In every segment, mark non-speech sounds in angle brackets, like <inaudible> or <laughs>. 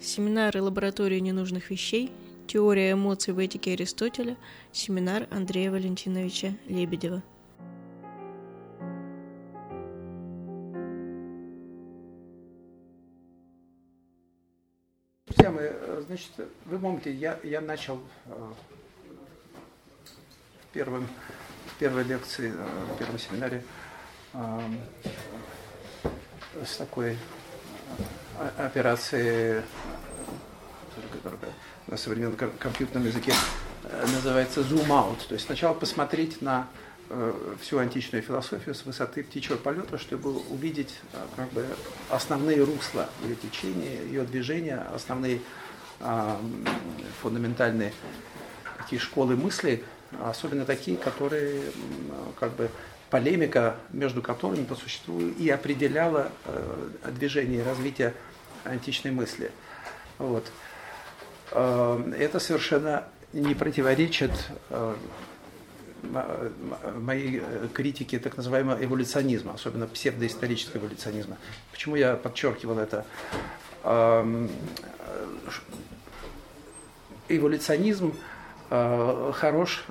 Семинары лаборатории ненужных вещей, теория эмоций в этике Аристотеля, семинар Андрея Валентиновича Лебедева. Друзья мои, э, значит, вы помните, я, я начал э, в, первом, в первой лекции, э, в первом семинаре с такой операции, которая на современном компьютерном языке называется zoom out. То есть сначала посмотреть на всю античную философию с высоты птичьего полета, чтобы увидеть как бы, основные русла ее течения, ее движения, основные а, фундаментальные такие школы мысли, особенно такие, которые как бы полемика между которыми по существу и определяла э, движение и развитие античной мысли. Вот. Э, это совершенно не противоречит э, моей критике так называемого эволюционизма, особенно псевдоисторического эволюционизма. Почему я подчеркивал это? эволюционизм э, хорош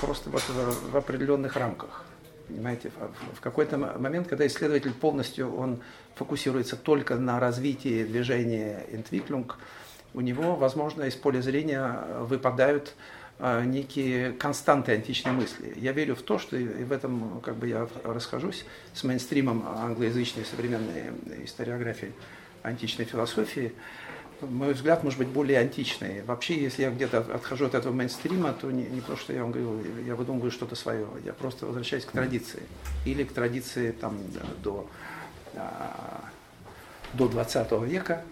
просто вот в определенных рамках. Понимаете, в, какой-то момент, когда исследователь полностью он фокусируется только на развитии движения Entwicklung, у него, возможно, из поля зрения выпадают э, некие константы античной мысли. Я верю в то, что и в этом как бы я расхожусь с мейнстримом англоязычной современной историографии античной философии, мой взгляд, может быть более античный. Вообще, если я где-то отхожу от этого мейнстрима, то не, не то, что я вам говорю, я выдумываю что-то свое. Я просто возвращаюсь к традиции. Или к традиции там, до, а, до 20 века,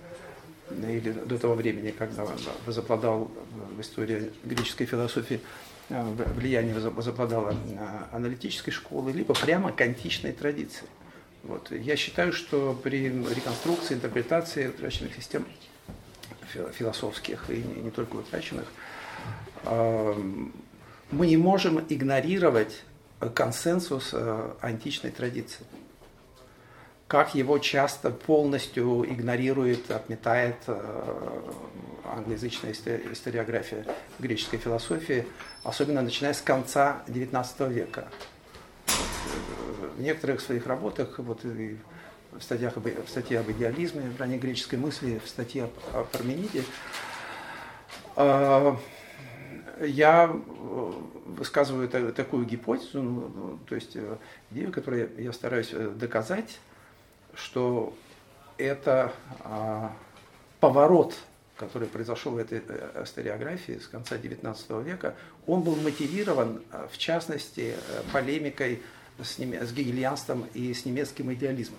или до того времени, когда возобладал в истории греческой философии а, влияние возобладало аналитической школы, либо прямо к античной традиции. Вот. Я считаю, что при реконструкции, интерпретации утраченных систем философских и не только утраченных, мы не можем игнорировать консенсус э, античной традиции. Как его часто полностью игнорирует, отметает э, англоязычная историография греческой философии, особенно начиная с конца XIX века. Э, в некоторых своих работах, вот в, статьях, в статье об идеализме, в ранней греческой мысли, в статье о Пармениде, а, я э, высказываю такую гипотезу, ну, ну, то есть э, идею, которую я стараюсь э, доказать, что это а, поворот, который произошел в этой историографии с конца XIX века, он был мотивирован, в частности, полемикой с, с гегельянством и с немецким идеализмом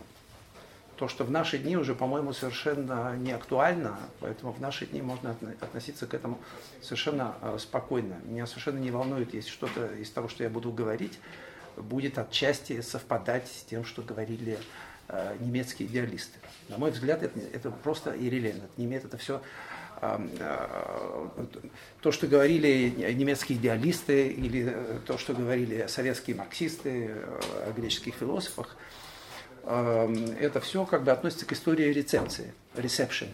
то, что в наши дни уже, по-моему, совершенно не актуально, поэтому в наши дни можно относиться к этому совершенно э, спокойно. Меня совершенно не волнует, если что-то из того, что я буду говорить, будет отчасти совпадать с тем, что говорили э, немецкие идеалисты. На мой взгляд, это, это просто иррелевантно. Это не имеет это все эм, э, то, что говорили немецкие идеалисты или то, что говорили советские марксисты о греческих философах – это все как бы относится к истории рецепции, reception.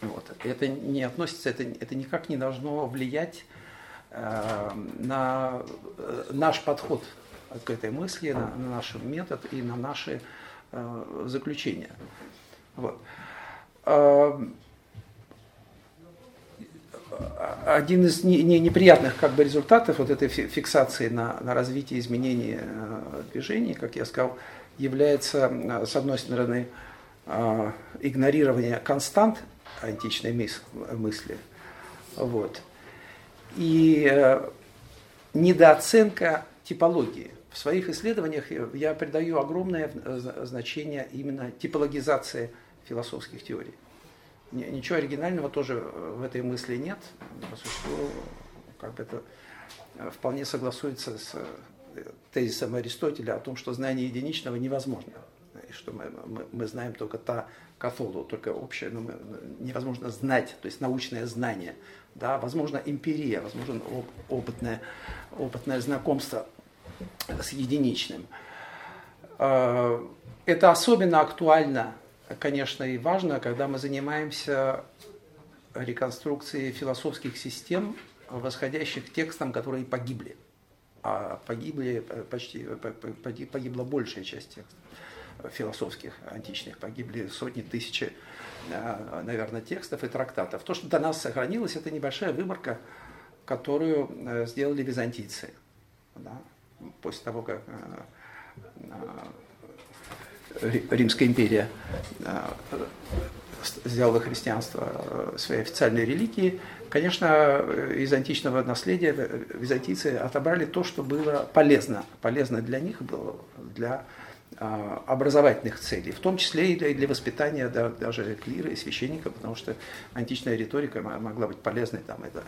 Вот. Это не относится, это, это никак не должно влиять э, на наш подход к этой мысли, на, на наш метод и на наши э, заключения. Вот. Э, один из не, не, неприятных как бы, результатов вот этой фиксации на, на развитие изменения э, движений, как я сказал, является, э, с одной стороны, э, игнорирование констант античной мысли, вот, и э, недооценка типологии. В своих исследованиях я придаю огромное значение именно типологизации философских теорий. Ничего оригинального тоже в этой мысли нет. По существу, как бы это вполне согласуется с тезисом Аристотеля о том, что знание единичного невозможно. И что мы, мы, мы знаем только та кафолу, только общее, мы, невозможно знать, то есть научное знание. Да, возможно, империя, возможно, опытное, опытное знакомство с единичным. А, это особенно актуально конечно, и важно, когда мы занимаемся реконструкцией философских систем, восходящих к текстам, которые погибли. А погибли почти, погибла большая часть текстов философских античных, погибли сотни тысяч, э, наверное, текстов и трактатов. То, что до нас сохранилось, это небольшая выборка, которую э, сделали византийцы. Да? После того, как э, Римская империя сделала христианство своей официальной религией, конечно, из античного наследия византийцы отобрали то, что было полезно, полезно для них было, для а, образовательных целей, в том числе и для, для воспитания да, даже клира и священников, потому что античная риторика могла быть полезной там, это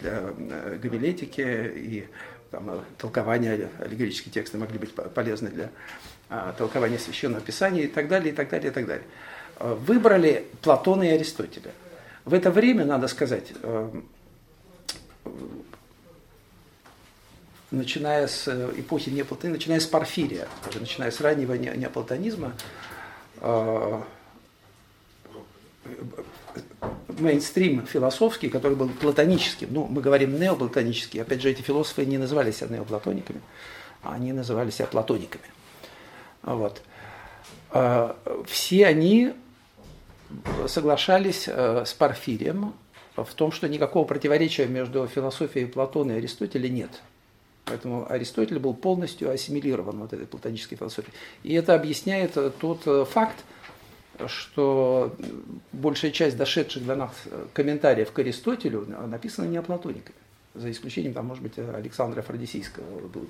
для э, гомилетики и там, э, толкования аллегорические тексты могли быть полезны для а, толкования священного писания и так далее, и так далее, и так далее. Выбрали Платона и Аристотеля. В это время, надо сказать, э, начиная с эпохи неоплатонизма, начиная с Порфирия, начиная с раннего неоплатонизма, э, мейнстрим философский, который был платоническим, ну, мы говорим неоплатонический, опять же, эти философы не называли себя неоплатониками, а они называли себя платониками. Вот. Э, все они соглашались с Порфирием в том, что никакого противоречия между философией Платона и Аристотеля нет – Поэтому Аристотель был полностью ассимилирован вот этой платонической философией. И это объясняет тот э, факт, что большая часть дошедших до нас комментариев к Аристотелю написана неоплатониками. За исключением, там, может быть, Александра Фродисийского был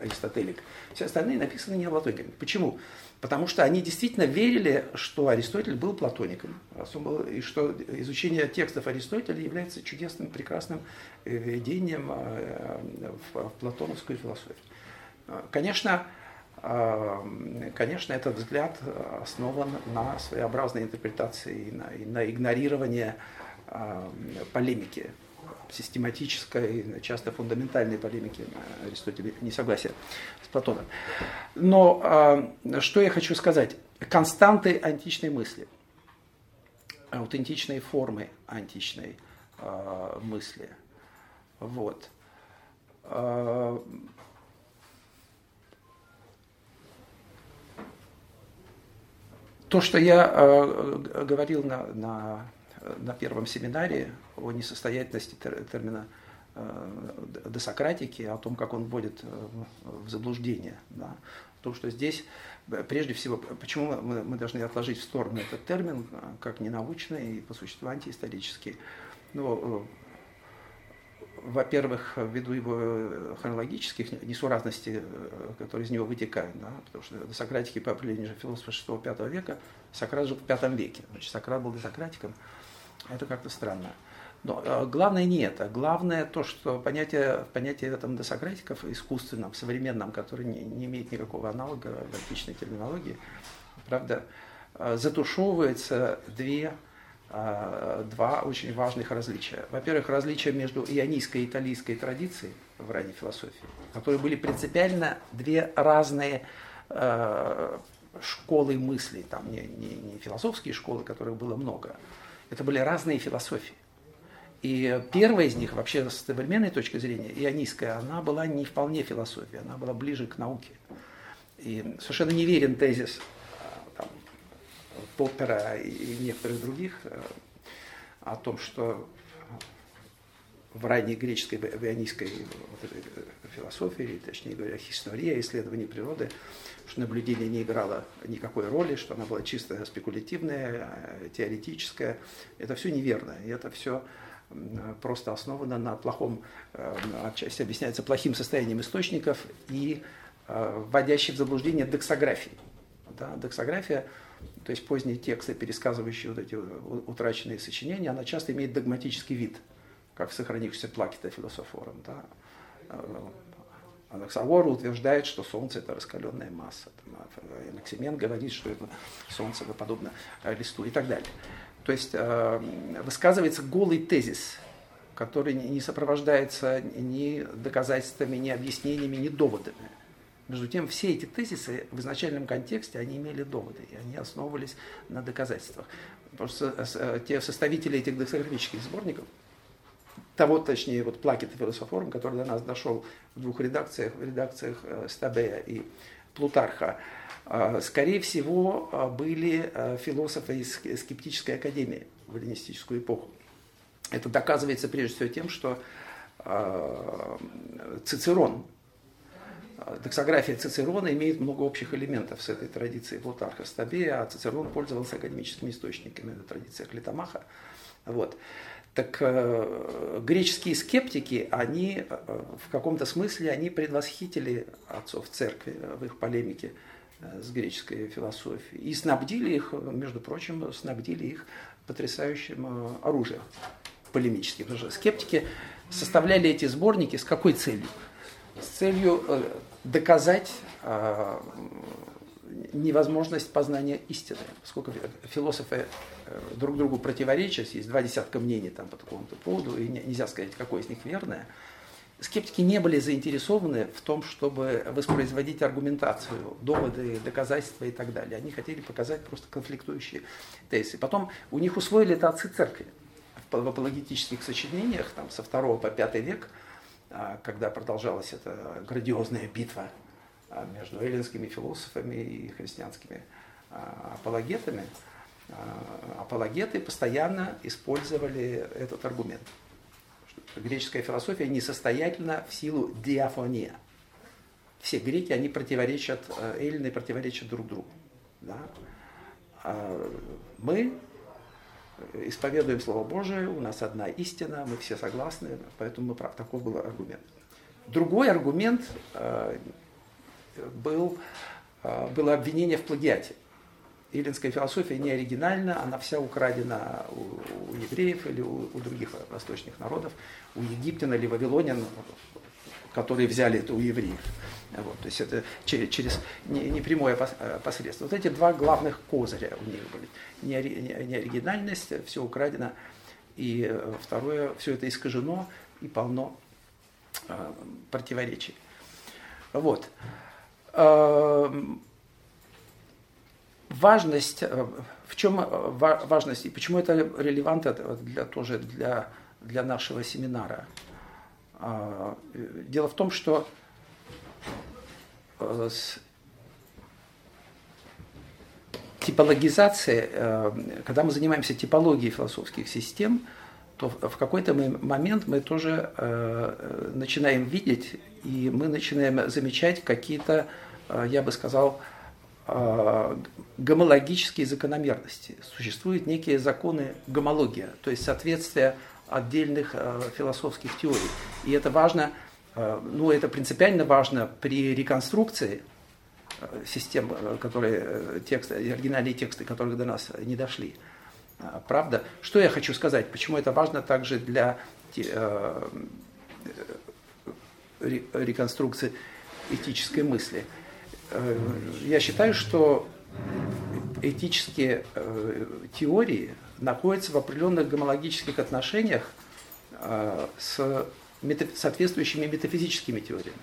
аристотелик. Все остальные написаны неоплатониками. Почему? Потому что они действительно верили, что Аристотель был платоником, и что изучение текстов Аристотеля является чудесным, прекрасным введением э, в платоновскую философию. Конечно, э, конечно, этот взгляд основан на своеобразной интерпретации и на, и на игнорировании э, полемики систематической, часто фундаментальной полемики Аристотеля, не согласия с Платоном. Но э, что я хочу сказать? Константы античной мысли, аутентичные формы античной э, мысли. Вот. Э, то, что я говорил на, на на первом семинаре о несостоятельности термина э, досократики, о том, как он вводит э, в заблуждение. Да. О том, что здесь, прежде всего, почему мы, должны отложить в сторону этот термин, э, как ненаучный и по существу антиисторический. Ну, во-первых, ввиду его хронологических несуразностей, которые из него вытекают, да, потому что досократики по определению же философа 6-5 века, Сократ жил в V веке, значит, Сократ был досократиком, это как-то странно. Но э, главное не это. Главное то, что понятие, понятие этом досократиков искусственном, современном, которое не, не имеет никакого аналога в античной терминологии, правда, э, затушевывается две, э, два очень важных различия. Во-первых, различие между ионийской и италийской традицией в ранней философии, которые были принципиально две разные школы мысли, там не, не, не философские школы, которых было много, это были разные философии. И первая из них, вообще с современной точки зрения, ионийская, она была не вполне философия, она была ближе к науке. И совершенно неверен тезис а, там, Поппера и некоторых других э, о том, что в ранней греческой, в ионийской вот этой философии, точнее говоря, история, исследование природы, что наблюдение не играло никакой роли, что она была чисто спекулятивная, э, теоретическая. Это все неверно, и это все просто основано на плохом, э, отчасти объясняется плохим состоянием источников и э, вводящей в заблуждение дексографии. Да, дексография, то есть поздние тексты, пересказывающие вот эти утраченные сочинения, она часто имеет догматический вид, как в сохранившихся плакета философором. Да. Анаксагор утверждает, что Солнце это раскаленная масса. Анаксимен говорит, что это Солнце подобно э, листу и так далее. То есть э, высказывается голый тезис, который не сопровождается ни доказательствами, ни объяснениями, ни доводами. Между тем, все эти тезисы в изначальном контексте, они имели доводы, и они основывались на доказательствах. Потому что те составители этих доксографических сборников, того, точнее, вот Плакет и Философорум, который до нас дошел в двух редакциях, в редакциях Стабея и Плутарха, скорее всего, были философы из скептической академии в эллинистическую эпоху. Это доказывается прежде всего тем, что Цицерон, доксография Цицерона имеет много общих элементов с этой традицией Плутарха Стабея, а Цицерон пользовался академическими источниками, это традиция Клитомаха. Вот. Так э, греческие скептики, они э, в каком-то смысле они предвосхитили отцов церкви в их полемике э, с греческой философией и снабдили их, между прочим, снабдили их потрясающим э, оружием полемическим. Потому что скептики составляли эти сборники с какой целью? С целью э, доказать э, невозможность познания истины. Поскольку философы друг другу противоречат, есть два десятка мнений там, по такому-то поводу, и нельзя сказать, какое из них верное, скептики не были заинтересованы в том, чтобы воспроизводить аргументацию, доводы, доказательства и так далее. Они хотели показать просто конфликтующие тезисы. Потом у них усвоили это отцы церкви. В апологетических сочинениях там, со второго по пятый век, а, когда продолжалась эта грандиозная битва а, между эллинскими философами и христианскими а, апологетами, апологеты постоянно использовали этот аргумент греческая философия несостоятельна в силу диафония. Все греки, они противоречат, э, эллины противоречат друг другу. Да? А мы исповедуем Слово Божие, у нас одна истина, мы все согласны, поэтому мы прав. Таков был аргумент. Другой аргумент э, был, э, было обвинение в плагиате эллинская философия не оригинальна, она вся украдена у, у евреев или у, у других восточных народов, у египтян или вавилонян, которые взяли это у евреев. Вот, то есть это через, через непрямое не посредство. Вот эти два главных козыря у них были. Не, не, не все украдено, и э, второе, все это искажено и полно э, противоречий. Вот. Важность, э, в чем э, важность и почему это релевантно для, тоже для, для нашего семинара? А, дело в том, что э, типологизация, когда мы занимаемся типологией философских систем, то в какой-то момент мы тоже начинаем видеть, и мы начинаем замечать какие-то, я бы сказал, Э, гомологические закономерности. Существуют некие законы гомология, то есть соответствие отдельных э, философских теорий. И это важно, э, ну это принципиально важно при реконструкции систем, которые тексты, оригинальные тексты, которые до нас не дошли. Правда? Что я хочу сказать? Почему это важно также для реконструкции этической мысли? Э, я считаю, что этические э, теории находятся в определенных гомологических отношениях э, с соответствующими метафизическими теориями.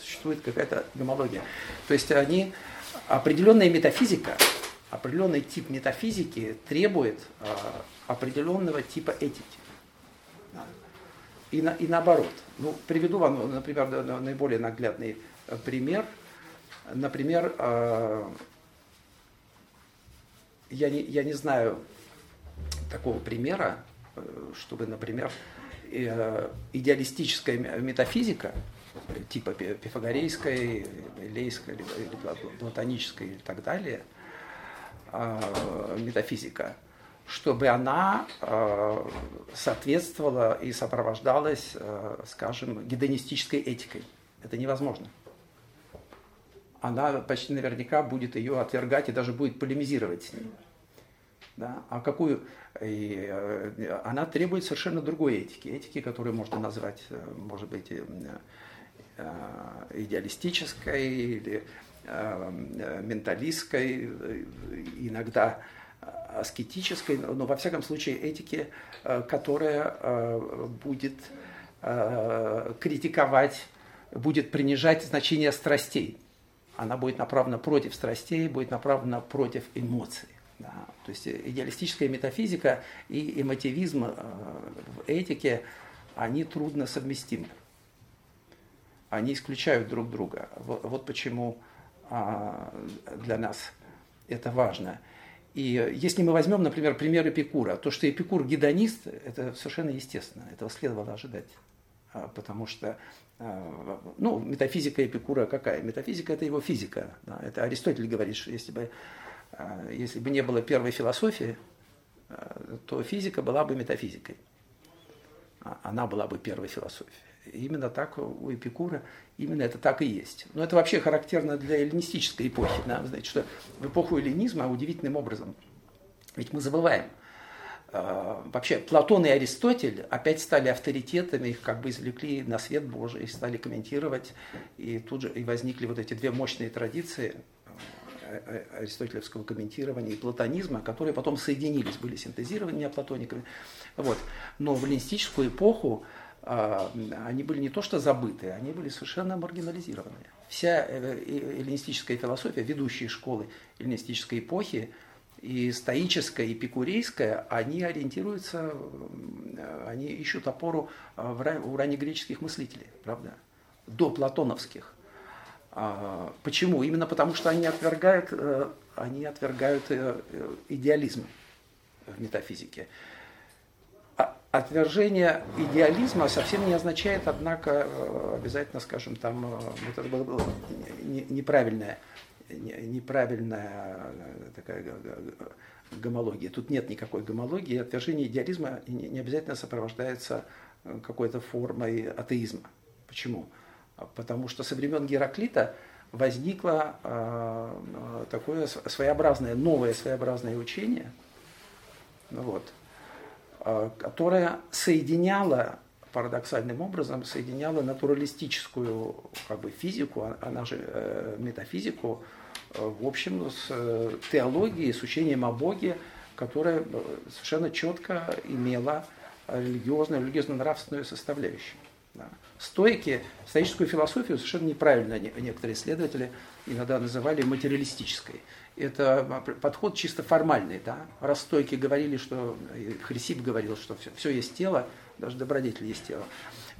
Существует какая-то гомология. То есть они, определенная метафизика, определенный тип метафизики требует определенного типа этики. И, на, и наоборот. Ну, приведу вам, например, наиболее наглядный пример – Например, э, я не, я не знаю такого примера, э, чтобы, например, э, идеалистическая метафизика, типа пифагорейской, лейской, платонической и так далее, метафизика, чтобы она соответствовала и сопровождалась, скажем, гедонистической этикой. Это невозможно она почти наверняка будет ее отвергать и даже будет полемизировать с ней. Да? А какую? И, э, она требует совершенно другой этики. Этики, которую можно назвать, э, может быть, э, идеалистической или менталистской, иногда аскетической, но во всяком случае этики, которая будет критиковать, будет принижать значение страстей она будет направлена против страстей, будет направлена против эмоций. Да. То есть идеалистическая метафизика и эмотивизм э, в этике, они трудно совместимы. Они исключают друг друга. Вот, почему а, для нас это важно. И если мы возьмем, например, пример Эпикура, то, что Эпикур гедонист, это совершенно естественно, этого следовало ожидать. А, потому что а, ну, метафизика Эпикура какая? Метафизика – это его физика. Да? Это Аристотель говорит, что если бы а, если бы не было первой философии, то физика была бы метафизикой. Она была бы первой философией. Именно так у Эпикура, именно это так и есть. Но это вообще характерно для эллинистической эпохи. Да? Знаете, что в эпоху эллинизма удивительным образом, ведь мы забываем, вообще Платон и Аристотель опять стали авторитетами, их как бы извлекли на свет Божий, стали комментировать, и тут же и возникли вот эти две мощные традиции – аристотелевского комментирования и платонизма, которые потом соединились, были синтезированы неоплатониками. Вот. Но в эллинистическую эпоху они были не то что забыты, они были совершенно маргинализированы. Вся э, эллинистическая философия, ведущие школы эллинистической эпохи, и стоическая, и эпикурейская, они ориентируются, они ищут опору у раннегреческих мыслителей, правда, до платоновских. А, почему? Именно потому, что они отвергают, э, они отвергают э, идеализм в метафизике. А отвержение идеализма совсем не означает, однако, э, обязательно, скажем, там, это было неправильная, неправильная такая гомология. Тут нет никакой гомологии. Отвержение идеализма не обязательно сопровождается какой-то формой атеизма. Почему? потому что со времен Гераклита возникло э, такое своеобразное, новое своеобразное учение, вот, э, которое соединяло парадоксальным образом соединяло натуралистическую как бы, физику, она же э, метафизику, э, в общем, с э, теологией, с учением о Боге, которое совершенно четко имело религиозную, религиозно-нравственную составляющую. Да. Стойки, стоическую философию совершенно неправильно некоторые исследователи иногда называли материалистической. Это подход чисто формальный. Да? Раз стойки говорили, что Хрисип говорил, что все, все есть тело, даже добродетель есть тело,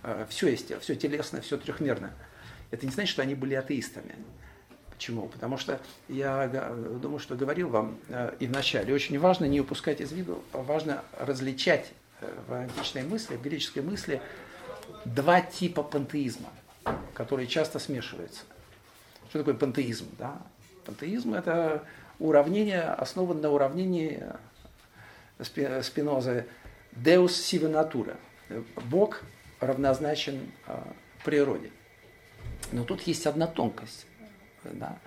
э, все есть тело, все телесное, все трехмерное. Это не значит, что они были атеистами. Почему? Потому что я думаю, что говорил вам э, и вначале, очень важно не упускать из виду, важно различать э, в античной мысли, в греческой мысли два типа пантеизма, которые часто смешиваются. Что такое пантеизм? Да? Пантеизм – это уравнение, основано на уравнении Спинозы «Deus sive natura» – Бог равнозначен природе. Но тут есть одна тонкость. Да?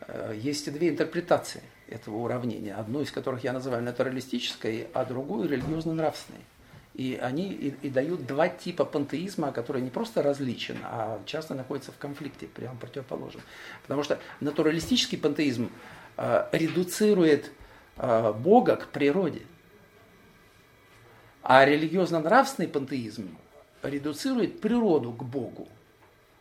Э, есть две интерпретации этого уравнения, одну из которых я называю натуралистической, а другую религиозно-нравственной. И они и, и дают два типа пантеизма, которые не просто различен, а часто находятся в конфликте, прямо противоположен. Потому что натуралистический пантеизм э, редуцирует э, Бога к природе, а религиозно-нравственный пантеизм редуцирует природу к Богу.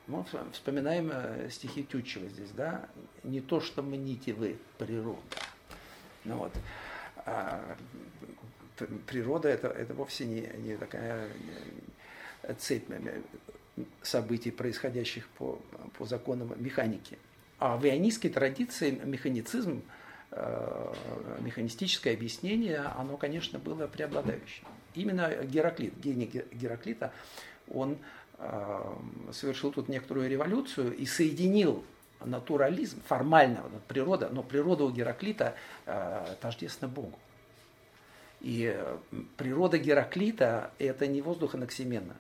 Мы вспоминаем э, стихи Тютчева здесь, да? Не то, что мните вы, природа. Ну вот. А, природа это, это вовсе не, не такая цепь событий, происходящих по, по законам механики. А в ионистской традиции механицизм, э, механистическое объяснение, оно, конечно, было преобладающим. Именно Гераклит, гений Гераклита, он э, совершил тут некоторую революцию и соединил натурализм, формально, природа, но природа у Гераклита э, тождественна Богу. И природа Гераклита – это не воздух анаксимена.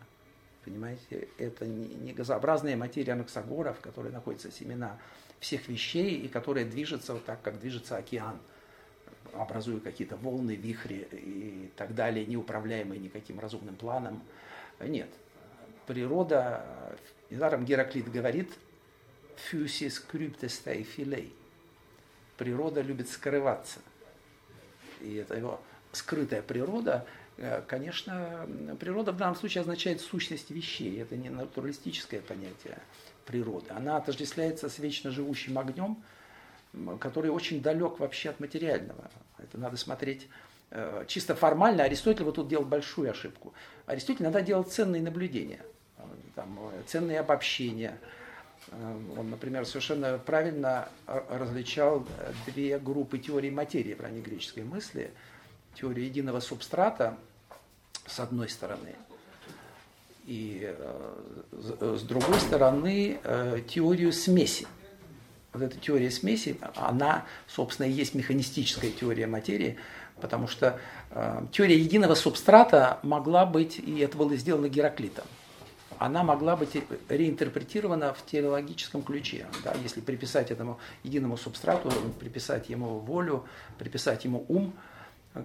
Понимаете, это не газообразная материя анаксагора, в которой находятся семена всех вещей и которая движется вот так, как движется океан, образуя какие-то волны, вихри и так далее, неуправляемые никаким разумным планом. Нет. Природа, недаром Гераклит говорит, «фюсис крюптестай филей». Природа любит скрываться. И это его скрытая природа, э, конечно, природа в данном случае означает сущность вещей. Это не натуралистическое понятие. природы. Она отождествляется с вечно живущим огнем, который очень далек вообще от материального. Это надо смотреть э, чисто формально. Аристотель вот тут делал большую ошибку. Аристотель надо делать ценные наблюдения, там, э, ценные обобщения. Э, он, например, совершенно правильно различал две группы теорий материи в раннегреческой мысли. Теорию единого субстрата с одной стороны, и с другой стороны теорию смеси вот эта теория смеси, она, собственно, и есть механистическая теория материи, потому что э, теория единого субстрата могла быть, и это было сделано Гераклитом, она могла быть реинтерпретирована в телеологическом ключе. Да, если приписать этому единому субстрату, приписать ему волю, приписать ему ум,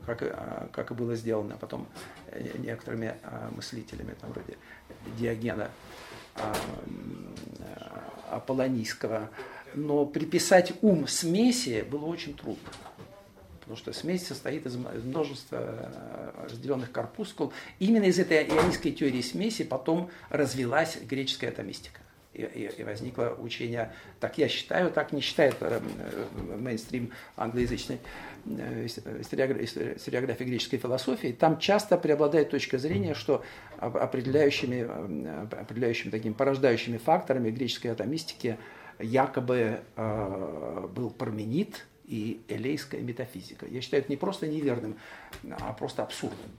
как, э, как и было сделано потом э, некоторыми э, мыслителями, там, вроде Диогена Аполлонийского, но приписать ум смеси было очень трудно. Потому что смесь состоит из множества э, разделенных корпускул. Именно из этой ионистской теории смеси потом развилась греческая атомистика. И, и, и возникло учение, так я считаю, так не считает э, э, мейнстрим англоязычной историографии греческой философии, там часто преобладает точка зрения, что определяющими, определяющими такими порождающими факторами греческой атомистики якобы э, был Парменид и элейская метафизика. Я считаю это не просто неверным, а просто абсурдным.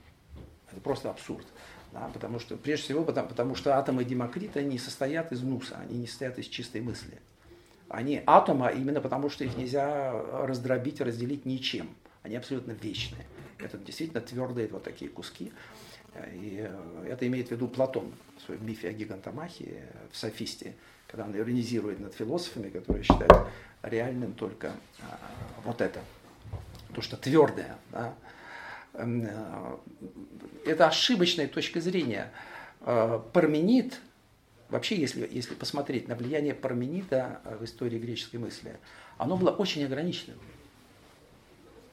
Это просто абсурд. Да, потому что, прежде всего, потому, потому что атомы Демокрита не состоят из нуса, они не состоят из чистой мысли. Они атома именно потому, что их нельзя раздробить, разделить ничем. Они абсолютно вечные. Это действительно твердые вот такие куски. И это имеет в виду Платон в своем мифе о гигантомахе, в софисте когда он иронизирует над философами, которые считают реальным только а, вот это, то, что твердое. Да? Эм, э, это ошибочная точка зрения. Э, Парменид, вообще, если, если посмотреть на влияние Парменида в истории греческой мысли, оно было очень ограниченным.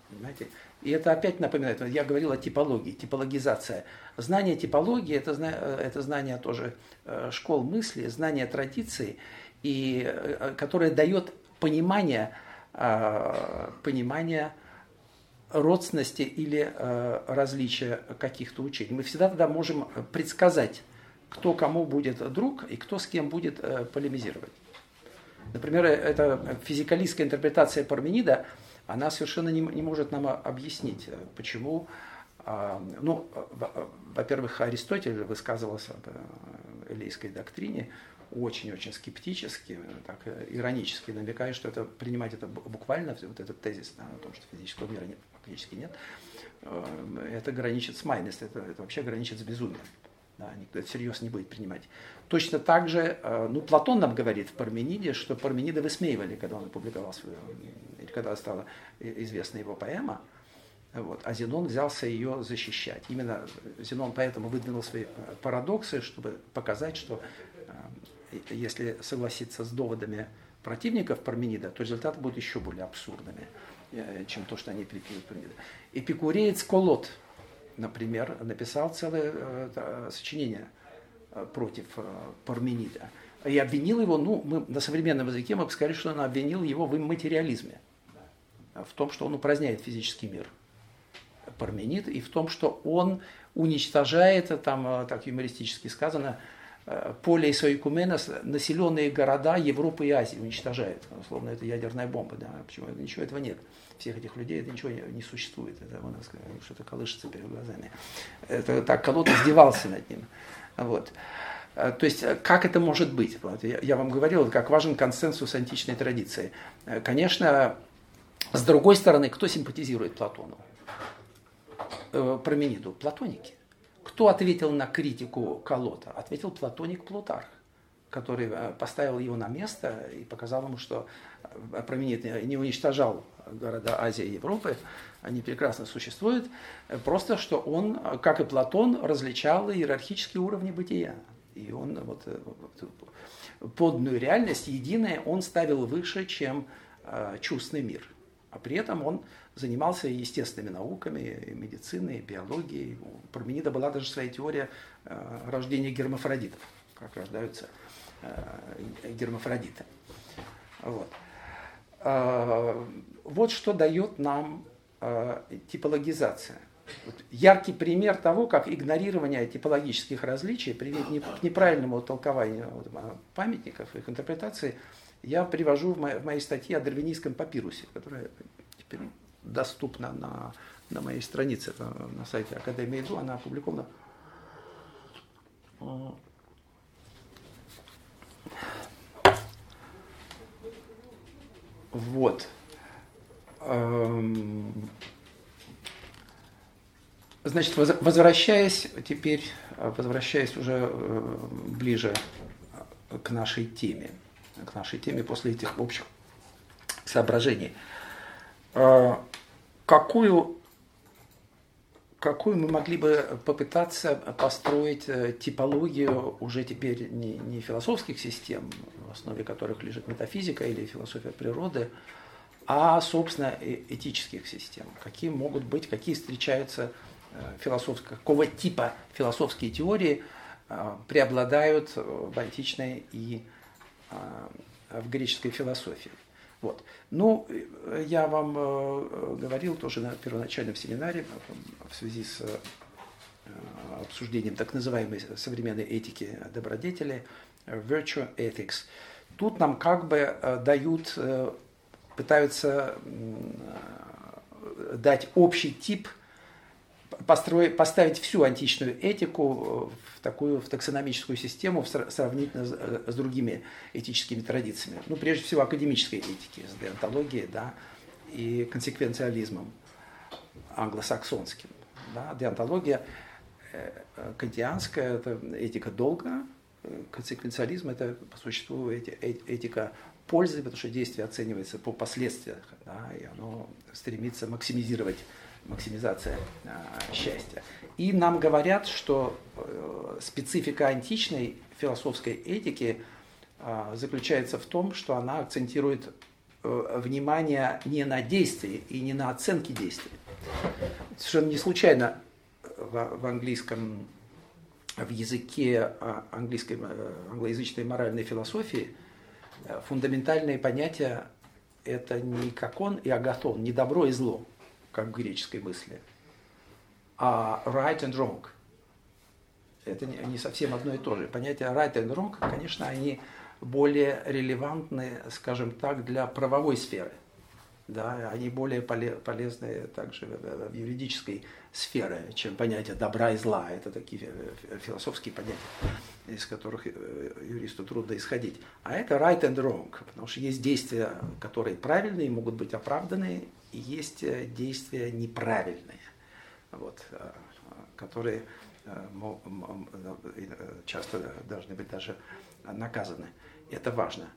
Понимаете? И это опять напоминает, я говорил о типологии, типологизация. Знание типологии это, – это знание тоже э, школ мысли, знание традиции, и, э, которое дает понимание, э, понимание родственности или различия каких-то учений. Мы всегда тогда можем предсказать, кто кому будет друг и кто с кем будет полемизировать. Например, это физикалистская интерпретация Парменида – она совершенно не, не может нам объяснить, э, почему. А, ну, во-первых, Аристотель высказывался об э, элейской доктрине очень-очень скептически, так э, иронически, намекая, что это принимать это буквально, вот этот тезис да, о том, что физического мира нет, фактически нет, это граничит с майностью, это, это вообще граничит с безумием. Да, никто это всерьез не будет принимать. Точно так же, ну, Платон нам говорит в Пармениде, что Парменида высмеивали, когда он опубликовал свою когда стала известна его поэма, вот, а Зенон взялся ее защищать. Именно Зенон поэтому выдвинул свои э, парадоксы, чтобы показать, что э, если согласиться с доводами противников Парменида, то результаты будут еще более абсурдными, э, чем то, что они приписывают Парменида. Эпикуреец Колот, например, написал целое сочинение против Парменида и обвинил его, ну, мы на современном языке мы бы сказали, что он обвинил его в материализме в том, что он упраздняет физический мир, Парменид, и в том, что он уничтожает, там э, так юмористически сказано, э, поле Исоикуменос, населенные города Европы и Азии уничтожает. Условно, это ядерная бомба. Да? Почему? Ничего этого нет. Всех этих людей это ничего не, существует. Это что-то колышется перед глазами. Это так колод издевался над ним. Вот. Э, то есть, как это может быть? Вот, я, я вам говорил, как важен консенсус античной традиции. Конечно, с другой стороны, кто симпатизирует Платону? Э, Промениду? Платоники. Кто ответил на критику Колота? Ответил платоник Плутарх, который э, поставил его на место и показал ему, что э, Променид не уничтожал города Азии и Европы, они прекрасно существуют, просто что он, как и Платон, различал иерархические уровни бытия. И он вот, подную реальность, единое, он ставил выше, чем чувственный мир – а при этом он занимался естественными науками, медициной, биологией. У Парменида была даже своя теория э, рождения гермафродитов, как рождаются гермафродиты. Вот. Вот что дает нам типологизация. Вот яркий пример того, как игнорирование типологических различий приводит к неправильному толкованию памятников, их интерпретации, я привожу в моей, в моей статье о дарвинийском папирусе, которая теперь доступна на, на моей странице на сайте Академии ИДУ, она опубликована. Вот. Эм, Значит, возвращаясь теперь, возвращаясь уже э, ближе к нашей теме, к нашей теме после этих общих соображений. Э, какую, какую мы могли бы попытаться построить э, типологию уже теперь не, не философских систем, в основе которых лежит метафизика или философия природы, а, собственно, этических систем? Какие могут быть, какие встречаются Э, философского, какого типа философские теории э, преобладают в античной и э, в греческой философии. Вот. Ну, я вам говорил тоже на первоначальном семинаре в связи с обсуждением так называемой современной этики добродетели, virtue ethics. Тут нам как бы дают, пытаются дать общий тип построить, поставить всю античную этику в такую в таксономическую систему сравнительно с, с другими этическими традициями. Ну, прежде всего, академической этики, с деонтологией, да, и консеквенциализмом англосаксонским. Да. Деонтология э, кантианская, это этика долга, консеквенциализм – это по существу этика пользы, потому что действие оценивается по последствиям, да, и оно стремится максимизировать максимизация а, счастья. И нам говорят, что э, специфика античной философской этики а, заключается в том, что она акцентирует э, внимание не на действии и не на оценке действий. Совершенно не случайно в, в английском, в языке а, английской, э, англоязычной моральной философии фундаментальные понятия это не какон и агатон, не добро и зло как в греческой мысли. А right and wrong – это не совсем одно и то же. Понятия right and wrong, конечно, они более релевантны, скажем так, для правовой сферы. Да, они более полезны также в юридической сфере, чем понятие добра и зла. Это такие философские понятия, из которых э, юристу трудно исходить. А это right and wrong, потому что есть действия, которые правильные, могут быть оправданы, есть э, действия неправильные, вот, э, которые э, часто должны быть даже наказаны. Это важно.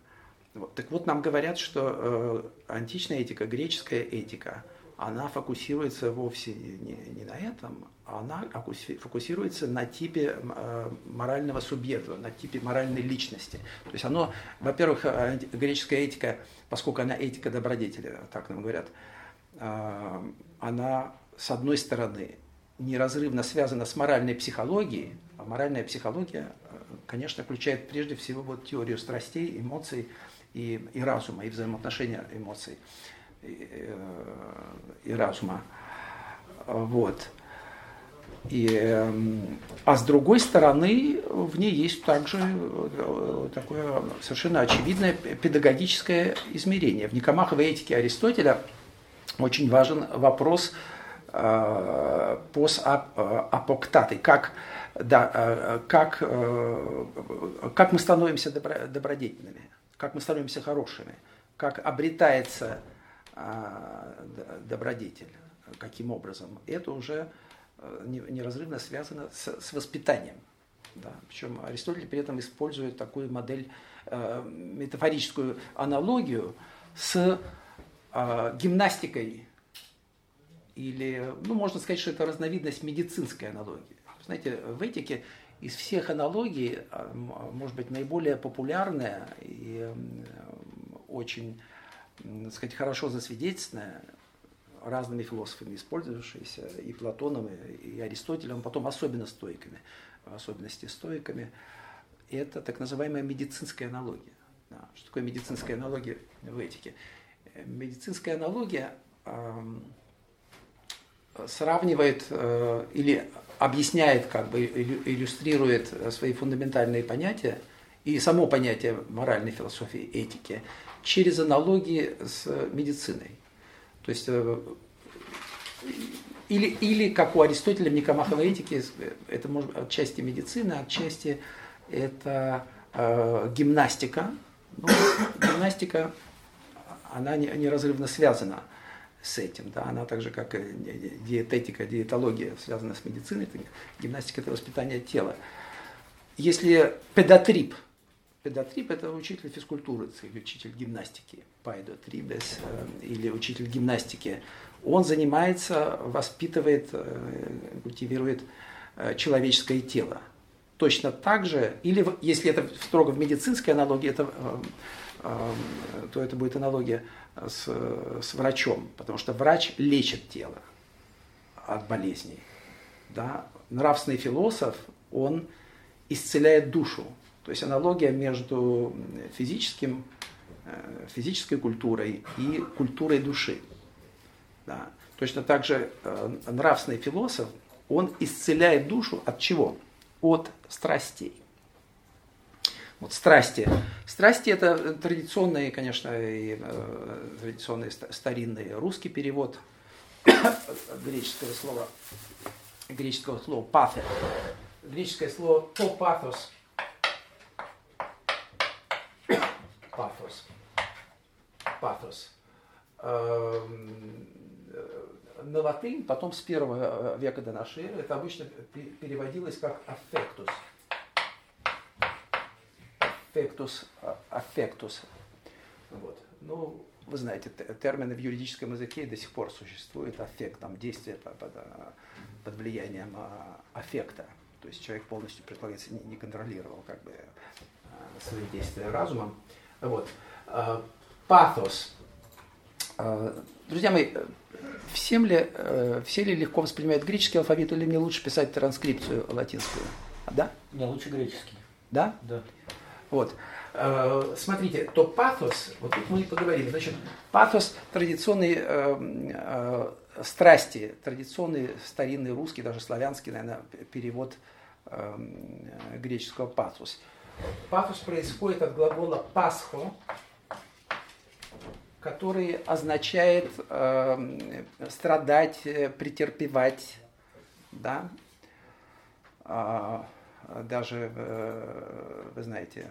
Вот. Так вот, нам говорят, что античная этика, греческая этика, она фокусируется вовсе не, не на этом, она фокусируется на типе морального субъекта, на типе моральной личности. То есть оно, во-первых, греческая этика, поскольку она этика добродетели, так нам говорят, она, с одной стороны, неразрывно связана с моральной психологией, а моральная психология, э, конечно, включает прежде всего вот теорию страстей, эмоций и, и разума, и взаимоотношения эмоций и, э, и разума. Вот. И, эм, а с другой стороны, в ней есть также э, такое совершенно очевидное педагогическое измерение. В Никомаховой этике Аристотеля очень важен вопрос э, постапоктаты, как, да, э, как, э, как мы становимся добро, добродетельными, как мы становимся хорошими, как обретается добродетель, каким образом. Это уже неразрывно связано с, с воспитанием. Да. Причем Аристотель при этом использует такую модель, метафорическую аналогию с э, гимнастикой или, ну, можно сказать, что это разновидность медицинской аналогии. Знаете, в этике из всех аналогий, а, может быть, наиболее популярная и очень, так сказать, хорошо засвидетельственная, разными философами использовавшаяся, и Платоном, и Аристотелем, потом особенно стойками, в особенности стойками, это так называемая медицинская аналогия. Что такое медицинская аналогия в этике? Медицинская аналогия э, сравнивает э, или объясняет, как бы иллюстрирует свои фундаментальные понятия и само понятие моральной философии, этики через аналогии с медициной. То есть э, или, или как у Аристотеля в Никомаховой этике, это может отчасти медицина, отчасти это э, гимнастика. Ну, гимнастика, она неразрывно связана с этим. Да? Она так же, как диететика, диетология связана с медициной, это, гимнастика – это воспитание тела. Если педатрип, педатрип – это учитель физкультуры, учитель гимнастики, пайдотрибес, э, или учитель гимнастики, он занимается, воспитывает, э, культивирует э, человеческое тело. Точно так же, или если это строго в медицинской аналогии, это, то это будет аналогия с, с врачом, потому что врач лечит тело от болезней. Да? Нравственный философ, он исцеляет душу. То есть аналогия между физическим, э, физической культурой и культурой души. Да. Точно так же э, нравственный философ, он исцеляет душу от чего? От страстей. Вот страсти. Страсти это традиционный, конечно, и, э, традиционный старинный русский перевод <coughs> греческого слова, греческого слова пафе. Греческое слово топатос. Пафос. Пафос. Эм, на латынь, потом с первого века до нашей эры, это обычно переводилось как affectus affectus, affectus. Вот. Ну, вы знаете, термины в юридическом языке до сих пор существуют. Аффект, там действие под, под, под влиянием а, аффекта. То есть человек полностью, предполагается, не, не контролировал как бы а, свои действия разумом. Вот. А, пафос. Друзья мои, всем ли, э, все ли легко воспринимают греческий алфавит или мне лучше писать транскрипцию латинскую? Да? Мне лучше греческий. Да? Да. Вот. Э, смотрите, то пафос, вот тут мы и поговорим, значит, пафос традиционной э, э, страсти, традиционный старинный русский, даже славянский, наверное, перевод э, греческого пафос. Пафос происходит от глагола пасхо, который означает э, страдать, претерпевать, да, а, даже, э, вы знаете,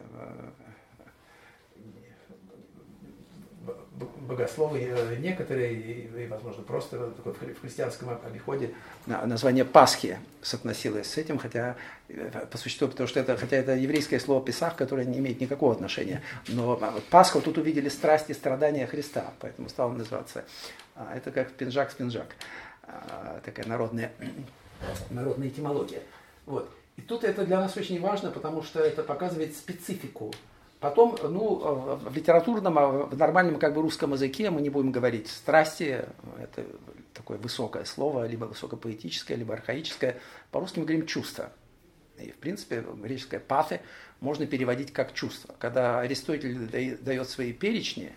богословы э, некоторые, и, возможно, просто в христианском обиходе название Пасхи соотносилось с этим, хотя э, по существу, потому что это, хотя это еврейское слово Песах, которое не имеет никакого отношения, но Пасху тут увидели страсти и страдания Христа, поэтому стало называться, а, это как пинжак-спинжак, а, такая народная, народная этимология. Вот. И тут это для нас очень важно, потому что это показывает специфику. Потом, ну, э, в литературном, а в нормальном как бы русском языке мы не будем говорить страсти, это такое высокое слово, либо высокопоэтическое, либо архаическое. По-русски мы говорим чувство. И, в принципе, греческое пафе можно переводить как чувство. Когда Аристотель дает свои перечни,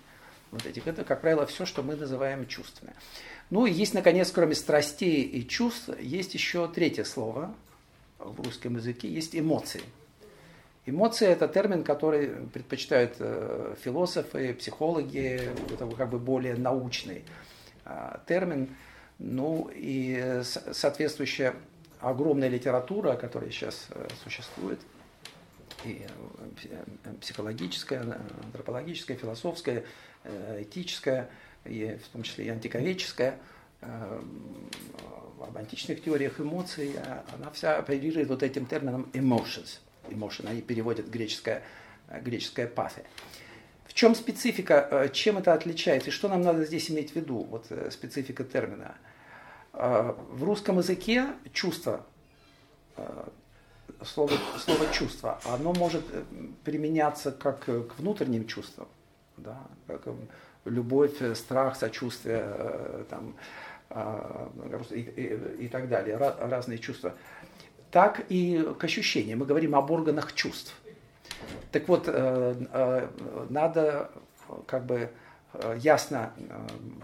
вот этих, это, как правило, все, что мы называем чувствами. Ну и есть, наконец, кроме страстей и чувств, есть еще третье слово, в русском языке, есть эмоции. Эмоции – это термин, который предпочитают э, философы, психологи, это как бы более научный а, термин. Ну и соответствующая огромная литература, которая сейчас э, существует, и э, психологическая, антропологическая, философская, этическая, и в том числе и антиковеческая – в античных теориях эмоций, а она вся оперирует вот этим термином emotions. Emotion, они переводят греческое, греческое пафе. В чем специфика, э, чем это отличается и что нам надо здесь иметь в виду, вот э, специфика термина? Э, в русском языке чувство, слово, слово чувство, оно может применяться как к внутренним чувствам, да, как любовь, страх, сочувствие, там, и, и, так далее, разные чувства, так и к ощущениям. Мы говорим об органах чувств. Так вот, надо как бы ясно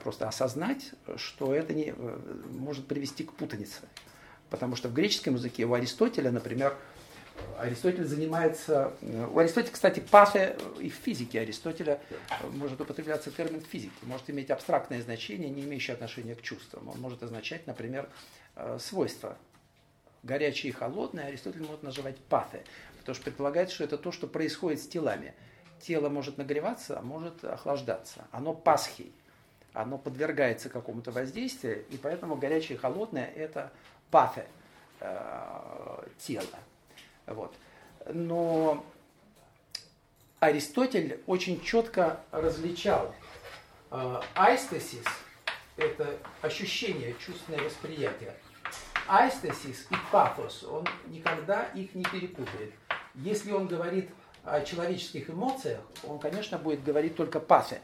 просто осознать, что это не, может привести к путанице. Потому что в греческом языке у Аристотеля, например, Аристотель занимается... У Аристотеля, кстати, пафе и в физике Аристотеля может употребляться термин физики, может иметь абстрактное значение, не имеющее отношения к чувствам. Он может означать, например, э, свойства. Горячее и холодное Аристотель может называть пафе, потому что предполагает, что это то, что происходит с телами. Тело может нагреваться, а может охлаждаться. Оно пасхи, оно подвергается какому-то воздействию, и поэтому горячее и холодное – это э, тела. Вот. Но Аристотель очень четко различал э, айстесис – это ощущение, чувственное восприятие. Айстесис и пафос, он никогда их не перепутает. Если он говорит о человеческих эмоциях, он, конечно, будет говорить только пафе,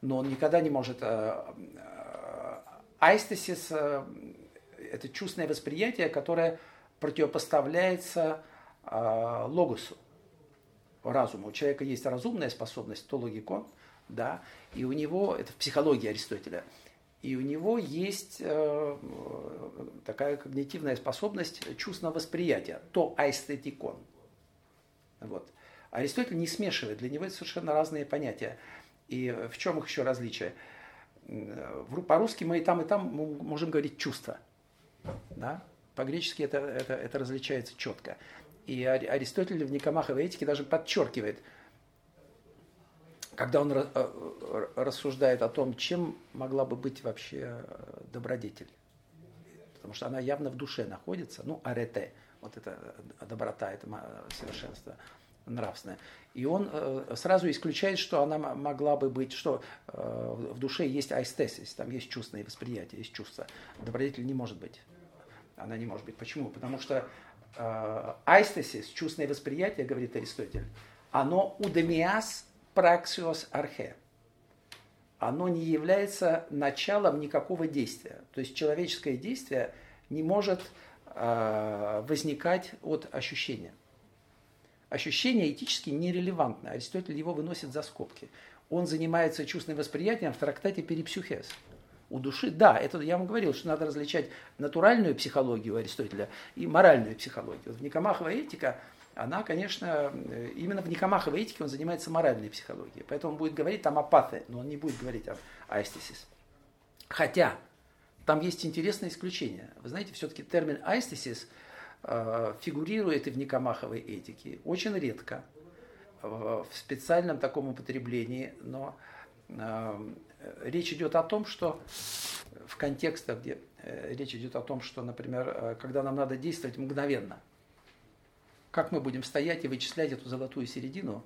но он никогда не может... Э, э, айстесис э, – это чувственное восприятие, которое противопоставляется э, логосу, разуму. У человека есть разумная способность, то логикон, да, и у него, это в психологии Аристотеля, и у него есть э, такая когнитивная способность чувственного восприятия, то аэстетикон. Вот. Аристотель не смешивает, для него это совершенно разные понятия. И в чем их еще различие? По-русски мы и там, и там можем говорить чувство. Да? По-гречески это, это, это различается четко. И Аристотель в Никомаховой этике даже подчеркивает, когда он э, рассуждает о том, чем могла бы быть вообще э, добродетель. Потому что она явно в душе находится, ну, арете, вот это э, доброта, это совершенство нравственное. И он сразу исключает, что она могла бы быть, что в душе есть айстесис, там есть чувственное восприятие, есть чувство. Добродетель не может быть она не может быть. Почему? Потому что э, чувственное восприятие, говорит Аристотель, оно удемиас праксиос архе. Оно не является началом никакого действия. То есть человеческое действие не может э, возникать от ощущения. Ощущение этически нерелевантно. Аристотель его выносит за скобки. Он занимается чувственным восприятием в трактате «Перипсюхес» у души, да, это я вам говорил, что надо различать натуральную психологию Аристотеля и моральную психологию. Вот в Никомахова этика, она, конечно, э, именно в Никомаховой этике он занимается моральной психологией. Поэтому он будет говорить там о патhe, но он не будет говорить об аэстесис. Хотя, там есть интересное исключение. Вы знаете, все-таки термин аэстесис э, фигурирует и в Никомаховой этике. Очень редко, э, в специальном таком употреблении, но э, речь идет о том, что в контекстах, где э, речь идет о том, что, например, э, когда нам надо действовать мгновенно, как мы будем стоять и вычислять эту золотую середину,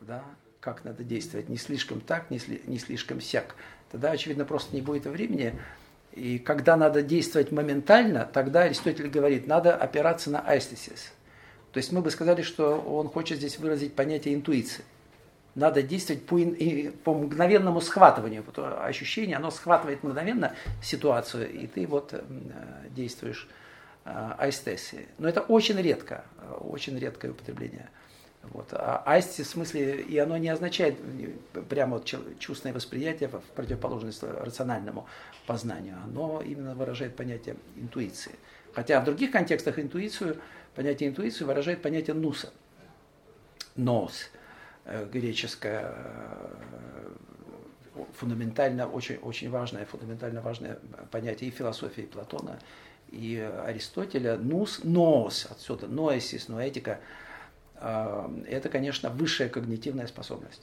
да, как надо действовать, не слишком так, не, сли, не слишком сяк, тогда, очевидно, просто не будет времени. И когда надо действовать моментально, тогда Аристотель говорит, надо опираться на айстесис. То есть мы бы сказали, что он хочет здесь выразить понятие интуиции надо действовать по, по мгновенному схватыванию. Вот ощущение, оно схватывает мгновенно ситуацию, и ты вот э, действуешь э, айстеси. Но это очень редко, очень редкое употребление. Вот. А айсти в смысле, и оно не означает прямо вот чувственное восприятие в противоположность рациональному познанию. Оно именно выражает понятие интуиции. Хотя в других контекстах интуицию, понятие интуиции выражает понятие нуса. Нос. Э, греческое э, фундаментально, очень, очень важное, фундаментально важное понятие и философии Платона, и Аристотеля. Нус, ноос, отсюда ноэсис, ноэтика, э, это, конечно, высшая когнитивная способность.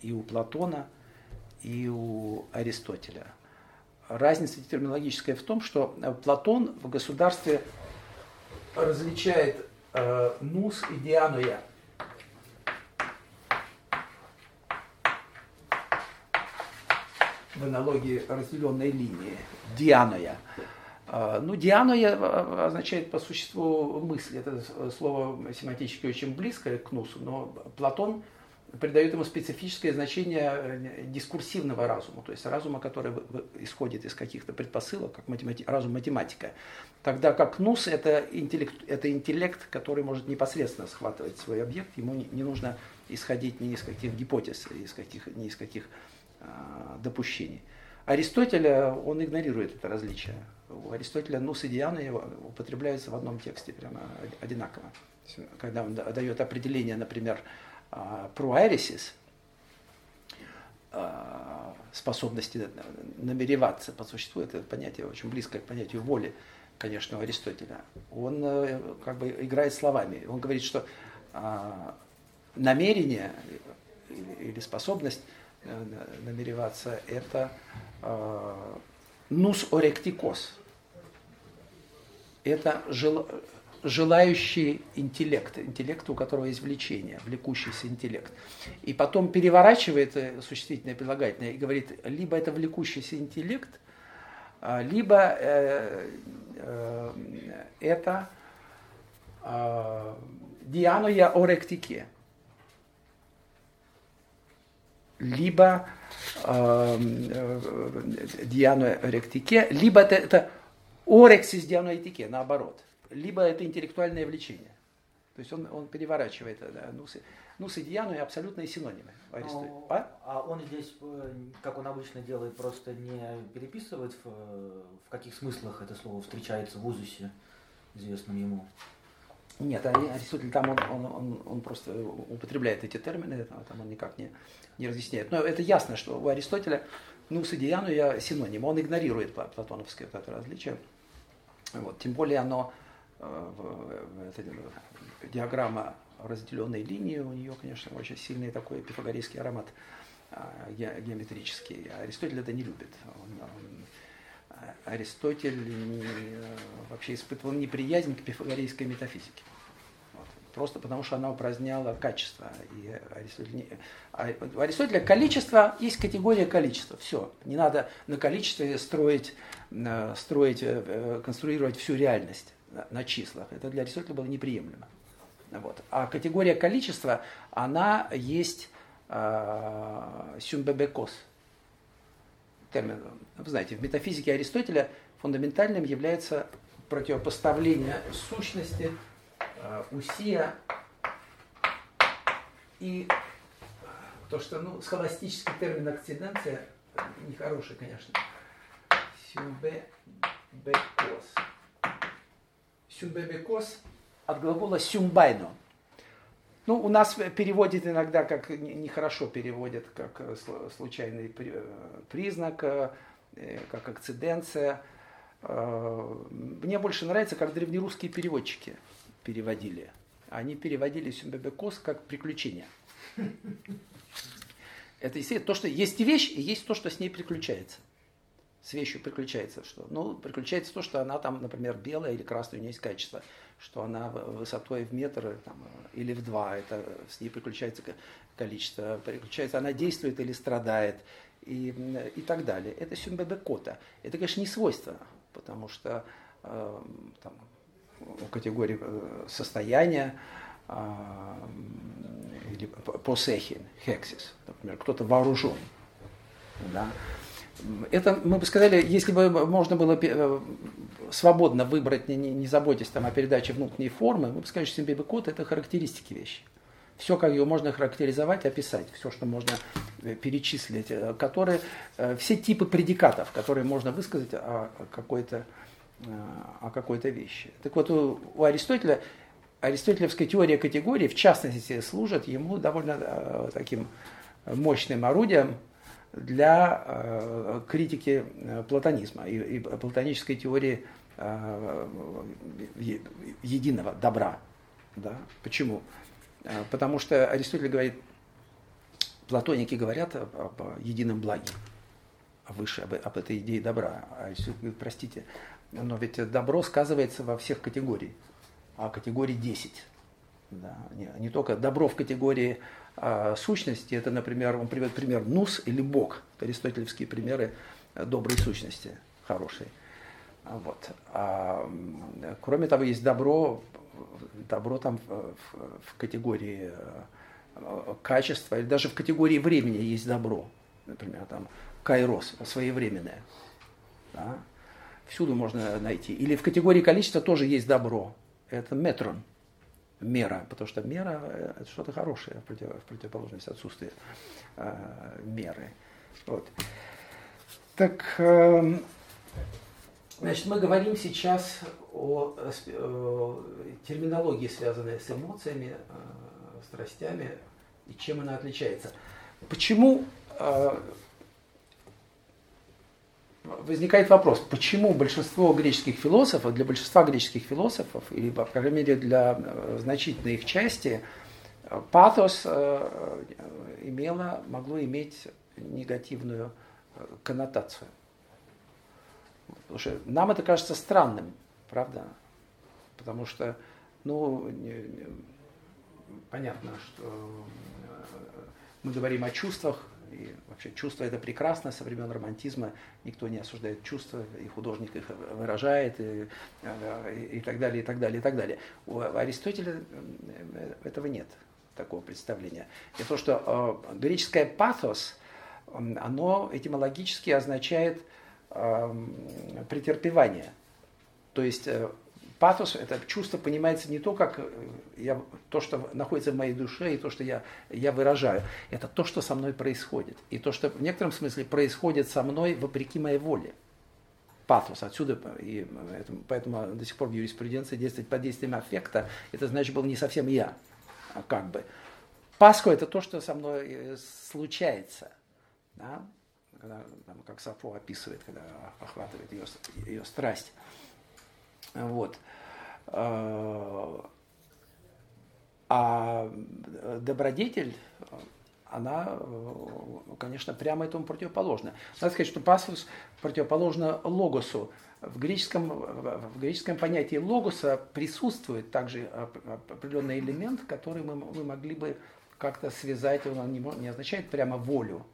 И у Платона, и у Аристотеля. Разница терминологическая в том, что Платон в государстве различает нус и диануя – в аналогии разделенной линии, дианоя. А, ну, дианоя означает по существу мысли. Это слово семантически очень близкое к нусу, но Платон придает ему специфическое значение э, дискурсивного разума, то есть разума, который исходит из каких-то предпосылок, как математи... разум математика. Тогда как нус это интеллект, это интеллект, который может непосредственно схватывать свой объект, ему не, не нужно исходить ни из каких гипотез, из каких, ни из каких а, допущений. Аристотеля, он игнорирует это различие. У Аристотеля нус и диана употребляются в одном тексте прямо одинаково. Когда он дает определение, например, пруэрисис, а, способности намереваться по существу, это понятие очень близкое к понятию воли, конечно, у Аристотеля. Он э, как бы играет словами. Он говорит, что а, намерение или способность намереваться – это а, нус оректикос. Это жел, желающий интеллект, интеллект, у которого есть влечение, влекущийся интеллект. И потом переворачивает э, существительное прилагательное и говорит, либо это влекущийся интеллект, либо э, э, это э, дианоя оректике, либо э, э, дианоя оректике, либо это, это орексис дианоэтике, наоборот – либо это интеллектуальное влечение. То есть он, он переворачивает да, нусы. Нусы и диану и абсолютные синонимы. Но, а? а он здесь, э, как он обычно делает, просто не переписывает, в, в каких смыслах это слово встречается в узусе, известном ему. Нет, Аристотель там он, он, он, он просто употребляет эти термины, там он никак не, не разъясняет. Но это ясно, что у Аристотеля и диану я синоним, он игнорирует платоновское это различие. Вот, тем более оно эта диаграмма разделенной линии, у нее, конечно, очень сильный такой пифагорейский аромат а, геометрический. Аристотель это не любит. Он, он, а, Аристотель не, вообще испытывал неприязнь к пифагорейской метафизике. Просто потому, что она упраздняла качество. И Аристотель а у Аристотеля количество есть категория количества. Все. Не надо на количестве строить, э, строить, э, конструировать всю реальность на числах. Это для Аристотеля было неприемлемо. Вот. А категория количества, она есть э, сюмбебекос. Термин. Вы знаете, в метафизике Аристотеля фундаментальным является противопоставление сущности э, усия и то, что ну, схоластический термин акциденция нехороший, конечно. Сюмбебекос сюмбебекос от глагола сюмбайно. Ну, у нас переводит иногда, как нехорошо переводят, как э, случайный э, признак, э, как акциденция. Мне больше нравится, как древнерусские переводчики переводили. Они переводили сюмбебекос как приключение. Это то, что есть вещь, и есть то, что с ней приключается с вещью приключается что? Ну, приключается то, что она там, например, белая или красная, у нее есть качество, что она высотой в метр там, или в два, это с ней приключается количество, приключается, она действует или страдает и, и так далее. Это сюмбебекота. Это, конечно, не свойственно, потому что э, там, категории э, состояния э, или посехин, хексис, например, кто-то вооружен. Да? это, мы бы сказали, если бы можно было э, свободно выбрать, не, не, не заботясь там, о передаче внутренней формы, мы бы сказали, что симбиби код – это характеристики вещи. Все, как ее можно характеризовать, описать, все, что можно э, перечислить, которые, все типы предикатов, которые можно высказать о какой-то о какой-то вещи. Так вот, у, у Аристотеля, аристотелевская теория категории, в частности, служит ему довольно таким мощным орудием для э, критики э, платонизма и, и платонической теории э, единого добра. Да? Почему? Потому что Аристотель говорит, платоники говорят об, об едином благе, а выше об, об этой идее добра. А Аристотель говорит, простите, но ведь добро сказывается во всех категориях, а категории 10. Да? Не, не только добро в категории а, сущности, это, например, он приводит пример нус или бог, аристотелевские примеры доброй сущности, хорошей. Вот. А, кроме того, есть добро, добро там в, в, категории качества, или даже в категории времени есть добро. Например, там кайрос, своевременное. Да? Всюду можно найти. Или в категории количества тоже есть добро. Это метрон, мера, потому что мера – это что-то хорошее в, против, в противоположность отсутствию э, меры. Вот. Так, э, значит, мы говорим сейчас о, о, о терминологии, связанной с эмоциями, э, страстями, и чем она отличается. Почему э, возникает вопрос, почему большинство греческих философов, для большинства греческих философов, или, по крайней мере, для э, значительной их части, э, патос э, имело, могло иметь негативную коннотацию. Потому что нам это кажется странным, правда? Потому что, ну, понятно, что мы говорим о чувствах, и вообще чувство это прекрасно, со времен романтизма никто не осуждает чувства, и художник их выражает, и, и, и так далее, и так далее, и так далее. У Аристотеля этого нет, такого представления. И то, что э, греческое пафос, оно этимологически означает э, претерпевание. То есть э, патос, это чувство понимается не то, как э, я, то, что находится в моей душе, и то, что я, я выражаю. Это то, что со мной происходит. И то, что в некотором смысле происходит со мной вопреки моей воле. Патос. Отсюда, и поэтому до сих пор в юриспруденции действовать под действием аффекта, это значит, был не совсем я, а как бы. Пасху – это то, что со мной э, случается. Да? Когда, там, как Сафо описывает, когда охватывает ее, ее страсть. Вот. А добродетель, она, конечно, прямо этому противоположна. Надо сказать, что пасус противоположна логосу. В греческом, в греческом понятии логоса присутствует также определенный элемент, который мы, мы могли бы как-то связать, он не, не означает прямо волю,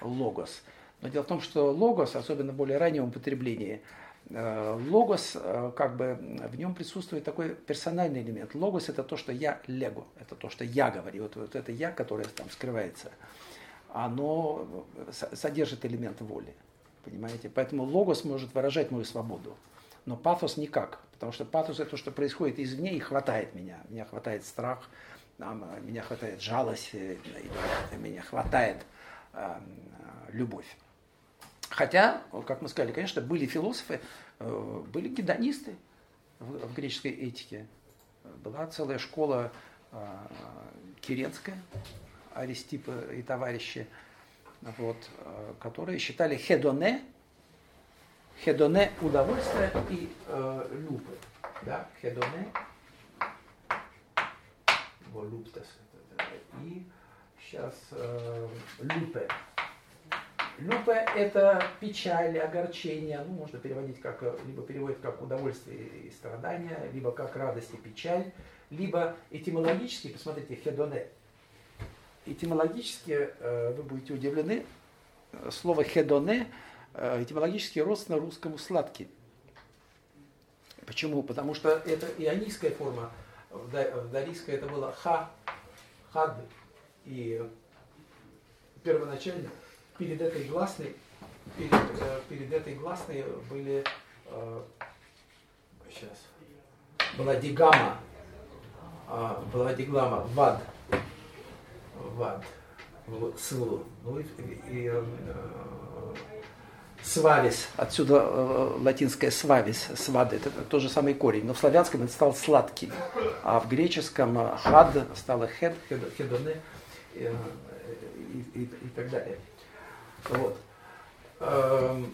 логос. Но дело в том, что логос, особенно в более раннем употреблении, Э, логос, э, как бы в нем присутствует такой персональный элемент. Логос это то, что я лего, это то, что я говорю. Вот, вот это я, которое там скрывается, оно содержит элемент воли. Понимаете? Поэтому логос может выражать мою свободу. Но пафос никак. Потому что пафос это то, что происходит извне и хватает меня. Меня хватает страх, меня хватает жалость, э, меня хватает любовь. Хотя, как мы сказали, конечно, были философы, э, были гедонисты в греческой этике. Была целая школа э, Киренская, Аристипа и товарищи, вот, э, которые считали хедоне, хедоне удовольствие и э, люпы. Да, хедоне, волюптес, и сейчас э, люпе, Люпе – это печаль, огорчение, ну, можно переводить как, либо переводит как удовольствие и страдания, либо как радость и печаль, либо этимологически, посмотрите, хедоне. Этимологически э, вы будете удивлены, слово хедоне э, этимологически родственно русскому сладкий. Почему? Потому что это ионийская форма, в дарийской это было ха, хад, и первоначально перед этой гласной, перед, э, перед этой гласной были, э, сейчас, была дигама, э, была диглама, вад, вад, сву, ну и, и э, свавис, отсюда э, латинское свавис, свад, это тот же самый корень, но в славянском это стал сладкий, а в греческом э, хад стало хед, хед хедоне э, и, и, и так далее. Вот. Эм,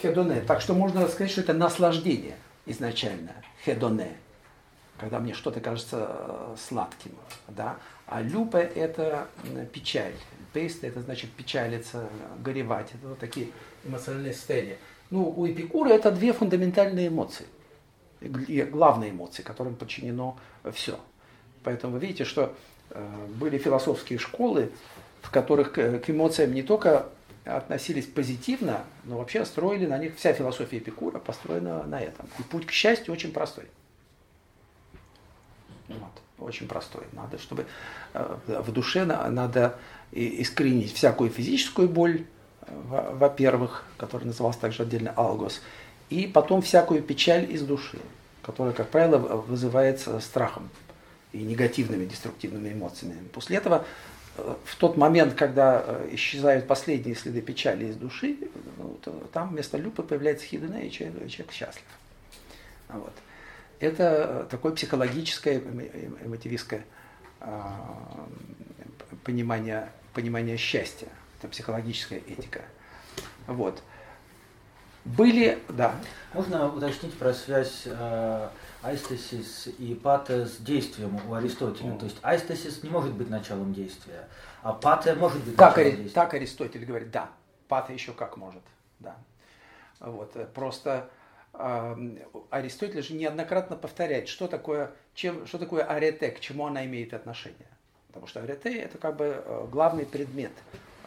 хедоне. Так что можно сказать, что это наслаждение изначально. Хедоне. Когда мне что-то кажется э, сладким. Да? А люпе – это печаль. Пейст – это значит печалиться, горевать. Это вот такие эмоциональные состояния. Ну, у Эпикура это две фундаментальные эмоции. Главные эмоции, которым подчинено все. Поэтому вы видите, что э, были философские школы, в которых к эмоциям не только относились позитивно, но вообще строили на них, вся философия Эпикура построена на этом. И путь к счастью очень простой. Вот. очень простой. Надо, чтобы э, в душе надо искоренить всякую физическую боль, во-первых, которая называлась также отдельно алгос, и потом всякую печаль из души, которая, как правило, вызывается страхом и негативными деструктивными эмоциями. После этого в тот момент, когда э, исчезают последние следы печали из души, ну, там вместо люпы появляется хидена, и человек, человек счастлив. Вот. Это такое психологическое, эмотивистское а, понимание, понимание счастья. Это психологическая этика. Вот. Были, да. Можно уточнить про связь айстесис и пате с действием у Аристотеля? Mm. То есть айстесис не может быть началом действия, а пате может быть так, началом действия. Так Аристотель говорит, да. Пате еще как может, да. Вот, э, просто э, Аристотель же неоднократно повторяет, что такое, чем, что такое арете, к чему она имеет отношение. Потому что арете – это как бы э, главный предмет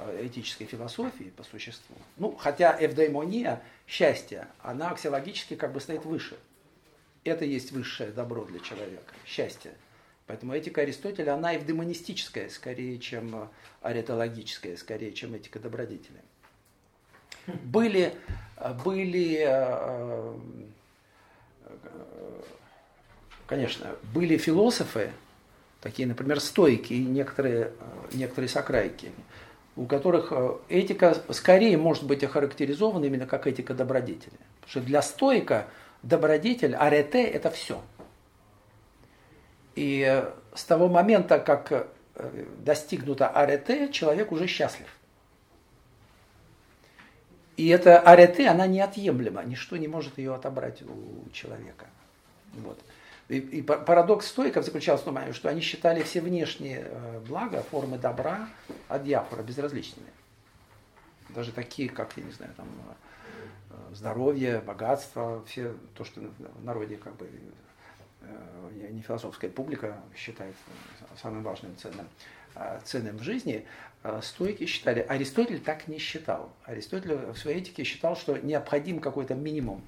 Э, этической философии по существу. Ну, хотя эвдаймония, счастье, она аксиологически как бы стоит выше. Это есть высшее добро для человека, счастье. Поэтому этика Аристотеля, она эвдемонистическая, скорее, чем аретологическая, скорее, чем этика добродетели. Были, были э, конечно, были философы, такие, например, стойки и некоторые, некоторые сокрайки, у которых э, этика скорее может быть охарактеризована именно как этика добродетели. Потому что для стойка добродетель, арете – это все. И э, с того момента, как э, достигнуто арете, человек уже счастлив. И эта арете, она неотъемлема, ничто не может ее отобрать у человека. Вот. И, и парадокс стойков заключался в том, что они считали все внешние э, блага, формы добра от безразличными. Даже такие, как, я не знаю, там, здоровье, богатство, все то, что в народе как бы э, не философская публика считает самым важным ценным, ценным в жизни, стойки считали. Аристотель так не считал. Аристотель в своей этике считал, что необходим какой-то минимум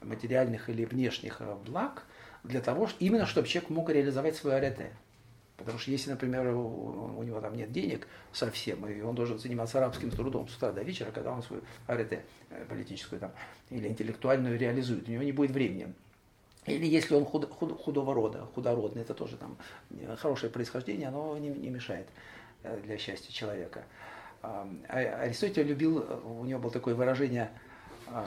материальных или внешних благ – для того, именно чтобы человек мог реализовать свой арете. Потому что если, например, у, у него там нет денег совсем, и он должен заниматься арабским трудом с утра до вечера, когда он свою арете э, политическую там, или интеллектуальную реализует, у него не будет времени. Или если он худ, худ, худого рода, худородный, это тоже там э, хорошее происхождение, оно не, не мешает э, для счастья человека. А Аристотель любил, у него было такое выражение, а,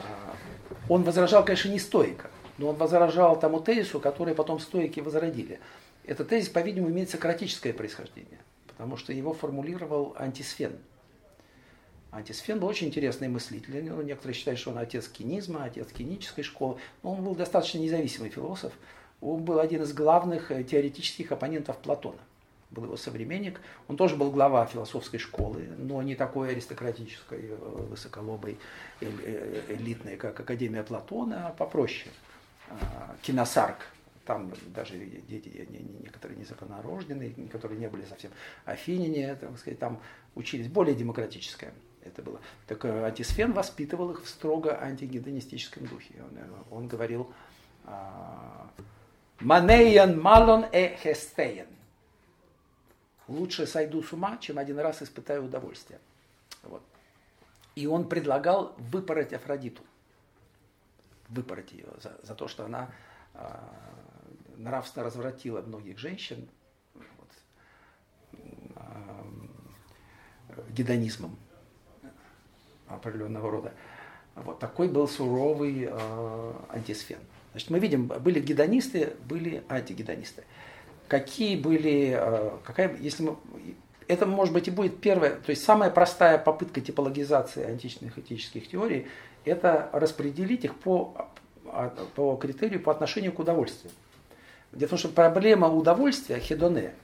он возражал, конечно, не стойко, но он возражал тому тезису, который потом стойки возродили. Этот тезис, по-видимому, имеет сократическое происхождение, потому что его формулировал антисфен. Антисфен был очень интересный мыслитель. Ну, некоторые считают, что он отец кинизма, отец кинической школы. Но он был достаточно независимый философ. Он был один из главных э, теоретических оппонентов Платона. Был его современник. Он тоже был глава философской школы, но не такой аристократической, э, высоколобой, э, элитной, как Академия Платона, а попроще. А, киносарк, там даже дети некоторые незаконнорожденные, которые не были совсем афиняне, так сказать, там учились более демократическое. Это было. Так э, Антисфен воспитывал их в строго антигедонистическом духе. Он, э, он говорил а, «Манеян малон э хестеян». Лучше сойду с ума, чем один раз испытаю удовольствие. Вот. И он предлагал выпороть Афродиту выпороть ее за, за то, что она э, нравственно развратила многих женщин вот, гедонизмом определенного рода. Вот такой был суровый э, антисфен. Значит, мы видим, были гедонисты, были антигедонисты. Какие были, э, какая, если мы, это, может быть, и будет первая, то есть самая простая попытка типологизации античных этических теорий, это распределить их по, по критерию по отношению к удовольствию. Дело в том, что проблема удовольствия, хедоне,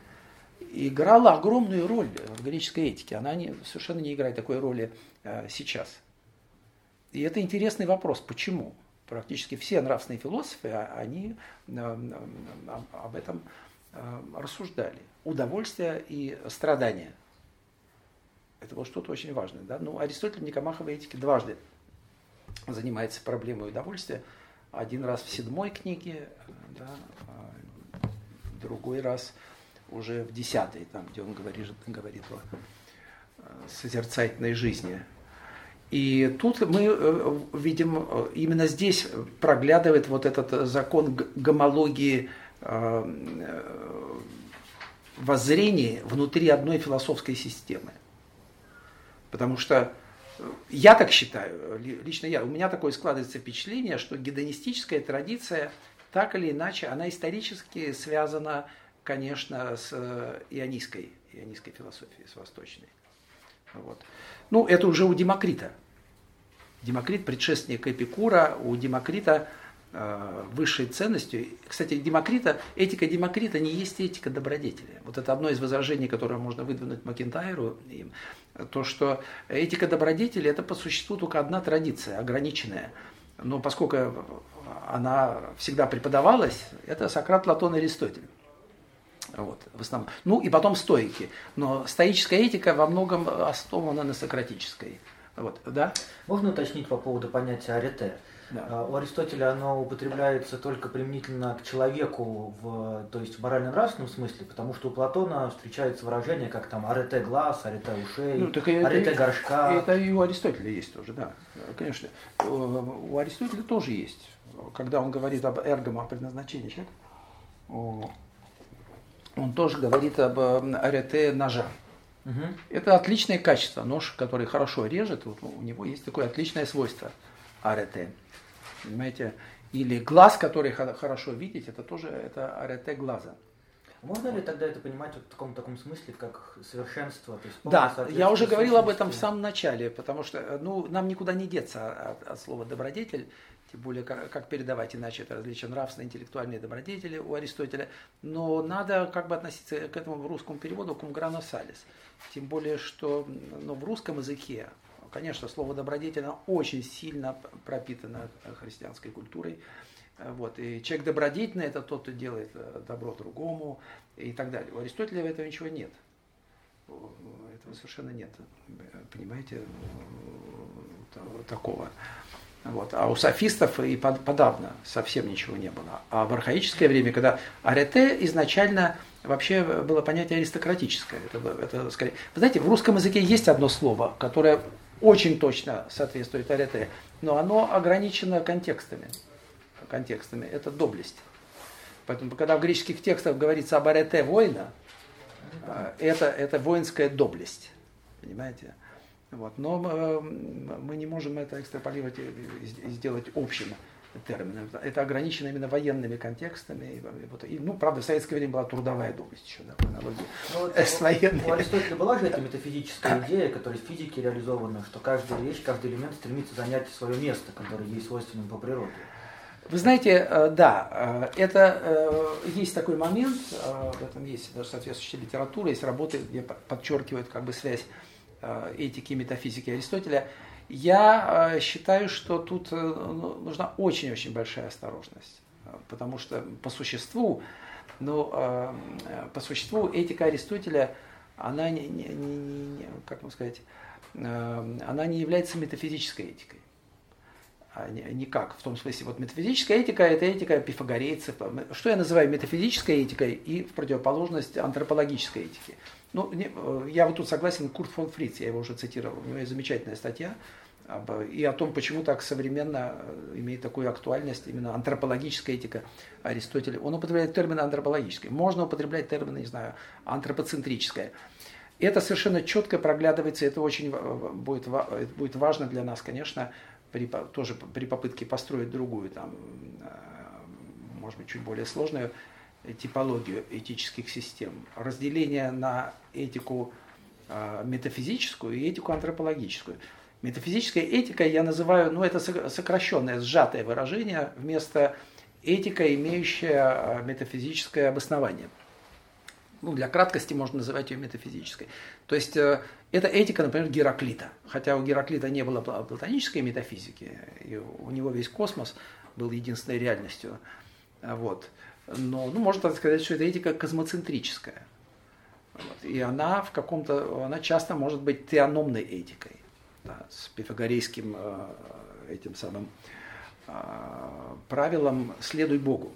играла огромную роль в греческой этике. Она не, совершенно не играет такой роли э, сейчас. И это интересный вопрос. Почему? Практически все нравственные философы, а, они э, об этом э, рассуждали. Удовольствие и страдания. Это вот что-то очень важное. Да? Ну, Аристотель в Никомаховой этике дважды занимается проблемой удовольствия. Один раз в седьмой книге, да, другой раз уже в десятый, там, где он говорит, говорит о э, созерцательной жизни. И тут мы э, видим, э, именно здесь проглядывает вот этот закон гомологии воззрений внутри одной философской системы. Потому что я так считаю, лично я, у меня такое складывается впечатление, что гедонистическая традиция так или иначе, она исторически связана, конечно, с ионийской, ионийской философией, с восточной. Вот. Ну, это уже у Демокрита. Демокрит, предшественник Эпикура, у Демокрита э, высшей ценностью. Кстати, Демокрита, этика Демокрита не есть этика добродетели. Вот это одно из возражений, которое можно выдвинуть Макентайру, им, то, что этика добродетели – это по существу только одна традиция, ограниченная. Но поскольку она всегда преподавалась, это Сократ, Платон и Аристотель. Вот, в основном. Ну и потом стойки. Но стоическая этика во многом основана на сократической. Вот, да? Можно уточнить по поводу понятия арете? Да. А, у Аристотеля оно употребляется только применительно к человеку, в, то есть в морально-нравственном смысле, потому что у Платона встречается выражение, как там арете глаз, арете ушей, ну, так арете это, горшка. Это и у Аристотеля есть тоже, да, конечно. У Аристотеля тоже есть. Когда он говорит об эргомо, о предназначении человека, он тоже говорит об арете ножа. Угу. Это отличное качество. Нож, который хорошо режет, вот у него есть такое отличное свойство арете. Понимаете? Или глаз, который хорошо видеть, это тоже это арете глаза. Можно ли тогда это понимать вот в таком таком смысле, как совершенство? То есть да, я уже говорил об этом в самом начале, потому что ну, нам никуда не деться от, от слова добродетель. Тем более, как, как передавать иначе это различия нравственные, интеллектуальные добродетели у Аристотеля. Но надо как бы относиться к этому в русском переводу grano salis. Тем более, что ну, в русском языке, конечно, слово добродетель очень сильно пропитано христианской культурой. Вот. И человек добродетельный – это тот, кто делает э, добро другому и так далее. У Аристотеля этого ничего нет. Этого совершенно нет. Понимаете, такого. Вот. А у софистов и подавно совсем ничего не было. А в архаическое время, когда арете изначально вообще было понятие аристократическое. Это, это скорее... Вы знаете, в русском языке есть одно слово, которое очень точно соответствует арете, но оно ограничено контекстами. контекстами. Это доблесть. Поэтому, когда в греческих текстах говорится об арете воина, э, это, это воинская доблесть. Понимаете? Вот. Но э, мы не можем это экстраполировать и сделать общим термином. Это ограничено именно военными контекстами. И, ну, правда, в советское время была трудовая доблесть еще, да, по аналогии ну, вот, <laughs> с военной. У Аристотеля была же эта метафизическая идея, которая в физике реализована, что каждая вещь, каждый элемент стремится занять свое место, которое ей свойственно по природе. Вы знаете, э, да, э, это есть такой момент, в этом есть даже соответствующая литература, есть работы, где подчеркивают как бы связь Э, этики и метафизики Аристотеля, я э, считаю, что тут э, ну, нужна очень-очень большая осторожность. Потому что по существу, ну, по существу этика Аристотеля, она не, не, не, не как вам сказать, она не является метафизической этикой. А никак. В том смысле, вот метафизическая этика – это этика пифагорейцев. Что я называю метафизической этикой и в противоположность антропологической этике. Ну, не, э, я вот тут согласен, Курт фон Фриц, я его уже цитировал, у него есть замечательная статья об, и о том, почему так современно э, имеет такую актуальность именно антропологическая этика Аристотеля. Он употребляет термин антропологическая. Можно употреблять термины, не знаю, антропоцентрическая. Это совершенно четко проглядывается, это очень будет, будет важно для нас, конечно, при, тоже при попытке построить другую, там, э, может быть, чуть более сложную типологию этических систем, разделение на этику э, метафизическую и этику антропологическую. Метафизическая этика я называю, ну это сокращенное, сжатое выражение вместо этика, имеющая а, метафизическое обоснование. Ну, для краткости можно называть ее метафизической. То есть э, это этика, например, Гераклита. Хотя у Гераклита не было платонической метафизики, и у него весь космос был единственной реальностью. Вот но ну, можно сказать, что это этика космоцентрическая. Вот. И она в каком-то, она часто может быть теономной этикой, да, с пифагорейским э, этим самым э, правилом «следуй Богу».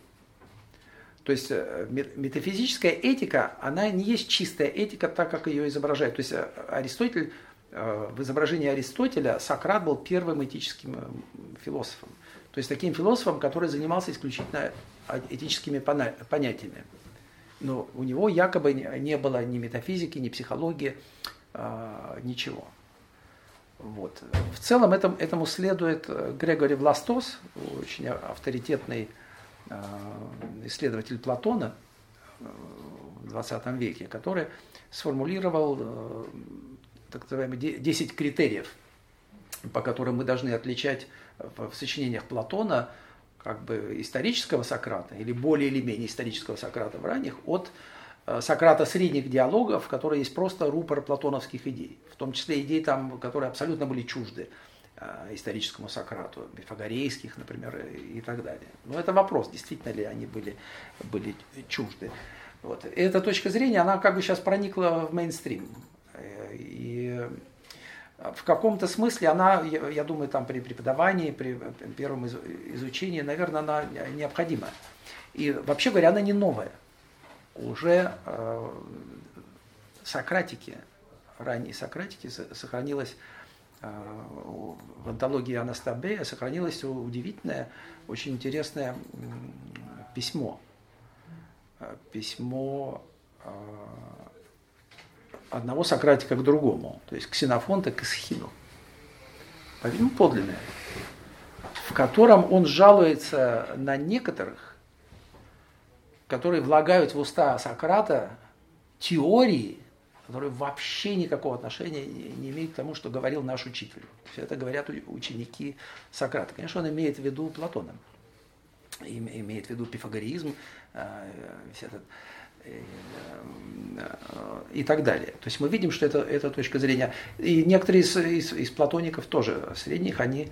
То есть э, метафизическая этика, она не есть чистая этика, так как ее изображают. То есть э, Аристотель, в изображении Аристотеля Сократ был первым этическим философом. То есть таким философом, который занимался исключительно этическими понятиями. Но у него якобы не было ни метафизики, ни психологии, ничего. Вот. В целом этому, этому следует э, Грегори Властос, очень авторитетный э, исследователь Платона э, в 20 веке, который сформулировал так называемые 10 критериев, по которым мы должны отличать в сочинениях Платона как бы исторического Сократа или более или менее исторического Сократа в ранних от Э, Сократа средних диалогов, в которых есть просто рупор платоновских идей, в том числе идей, там, которые абсолютно были чужды э, историческому Сократу, пифагорейских, например, и так далее. Но это вопрос, действительно ли они были, были чужды. Вот. Эта точка зрения, она как бы сейчас проникла в мейнстрим. Э, и в каком-то смысле она, я думаю, там при преподавании, при первом изучении, наверное, она необходима. И вообще говоря, она не новая уже э, Сократики, ранние Сократики сохранилось э, в антологии Анастабея сохранилось удивительное, очень интересное письмо. Э, письмо одного Сократика к другому, то есть Ксенофонта к Исхину. По-видимому, подлинное, в котором он жалуется на некоторых которые влагают в уста Сократа теории, которые вообще никакого отношения не имеют к тому, что говорил наш учитель. Все это говорят ученики Сократа. Конечно, он имеет в виду Платона, имеет в виду пифагоризм, э, э, и так далее. То есть мы видим, что это, это точка зрения. И некоторые из, из, из платоников тоже средних, они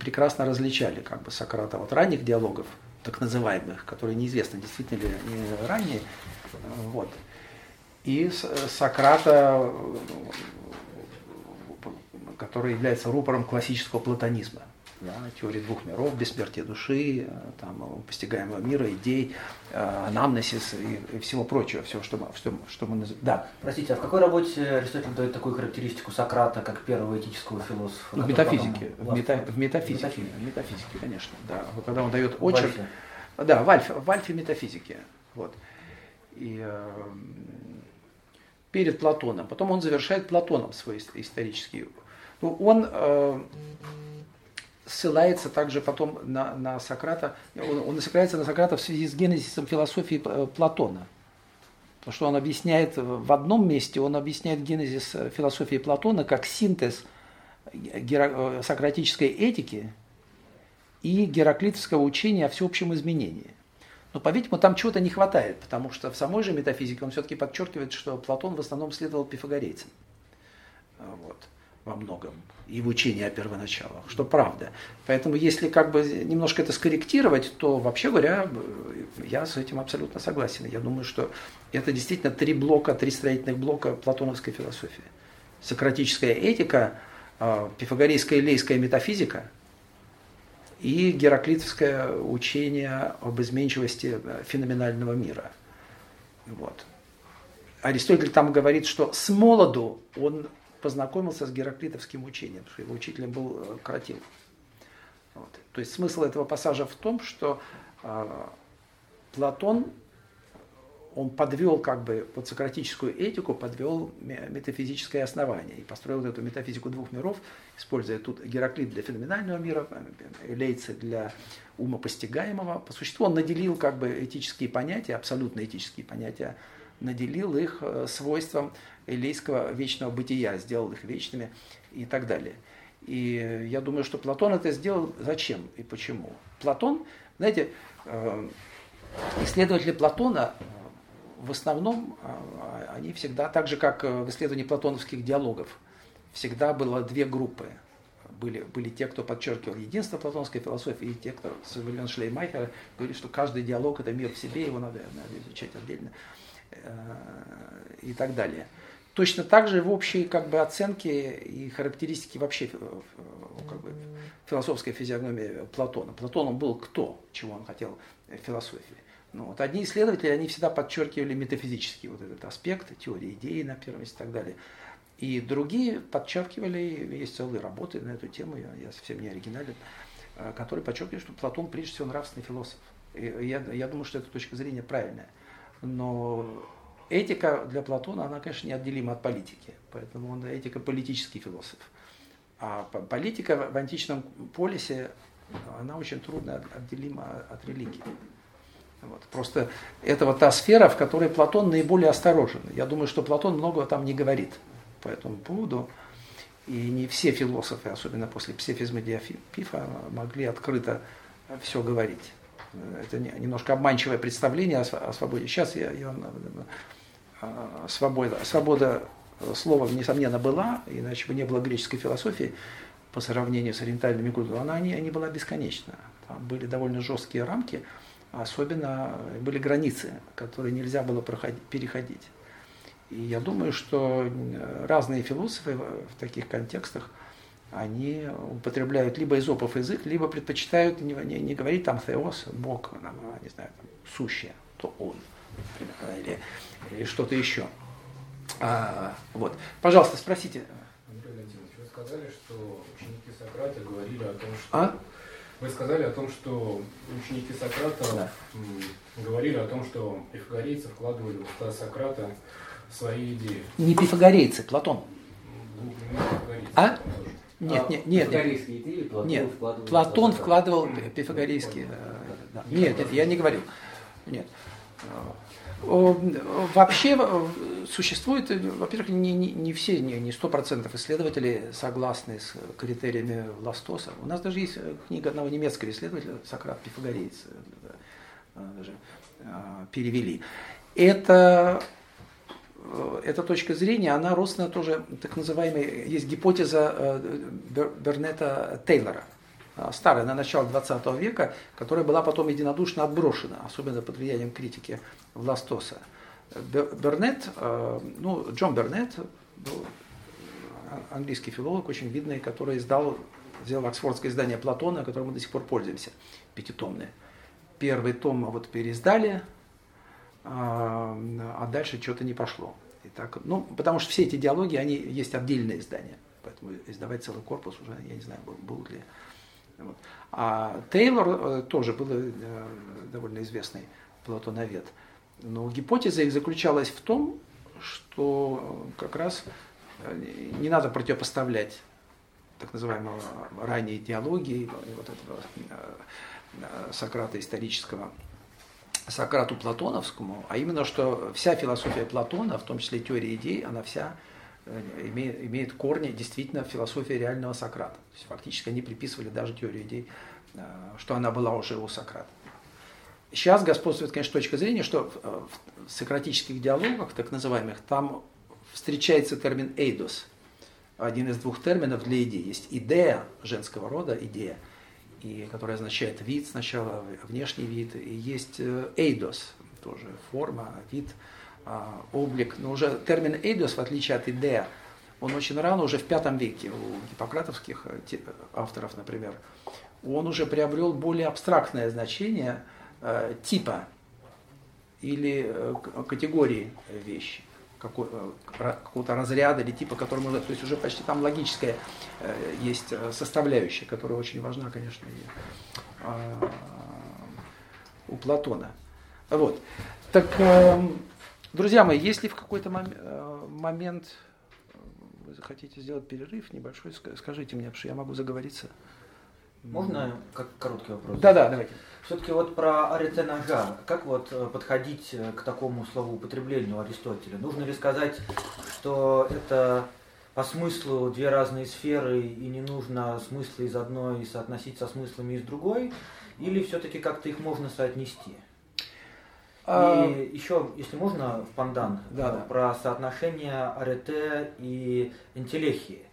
прекрасно различали как бы Сократа от ранних диалогов так называемых, которые неизвестно, действительно ли они ранние. Вот. И Сократа, который является рупором классического платонизма. Да, теории двух миров, бессмертия души, там, постигаемого мира, идей, анамнезис и, и всего прочего, все, что мы, что, что мы называем. Да. Простите, а в какой работе Аристотель дает такую характеристику Сократа как первого этического философа? В метафизике, потом... в, мета, в метафизике, в метафизике, конечно. Да. Когда он дает очерк, да, в альфе, в альфе метафизики. Вот. И, э, перед Платоном. Потом он завершает Платоном свой исторический. Ну, он э, ссылается также потом на, на Сократа, он, он ссылается на Сократа в связи с генезисом философии э, Платона. Потому что он объясняет в одном месте, он объясняет генезис э, философии Платона как синтез сократической этики и гераклитовского учения о всеобщем изменении. Но, по-видимому, там чего-то не хватает, потому что в самой же метафизике он все-таки подчеркивает, что Платон в основном следовал пифагорейцам. Вот, во многом. И в учении о первоначалах, что правда. Поэтому, если как бы немножко это скорректировать, то, вообще говоря, я с этим абсолютно согласен. Я думаю, что это действительно три блока, три строительных блока платоновской философии. Сократическая этика, а, пифагорейская лейская метафизика – и гераклитовское учение об изменчивости э, феноменального мира. Вот. Аристотель там говорит, что с молоду он познакомился с гераклитовским учением, что его учителем был э, Кратил. Вот. То есть смысл этого пассажа в том, что э, Платон он подвел как бы под сократическую этику, подвел метафизическое основание и построил эту метафизику двух миров, используя тут Гераклит для феноменального мира, Лейцы для ума постигаемого. По существу он наделил как бы этические понятия, абсолютно этические понятия, наделил их э, свойством элейского вечного бытия, сделал их вечными и так далее. И я думаю, что Платон это сделал зачем и почему. Платон, знаете, э, исследователи Платона в основном а, они всегда, так же как э, в исследовании платоновских диалогов, всегда было две группы. Были, были те, кто подчеркивал единство платонской философии, и те, кто с времен Шлеймайхера говорили, что каждый диалог это мир в себе, его надо, надо изучать отдельно э, и так далее. Точно так же в общей как бы, оценке и характеристике вообще э, как бы, философской физиогномии Платона. Платон он был кто, чего он хотел в философии. Ну, вот одни исследователи, они всегда подчеркивали метафизический вот этот аспект, теории идеи на первом месте и так далее. И другие подчеркивали, есть целые работы на эту тему, я, я совсем не оригинален, э, которые подчеркивали, что Платон прежде всего нравственный философ. И я, я думаю, что эта точка зрения правильная. Но этика для Платона, она, конечно, неотделима от политики. Поэтому он этика политический философ. А политика в античном полисе, она очень трудно отделима от религии. Вот. Просто это вот та сфера, в которой Платон наиболее осторожен. Я думаю, что Платон много там не говорит по этому поводу. И не все философы, особенно после психизма Диафипа, могли открыто все говорить. Это немножко обманчивое представление о свободе. Сейчас я, я свобода, свобода слова, несомненно, была, иначе бы не было греческой философии по сравнению с ориентальными культурами. Она не, не была бесконечна. Там были довольно жесткие рамки, особенно были границы, которые нельзя было проходить, переходить. И я думаю, что разные философы в таких контекстах, они употребляют либо изопов язык, либо предпочитают не, не, не говорить там «теос», «бог», там, не знаю, там, «сущее», то «он», или, или что-то еще. А, вот. Пожалуйста, спросите. Андрей Валентинович, вы сказали, что ученики Сократа говорили о том, что... А? Вы сказали о том, что ученики Сократа да. говорили о том, что пифагорейцы вкладывали в уста Сократа свои идеи. Не пифагорейцы, Платон. Ну, не пифагорейцы, а? Нет, нет, нет. Пифагорейские идеи Платон нет, вкладывал. Платон вкладывал пифагорейские. Да. Нет, нет, я не говорил. Нет. Вообще существует, во-первых, не, не, не все, не, не 100% исследователей согласны с критериями Ластоса. У нас даже есть книга одного немецкого исследователя, Сократ Пифагореец, даже перевели. Это, эта точка зрения, она родственна тоже так называемой, есть гипотеза Бернета Тейлора – старая, на начало 20 века, которая была потом единодушно отброшена, особенно под влиянием критики Властоса. Бернет, а, ну, Джон Бернет, был английский филолог, очень видный, который издал, сделал оксфордское издание Платона, которым мы до сих пор пользуемся, пятитомное. Первый том вот переиздали, а, а дальше что-то не пошло. И так, ну, потому что все эти диалоги, они есть отдельные издания. Поэтому издавать целый корпус уже, я не знаю, будут ли вот. А Тейлор э, тоже был э, довольно известный платоновед. Но гипотеза их заключалась в том, что как раз э, не надо противопоставлять так называемого ранней идеологии, вот этого Сократа исторического, Сократу Платоновскому, а именно, что вся философия Платона, в том числе теория идей, она вся Э, имеет, имеет корни действительно в философии реального Сократа. То есть фактически они приписывали даже теорию идей, э, что она была уже у Сократа. Сейчас господствует, конечно, точка зрения, что э, в сократических диалогах, так называемых, там встречается термин «эйдос», один из двух терминов для идеи. Есть идея женского рода, идея, и, которая означает вид сначала, внешний вид, и есть эйдос, тоже форма, вид – а, облик, но уже термин «эйдос», в отличие от «идея», он очень рано, уже в V веке, у гиппократовских э, авторов, например, он уже приобрел более абстрактное значение э, типа или э, категории вещи, какого-то разряда или типа, который можно, то есть уже почти там логическая есть составляющая, которая очень важна, конечно, и, а, у Платона. Вот. Так эм, Друзья мои, если в какой-то э, момент э, вы захотите сделать перерыв небольшой, скажите мне, потому что я могу заговориться. Можно как короткий вопрос? Да, да, давайте. Все-таки вот про арете ножа. Как вот э, подходить к такому словоупотреблению Аристотеля? Нужно ли сказать, что это по смыслу две разные сферы и не нужно смыслы из одной соотносить со смыслами из другой? Или все-таки как-то их можно соотнести? А... И еще, если можно, в пандан, да, да. про соотношение арете и интеллехии.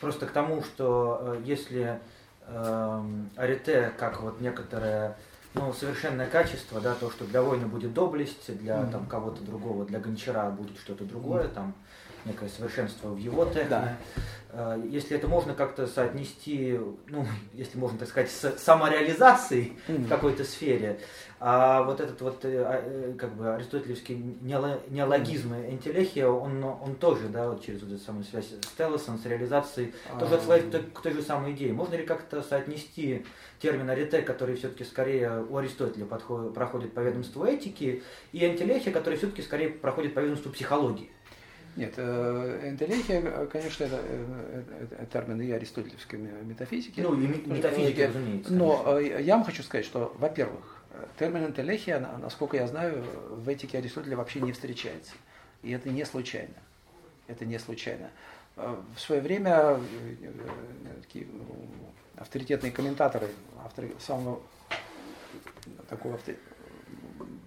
Просто к тому, что э, если э, арете как вот некоторое ну, совершенное качество, да, то, что для воина будет доблесть, для mm-hmm. там кого-то другого, для гончара будет что-то другое, mm-hmm. там некое совершенство в его техне. Да. Э, если это можно как-то соотнести, ну, <laughs> если можно так сказать, с самореализацией mm-hmm. в какой-то сфере, а вот этот вот э, а, э, как бы аристотелевский неологизм энтелехия, он, он тоже, да, вот через вот эту самую связь с Телосом, с реализацией, а, тоже отсылает к той же самой идее. Можно ли как-то соотнести термин арите, который все-таки скорее у Аристотеля подходит, проходит по ведомству этики, и энтелехия, который все-таки скорее проходит по ведомству психологии? Нет, энтелехия, конечно, это, это термин и аристотелевской метафизики. Ну, и метафизики, разумеется. Но я вам хочу сказать, что, во-первых, термин энтелехия, насколько я знаю, в этике Аристотеля вообще не встречается. И это не случайно. Это не случайно. В свое время такие авторитетные комментаторы, авторы самого такого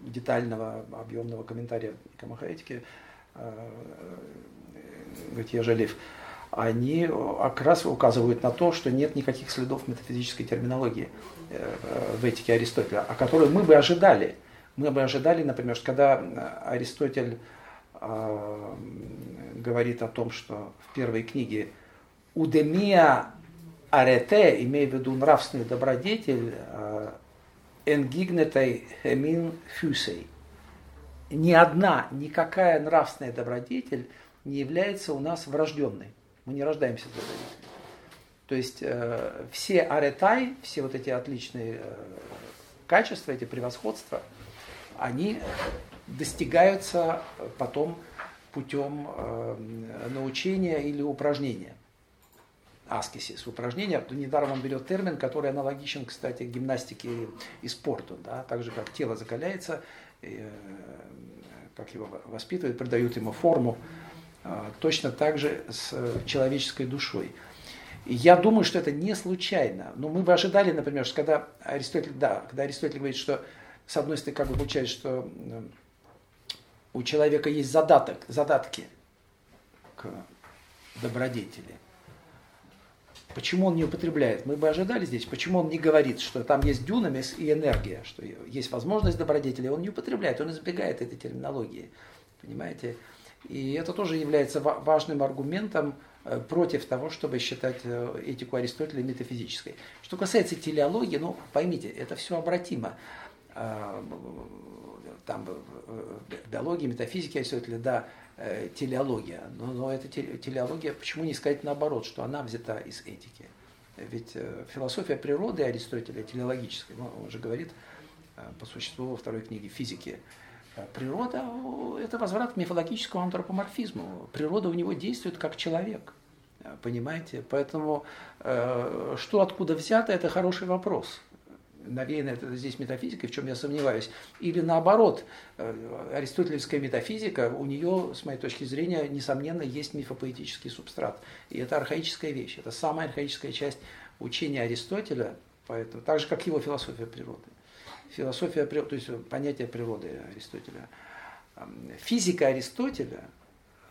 детального, объемного комментария Камахаэтики, Готье Жалев, они как раз указывают на то, что нет никаких следов метафизической терминологии э, в этике Аристотеля, о которой мы бы ожидали. Мы бы ожидали, например, что когда Аристотель э, говорит о том, что в первой книге «Удемия арете», имея в виду нравственный добродетель, э, «энгигнетай хемин фюсей», ни одна, никакая нравственная добродетель не является у нас врожденной. Мы не рождаемся добродетелями. То есть э, все аретай, все вот эти отличные э, качества, эти превосходства, они достигаются потом путем э, научения или упражнения. Аскисис, упражнение. Недаром он берет термин, который аналогичен, кстати, гимнастике и спорту. Да? Так же, как тело закаляется, как его воспитывают, придают ему форму, а, точно так же с человеческой душой. Я думаю, что это не случайно. Но мы бы ожидали, например, что когда Аристотель, да, когда Аристотель говорит, что с одной стороны, как бы получается, что у человека есть задаток, задатки к добродетели. Почему он не употребляет? Мы бы ожидали здесь, почему он не говорит, что там есть дюнамис и энергия, что есть возможность добродетели, он не употребляет, он избегает этой терминологии. Понимаете? И это тоже является важным аргументом э, против того, чтобы считать э, этику Аристотеля метафизической. Что касается телеологии, ну, поймите, это все обратимо. А, там биологии, метафизике Аристотеля, да, э, телеология. Но, но эта телеология, почему не сказать наоборот, что она взята из этики? Ведь э, философия природы Аристотеля телеологическая, ну, он же говорит э, по существу во второй книге физики, э, природа – это возврат к мифологическому антропоморфизму. Природа у него действует как человек. Понимаете? Поэтому что откуда взято – это хороший вопрос навеяно это здесь метафизикой, в чем я сомневаюсь, или наоборот, э, аристотелевская метафизика, у нее, с моей точки зрения, несомненно, есть мифопоэтический субстрат. И это архаическая вещь, это самая архаическая часть учения Аристотеля, поэтому, так же, как его философия природы. Философия, то есть понятие природы Аристотеля. Физика Аристотеля,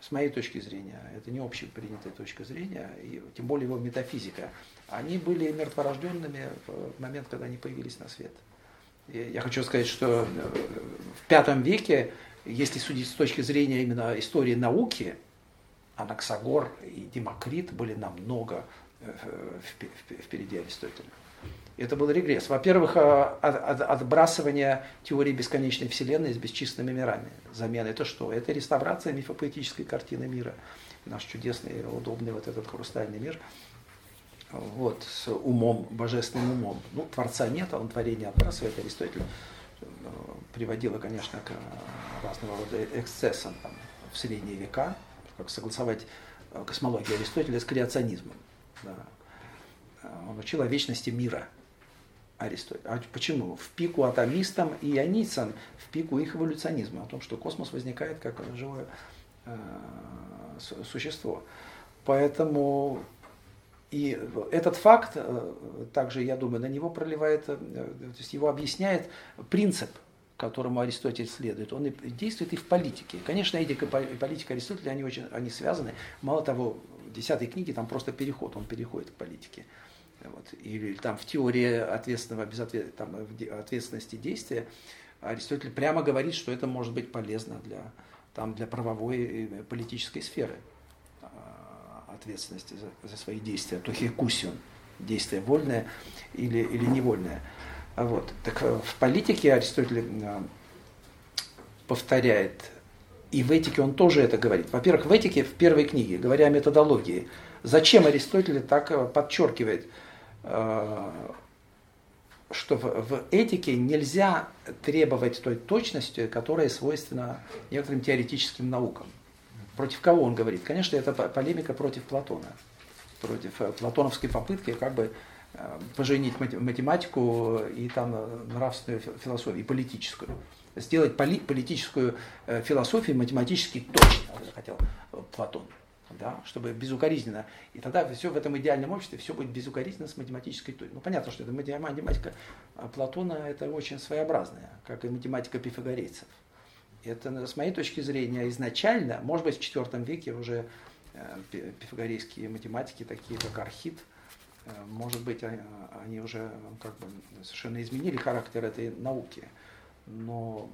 с моей точки зрения, это не общепринятая точка зрения, и тем более его метафизика, они были мертворожденными в момент, когда они появились на свет. И я хочу сказать, что э, в пятом веке, если судить с точки зрения именно истории науки, Анаксагор и Демокрит были намного э, впереди Аристотеля. Это был регресс. Во-первых, а, отбрасывание теории бесконечной Вселенной с бесчисленными мирами. Замена это что? Это реставрация мифопоэтической картины мира. Наш чудесный, удобный вот этот хрустальный мир – вот, с умом, божественным умом. Ну, Творца нет, а он творение отбрасывает. Аристотель э, приводило, конечно, к разного рода эксцессам там, в средние века, как согласовать э, космологию Аристотеля с креационизмом. Да. Он учил о вечности мира. Аристотель. А почему? В пику атомистам и ионийцам, в пику их эволюционизма, о том, что космос возникает как живое э, существо. Поэтому и этот факт, э, также, я думаю, на него проливает, э, то есть его объясняет принцип, которому Аристотель следует. Он действует и в политике. Конечно, этика и политика Аристотеля, они очень они связаны. Мало того, в десятой книге там просто переход, он переходит к политике. Вот. Или там в теории ответственного, безответ, там, ответственности действия Аристотель прямо говорит, что это может быть полезно для, там, для правовой и политической сферы. Ответственности за, за свои действия, то хикусион, действие вольное или, или невольное. Вот. Так в политике Аристотель повторяет, и в этике он тоже это говорит. Во-первых, в этике, в первой книге, говоря о методологии, зачем Аристотель так подчеркивает, что в этике нельзя требовать той точности, которая свойственна некоторым теоретическим наукам. Против кого он говорит? Конечно, это полемика против Платона, против э, платоновской попытки как бы э, поженить математику и там э, нравственную философию, и политическую. Сделать поли политическую философию математически точно, хотел Платон да, чтобы безукоризненно. И тогда все в этом идеальном обществе, все будет безукоризненно с математической точностью. Ну, понятно, что это математика Платона, это очень своеобразная, как и математика пифагорейцев. Это, с моей точки зрения, изначально, может быть, в IV веке уже э, пифагорейские математики, такие как Архит, э, может быть, они уже как бы совершенно изменили характер этой науки. Но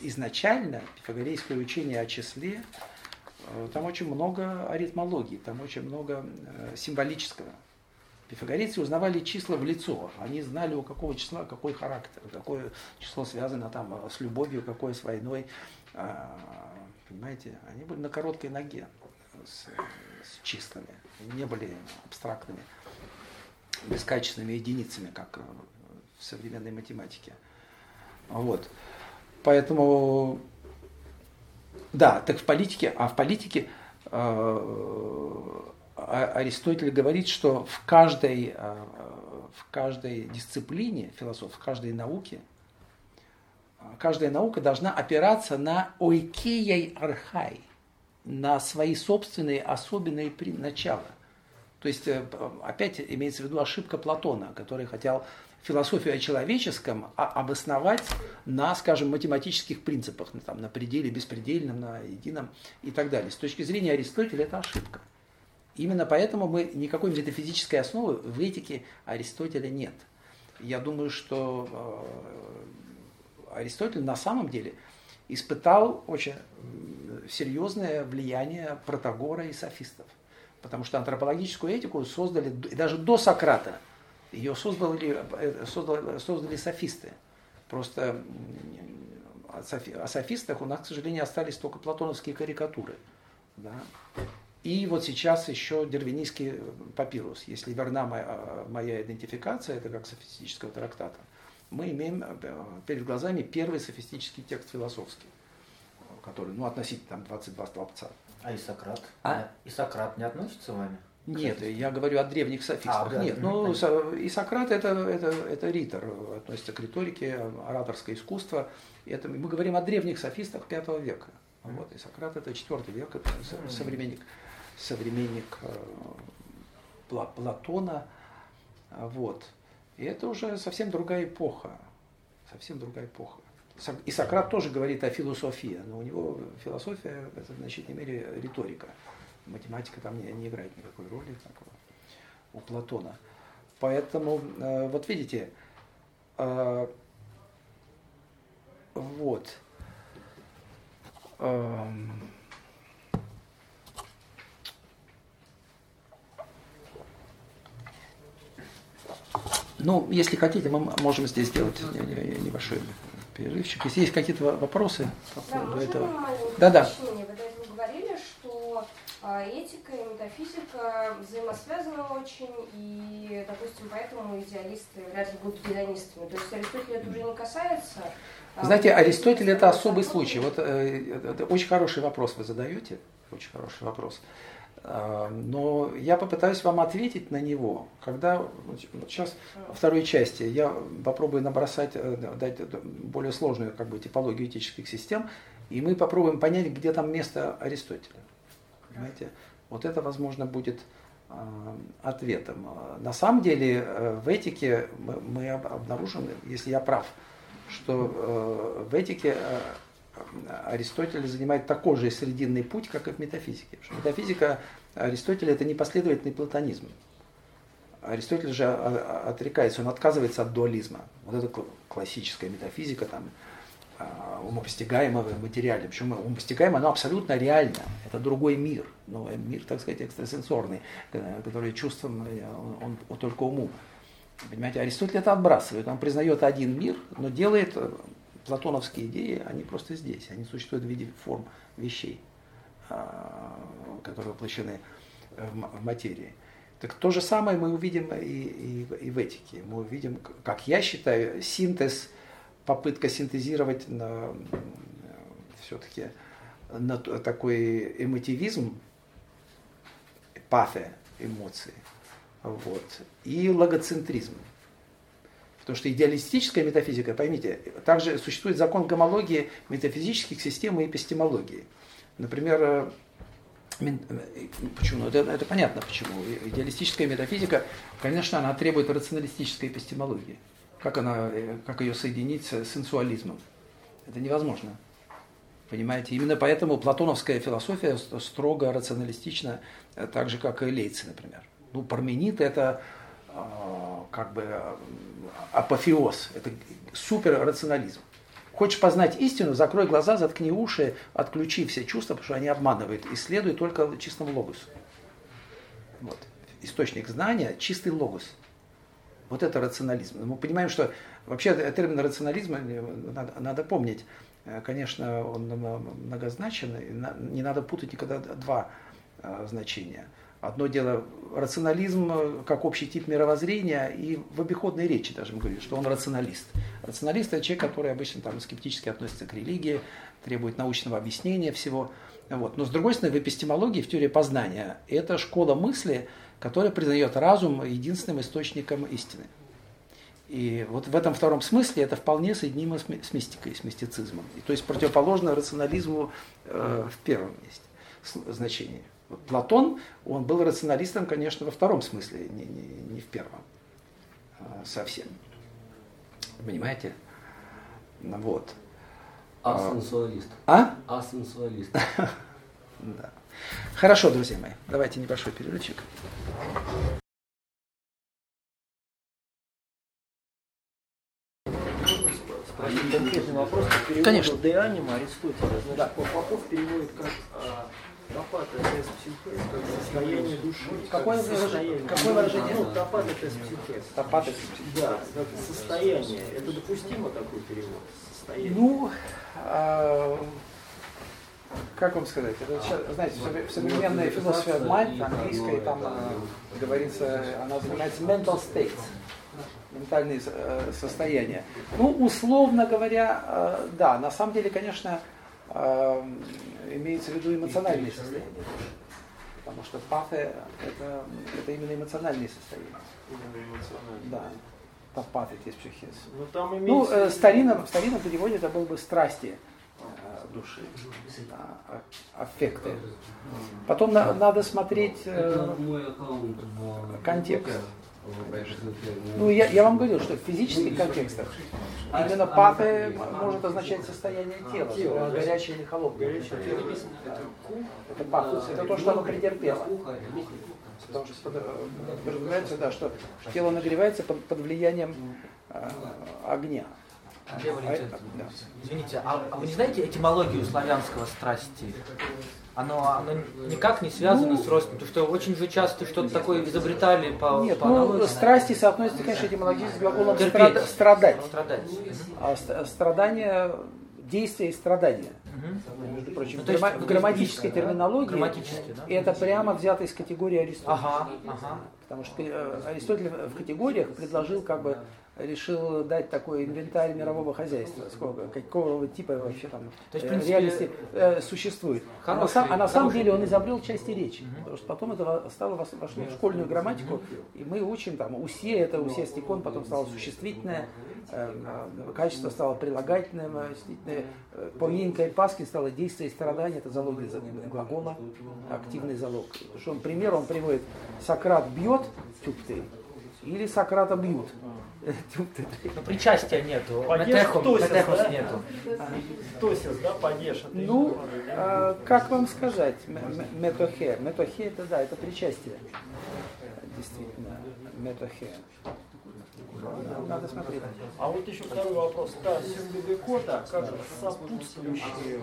изначально пифагорейское учение о числе Э, там очень много аритмологии, там очень много символического. Пифагорейцы узнавали числа в лицо, они знали, у какого числа какой характер, какое число связано там э, с любовью, какое с войной. А, понимаете, они были на короткой ноге с, с числами, не были абстрактными, бескачественными единицами, как в современной математике. Вот. Поэтому да, так в политике, а в политике э, Аристотель говорит, что в каждой, э, в каждой дисциплине философ, в каждой науке, каждая наука должна опираться на ойкеей архай, на свои собственные особенные начала. То есть, э, опять имеется в виду ошибка Платона, который хотел философию о человеческом а обосновать на, скажем, математических принципах, на, там, на пределе, беспредельном, на едином и так далее. С точки зрения Аристотеля это ошибка. Именно поэтому мы никакой метафизической основы в этике Аристотеля нет. Я думаю, что э, Аристотель на самом деле испытал очень серьезное влияние Протагора и софистов. Потому что антропологическую этику создали даже до Сократа – ее создали, создали, создали софисты. Просто о софистах у нас, к сожалению, остались только платоновские карикатуры. Да? И вот сейчас еще дервинийский папирус. Если верна моя, моя идентификация, это как софистического трактата, мы имеем э, перед глазами первый софистический текст философский, который, ну, относительно там 22 столбца. А и Сократ? А? И Сократ не относится вами? Нет, я говорю о древних софистах. А, да, Нет, ну и Сократ это, это, это ритор, относится к риторике, ораторское искусство. Это, мы говорим о древних софистах V века. Вот, и Сократ это IV век, это современник, современник э, Платона. Вот. И это уже совсем другая эпоха. Совсем другая эпоха. И Сократ тоже говорит о философии, но у него философия это в значительной мере риторика математика там не, не играет никакой роли как у Платона. Поэтому, э, вот видите, э, вот. Э, ну, если хотите, мы можем здесь сделать небольшой перерывчик. Если есть какие-то вопросы по поводу да, этого. Да, да. А этика и метафизика взаимосвязаны очень, и, допустим, поэтому идеалисты вряд ли будут гедонистами. То есть Аристотель это уже не касается. А Знаете, Аристотель это особый случай. Вот э, это очень хороший вопрос вы задаете, очень хороший вопрос. Но я попытаюсь вам ответить на него, когда сейчас во второй части я попробую набросать, э, дать более сложную как бы типологию этических систем, и мы попробуем понять, где там место Аристотеля. Понимаете? Вот это, возможно, будет а, ответом. На самом деле э, в этике мы обнаружим, если я прав, что э, в этике э, Аристотель занимает такой же срединный путь, как и в метафизике. Что метафизика Аристотеля это непоследовательный платонизм. Аристотель же отрекается, он отказывается от дуализма. Вот это классическая метафизика, там, а, умопостигаемого материального. Причем умопостигаемое, оно абсолютно реально. Это другой мир. Но мир, так сказать, экстрасенсорный, который чувством, э, он, он только уму. Понимаете, Аристотель это отбрасывает. Он признает один мир, но делает платоновские идеи, они просто здесь. Они существуют в виде форм вещей, а, которые воплощены в материи. Так то же самое мы увидим и, и, и в этике. Мы увидим, как я считаю, синтез, попытка синтезировать на, все-таки на такой эмотивизм, пафе, эмоции, вот, и логоцентризм. Потому что идеалистическая метафизика, поймите, также существует закон гомологии метафизических систем и эпистемологии. Например, Почему? Это, это понятно почему. Идеалистическая метафизика, конечно, она требует рационалистической эпистемологии. Как, она, э, как ее соединить с сенсуализмом? Это невозможно. Понимаете? Именно поэтому платоновская философия строго рационалистична, э, так же, как и Лейцы, например. Ну, Парменид – это э, как бы апофеоз, это суперрационализм. Хочешь познать истину, закрой глаза, заткни уши, отключи все чувства, потому что они обманывают, и следуй только чистому логосу. Вот. Источник знания – чистый логос. Вот это рационализм. Мы понимаем, что вообще термин рационализма э, надо, надо помнить. Э, конечно, он многозначен, не надо путать никогда два э, значения – Одно дело рационализм э, как общий тип мировоззрения и в обиходной речи даже мы говорим, что он рационалист. Рационалист – это человек, который обычно там скептически относится к религии, требует научного объяснения всего. Вот. Но с другой стороны, в эпистемологии, в теории познания, это школа мысли, которая признает разум единственным источником истины. И вот в этом втором смысле это вполне соединимо с мистикой, с мистицизмом. И, то есть противоположно рационализму э, в первом месте значении. Вот Платон, он был рационалистом, конечно, во втором смысле, не, не, не в первом а, совсем. Понимаете? Ну вот. Асенсуалист. А? Асенсуалист. <laughs> Да. Хорошо, друзья мои, давайте небольшой перерывчик. конкретный вопрос по Конечно. Де Анима Аристотеля. Значит, да. Попов переводит как состояние души. Какое, состояние, какое выражение? Ну, топат – это психез. Топат – это психез. Да, как состояние. Это допустимо такой перевод? Состояние. Ну, а, как вам сказать, это, знаете, в современной философии mind, английской, там а, говорится, она называется mental states, ментальные э, состояния. Ну, условно говоря, э, да, на самом деле, конечно, э, имеется в виду эмоциональные состояния. Потому что пафе это, это именно эмоциональные состояния. Именно эмоциональные. Да. Тапаты есть психез. Ну, там ну э, старинном, в старинном переводе это был бы страсти э, души, а, аффекты. Потом на, надо смотреть э, контекст. Ну, я, я вам говорил, что в физических контекстах именно паты может означать состояние тела, горячее или холодное. Это пафос, это то, что оно претерпело. Потому что подразумевается, да, что тело нагревается под, под влиянием э, огня. Андрей Валентинович, а, да. извините, а, а вы не знаете этимологию славянского страсти? Оно, оно никак не связано ну, с ростом, потому что очень же часто что-то такое изобретали по Нет, по ну, страсти соотносятся, конечно, этимологически с глаголом страда, страдать. страдать. А страдание, действие и страдание. Угу. Между прочим, ну, есть, в грамматической терминологии да? да? это прямо взято из категории Аристотеля. Ага, ага. Потому что э, Аристотель в категориях предложил как бы решил дать такой инвентарь мирового хозяйства, сколько, какого типа вообще там То есть, в принципе, реальности э, существует. Хороший, а на, сам, а на самом деле он изобрел части речи, угу. потому что потом это стало вошло в школьную грамматику, и мы учим там усе, это усе стекон, потом стало существительное, э, э качество стало прилагательным, э, э поминка и паски стало действие и страдание, это залоги глагола, активный залог. Потому что он пример, он приводит, Сократ бьет, тюк ты, или Сократа бьют. Но причастия нету. Метехос да? нету. Тосис, да, падеж. Ну, а, как вам сказать, метохе. Метохе это да, это причастие. Действительно, метохе. Надо смотреть. А вот еще второй вопрос. Та сюмбибекота, как сопутствующие,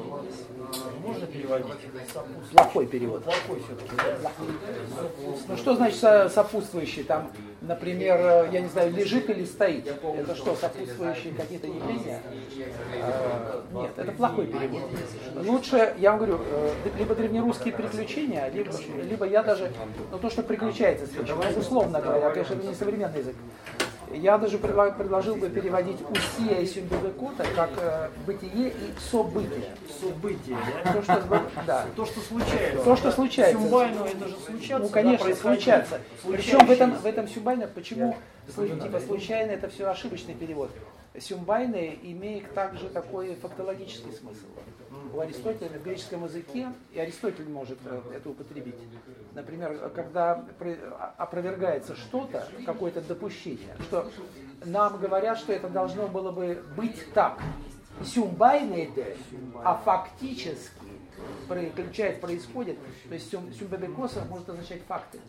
можно переводить? Сопутствующие. Плохой перевод. Плохой все-таки, да? Ну что значит со- сопутствующий? Там, например, э, я не знаю, лежит или стоит. Это что, сопутствующие какие-то явления? Э, Нет, это плохой перевод. Лучше, я вам говорю, э, либо древнерусские приключения, либо, либо я даже, ну то, что приключается с безусловно говоря, конечно, это не современный язык. Я даже предложил бы переводить Усия и Сюмбевекота как э, бытие и событие. Событие, да? То, что, да. То, что случается. То, что случается. Сюмбайну это же случаться. Ну, да, конечно, происходить. случаться. Причем в этом, в этом сюмбайне, почему слу- типа случайно это все ошибочный перевод? Сюмбайны имеет также такой фактологический смысл. У Аристотеля в греческом языке, и Аристотель может э, это употребить. Например, когда а- опровергается что-то, какое-то допущение, что нам говорят, что это должно было бы быть так. Сюмбайны а фактически приключает, происходит, то есть сюм, сюмбебекоса может означать факты.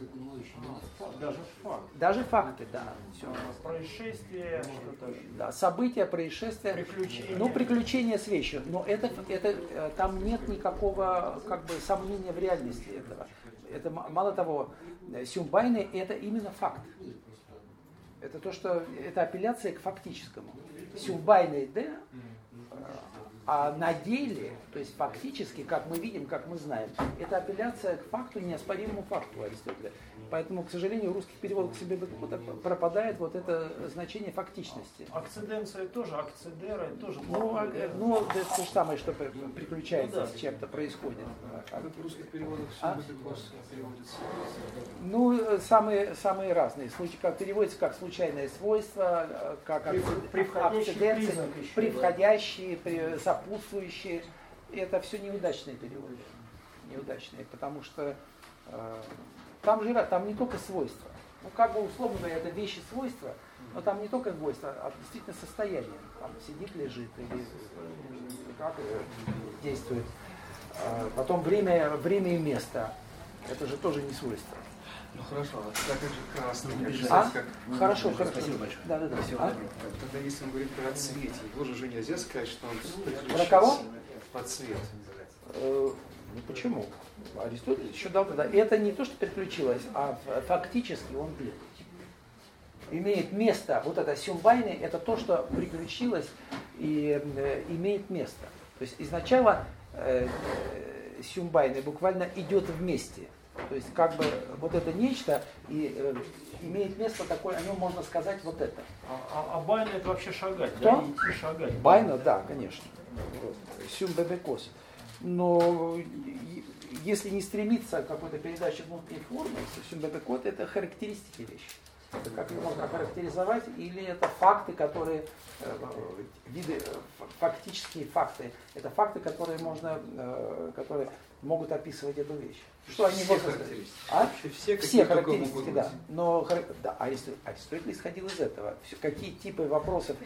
Даже факт. Даже факты, да. Всё. Происшествие, что-то. Да, события, происшествия. Приключения. Ну, приключения с вещью. Но это, это, э, там нет никакого как бы, сомнения в реальности этого. Это мало того, э, сюмбайны это именно факт. Это то, что это апелляция к фактическому. Сюмбайный Д, э, а на деле, то есть фактически, как мы видим, как мы знаем, это апелляция к факту, неоспоримому факту Аристотеля. Поэтому, к сожалению, в русских переводах себе Бекота пропадает вот это значение фактичности. Акциденция тоже, акцидера тоже. Ну, а, ну, это то же самое, что при- приключается Ну да. с чем-то, происходит. Как в русских переводах А? сюмбебекос переводится? Ну, э, самые, самые разные. Случаи, как переводится как случайное свойство, э, как Прев- акци- превходящий акциденция, признак еще, превходящие, при- сопутствующие. Это все неудачные переводы. Неудачные, потому что э, там же там не только свойства. Ну, как бы условно говоря, это вещи свойства, но там не только свойства, а действительно состояние. Там сидит, лежит или э, как действует. А Потом время, время и место. Это же тоже не свойство. Ну хорошо, а тогда как же красный написать, А? как... Хорошо, хорошо. Спасибо большое. Да, да, да. Всего А? доброго. Тогда если он говорит про цвет, его же уже нельзя сказать, что он Про кого? Про цвет. Э, ну почему? Аристотель еще дал тогда. Это не то, что приключилось, а фактически он был. Имеет место, вот это сюмбайны, это то, что приключилось и э, имеет место. То есть изначально э, э, συμβαίνει буквально идет вместе. То есть как бы вот это нечто и э, имеет место такое, о нем можно сказать вот это. А, а- а βαίνω это вообще шагать, Кто? да? Идти шагать. Βαίνω, да, конечно. Вот. Συμβεβηκός. Но если не стремиться к какой-то передаче внутренней формы, συμβεβηκότα это характеристики вещи. Это как ее можно охарактеризовать, или это факты, которые, э, виды, э, фактические факты. Это факты, которые можно, э, которые могут описывать эту вещь. Что они Все могут сказать? характеристики. А? Вообще все, Все характеристики, да. Но да, Аристотель, Аристотель исходил из этого. Всё- какие типы вопросов,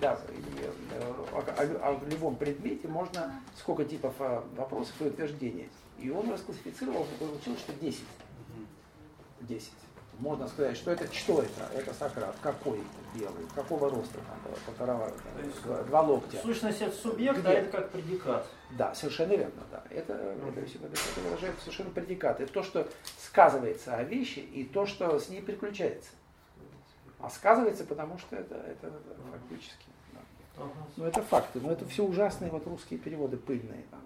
да, и, о, о- о любом предмете можно, сколько типов вопросов и утверждений. И он расклассифицировал, получил, что 10. 10. Можно сказать, что это, что это? Это Сократ. Какой белый? Какого роста там было? Полтора, два, два локтя. Сущность это субъект, Где? а это как предикат. Да, совершенно верно, да. Это, это, всё- это, это выражает совершенно предикат. Это то, что сказывается о вещи и то, что с ней приключается. А сказывается, потому что это, это фактически. да. Ага. Ну, это факты. Но это все ужасные вот русские переводы пыльные. Там,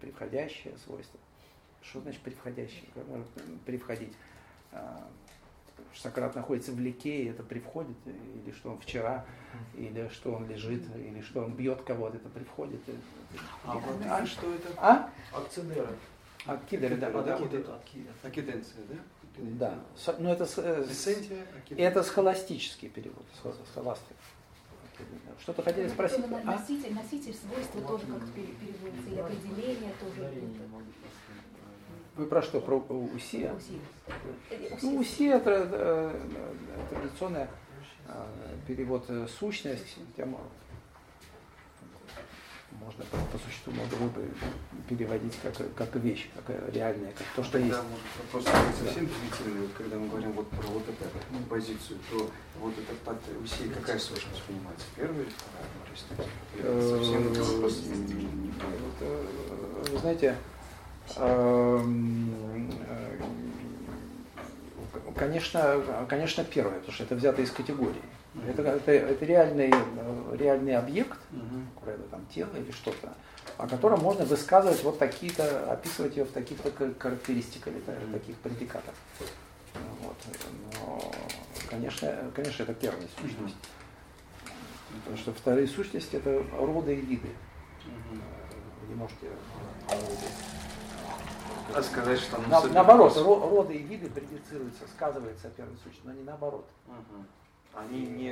превходящее свойство. Что значит превходящее? Как может превходить? А, Сократ находится в лике, и это привходит, или что он вчера, или что он лежит, или что он бьет кого-то, это привходит. А вот а что это? А? Акцидеры. А кидеры, да, да. Акиденция, да? Да. Со- Ну, это, э, это схоластический перевод, схо- схоластик. Что-то хотели спросить? А? Носитель, носитель свойства тоже как-то пере- переводится, и определение тоже. Вы про что? Про? Усилие. Ну, УСИ это э, э, традиционный э, перевод сущность. Тема. Можно по, существу много бы переводить как, как вещь, как реальная, как то, что есть. Да, может вопрос совсем да. примитивный. Вот, когда мы говорим вот про вот эту ну, позицию, то вот этот факт Руси какая сущность понимается? Первая или вторая? Совсем вопрос. Вы знаете, эм, э, конечно, конечно, первое, потому что это взято из категории. Это, это, это реальный, э, реальный объект, угу. это там тело или что-то, о котором можно высказывать вот такие-то, описывать ее в таких-то характеристиках или угу. таких предикатах. Вот. Но, конечно, конечно, это первая сущность. Угу. Потому что вторые сущности это роды и виды. Угу. Вы не можете а сказать, что На, наоборот, роды и виды предицируются, сказывается о первой сущности, но не наоборот. Угу. Они не,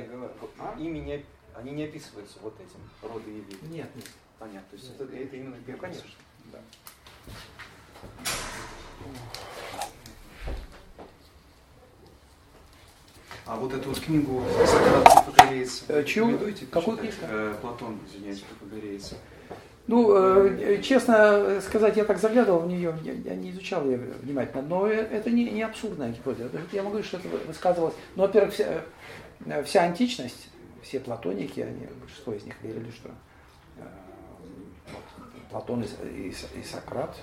а? ими не, они не описываются вот этим, роды и виды. Нет, нет. Понятно. То есть нет. это, это именно ну, конечно. Да. А вот эту вот книгу Сократ Пифагореец, э, Чего? Какую книжку? Э, Платон, извиняюсь, Пифагореец. Ну, э, честно сказать, я так заглядывал в нее, я, не изучал ее внимательно, но это не, не абсурдная гипотеза. Я могу говорить, что это высказывалось. Ну, во-первых, вся, э, вся античность, все платоники, они, большинство из них верили, что э, Платон и, и, и Сократ,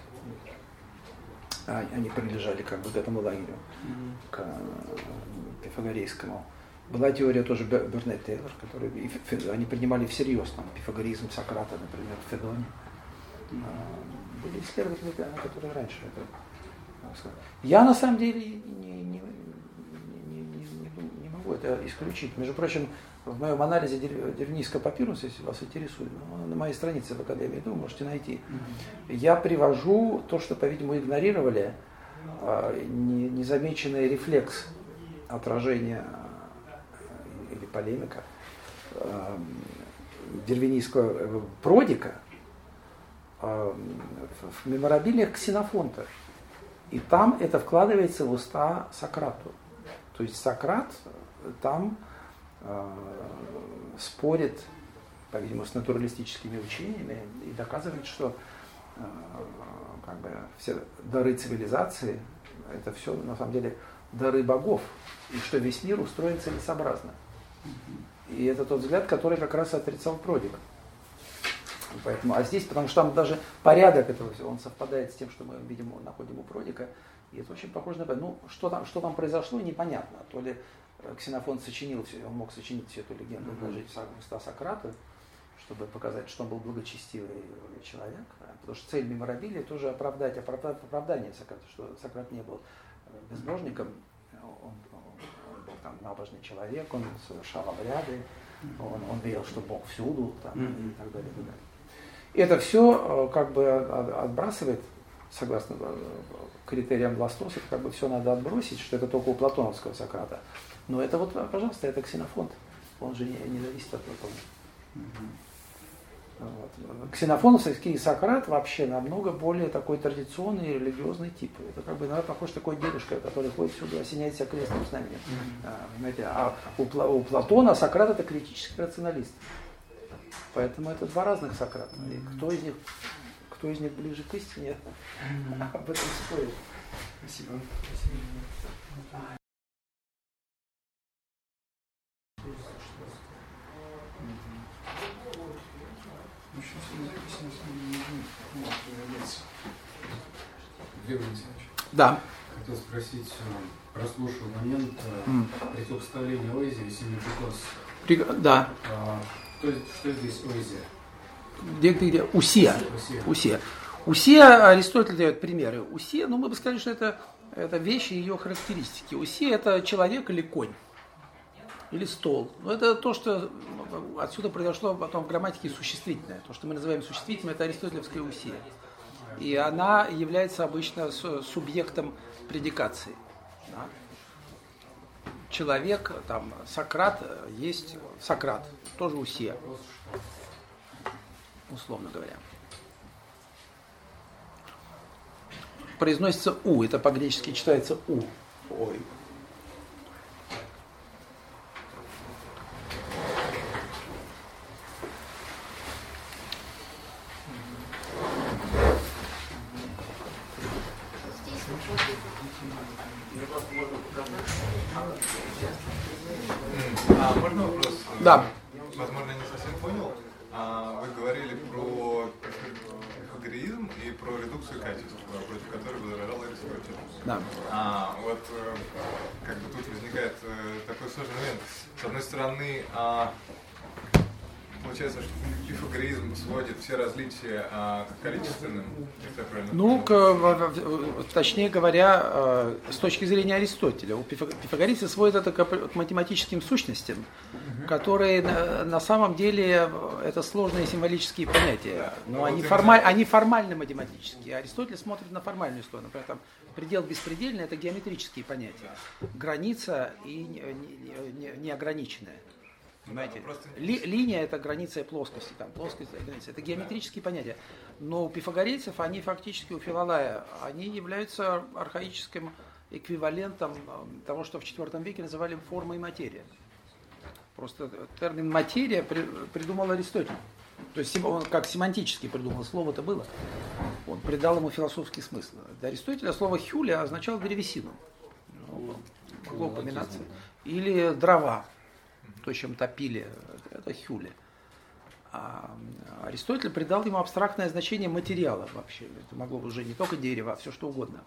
а, они принадлежали как бы к этому лагерю, к пифагорейскому. Была теория тоже Бернет Тейлор, который они принимали всерьез там, пифагоризм Сократа, например, в Федоне. А, были исследователи, которые раньше это я на самом деле не, не, не, не, не могу это исключить. Между прочим, в моем анализе деревнийского папируса, если вас интересует, ну, на моей странице в Академии, вы можете найти. Я привожу то, что, по-видимому, игнорировали, а, незамеченный рефлекс отражения полемика э, дервинийского э, продика э, в меморабилиях Ксенофонта. И там это вкладывается в уста Сократу. То есть Сократ там э, спорит, по-видимому, с натуралистическими учениями и доказывает, что э, как бы все дары цивилизации это все на самом деле дары богов, и что весь мир устроен целесообразно. И это тот взгляд, который как раз отрицал Продик. Поэтому, а здесь, потому что там даже порядок этого всего, он совпадает с тем, что мы видим, находим у Продика, и это очень похоже на... Ну, что там, что там произошло, непонятно. То ли э, Ксенофон сочинил все, он мог сочинить всю эту легенду, вложить в уста Сократа, чтобы показать, что он был благочестивый человек. Потому что цель меморабилия тоже оправдать, оправдание Сократа, что Сократ не был э, безбожником, там, набожный человек, он совершал обряды, он, он верил, что Бог всюду там, и так далее. И так далее. И это все э, как бы отбрасывает, согласно э, критериям Властосов, как бы все надо отбросить, что это только у платоновского Сократа. Но это вот, пожалуйста, это ксенофонт. Он же не, не зависит от Платона. Вот. Ксенофоновский Сократ вообще намного более такой традиционный религиозный тип. Это как бы наверное, похож такой дедушка, который ходит всюду, осеняет себя крестным знаменем. Mm-hmm. А, у, у Платона Сократ это критический рационалист. Поэтому это два разных Сократа. И кто из них, кто из них ближе к истине, mm-hmm. <laughs> об этом спорит. Спасибо. Спасибо. Да. Хотел спросить, э, прослушал момент mm. противопоставления Оэзии и Семипикос. Да. А, что, что здесь Оэзия? Где, где, где? Усия. Усия. Усия. Усия, Аристотель дает примеры. Усия, ну мы бы сказали, что это, это вещи ее характеристики. Усия это человек или конь или стол. Но это то, что отсюда произошло потом в грамматике существительное. То, что мы называем существительным, это аристотелевская усия. И она является обычно субъектом предикации. Да? Человек, там, Сократ, есть Сократ, тоже усия, условно говоря. Произносится У, это по-гречески читается У. Ой, Да. Возможно, не совсем понял. А, вы говорили про пифагореизм и про редукцию качеств, против которой возражал Аристотель. Да. А, вот э, как бы тут возникает э, такой сложный момент. С одной стороны, а, Получается, что пифагореизм сводит все различия а, к количественным, если я правильно Ну, к, точнее говоря, э, с точки зрения Аристотеля, у пифагорейцы сводят это к математическим сущностям, которые на, на самом деле э, это сложные символические понятия, но они, формаль, они формально математические. Аристотель смотрит на формальную сторону, например, там предел беспредельный – это геометрические понятия, граница и неограниченная. Понимаете? Ли, линия это граница плоскости, там плоскость это граница. Это геометрические понятия. Но у пифагорейцев они фактически у Филалая, они являются архаическим эквивалентом того, что в IV веке называли формой материя. Просто термин материя придумал Аристотель. То есть он как семантически придумал, слово это было. Он придал ему философский смысл. Для Аристотеля слово хюля означало древесину. Ну, упоминаться. Или дрова то, чем топили, это хюли. А Аристотель придал ему абстрактное значение материала вообще. Это могло уже не только дерево, а все что угодно.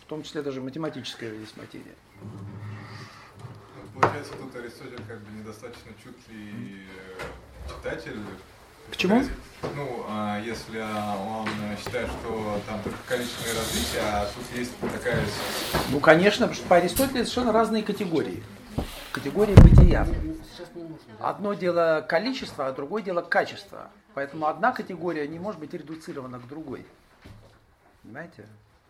В том числе даже математическая здесь материя. Получается, тут Аристотель как бы недостаточно чуткий э, читатель. Почему? Ну, а если он считает, что там только количественные различия, а тут есть такая... Ну, конечно, потому что по Аристотелю совершенно разные категории категории бытия. Одно дело количество, а другое дело качество. Поэтому одна категория не может быть редуцирована к другой. Понимаете?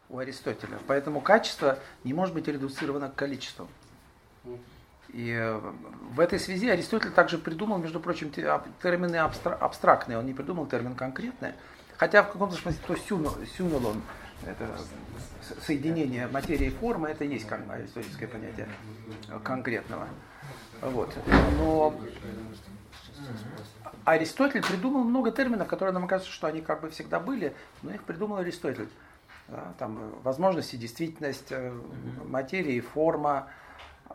У Аристотеля. Поэтому качество не может быть редуцировано к количеству. И в этой связи Аристотель также придумал, между прочим, термины абстрактные. Он не придумал термин конкретный. Хотя в каком-то смысле то сюнолон, это соединение материи и формы, это есть как бы аристотельское понятие конкретного. Вот. Но Аристотель придумал много терминов, которые нам кажется, что они как бы всегда были, но их придумал Аристотель. Да, там возможности, действительность, э, материи, форма,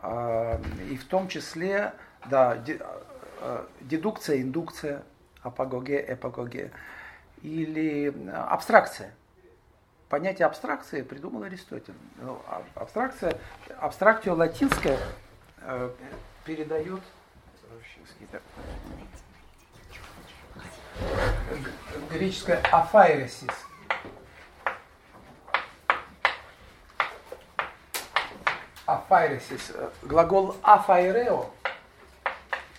э, и в том числе да, э, дедукция, индукция, апогоге, эпогоге, или абстракция понятие абстракции придумал Аристотель. Ну, а, абстракция, абстракция латинская э, передает греческое афайресис. Афайресис. Глагол афайрео.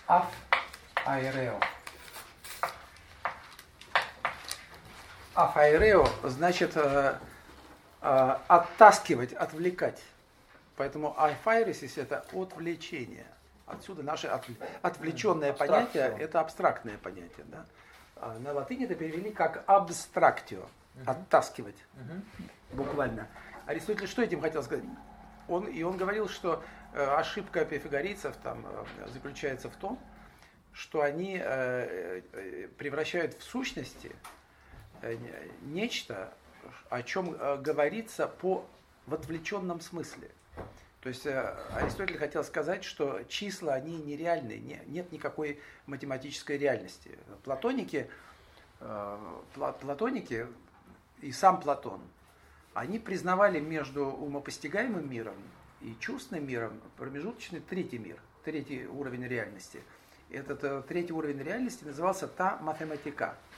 Афайрео. Афайрео значит э, э, оттаскивать, отвлекать. Поэтому афайресис это отвлечение. Отсюда наше отвлеченное понятие это абстрактное понятие. Да? А на латыни это перевели как абстрактио, оттаскивать, буквально. Аристотель что этим хотел сказать? Он, и он говорил, что э, ошибка пифагорейцев там, э, заключается в том, что они э, превращают в сущности нечто, о чем э, говорится по, в отвлеченном смысле. То есть э, Аристотель хотел сказать, что числа, они нереальны, не, нет никакой математической реальности. Платоники, платоники и сам Платон, они признавали между умопостигаемым миром и чувственным миром промежуточный третий мир, третий уровень реальности. Этот третий уровень реальности назывался та математика –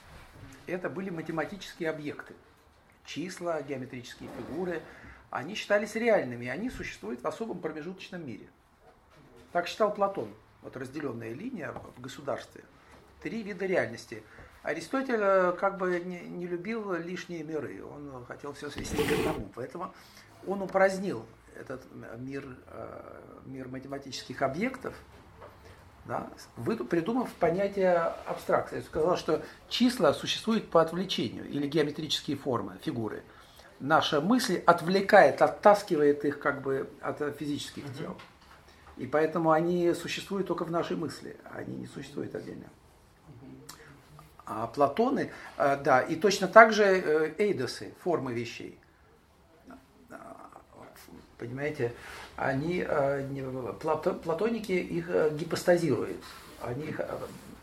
это были математические объекты. Числа, геометрические фигуры, они считались реальными, и они существуют в особом промежуточном мире. Так считал Платон, вот разделенная линия в государстве. Три вида реальности. Аристотель э, как бы не, не любил лишние миры, он хотел все свести к одному, поэтому он упразднил этот мир, э, мир математических объектов – да, придумав понятие абстракции. Я сказал, что числа существуют по отвлечению, или геометрические формы, фигуры. Наша мысль отвлекает, оттаскивает их как бы от физических тел. И поэтому они существуют только в нашей мысли, они не существуют отдельно. А Платоны, э, да, и точно так же э, эйдосы, формы вещей. Понимаете, они, э, платоники их э, гипостазируют. они их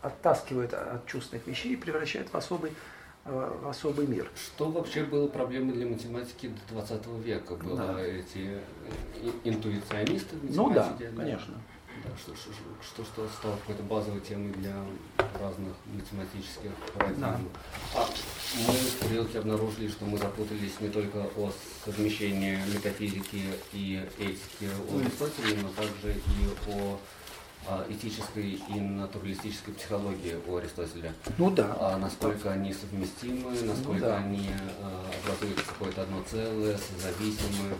оттаскивают от чувственных вещей и превращают в особый в особый мир. Что вообще было проблемой для математики до 20 века? Было да. эти интуиционисты Ну да, конечно. Да, что, что, что, что стало какой-то базовой темой для разных математических парадигм. Да. А мы в стрелке обнаружили, что мы запутались не только о совмещении метафизики и этики у Аристотеля, но также и о а, этической и натуралистической психологии у Аристотеля. Ну да. А насколько они совместимы, насколько ну, да. они а, образуют какое-то одно целое, созависимы, как,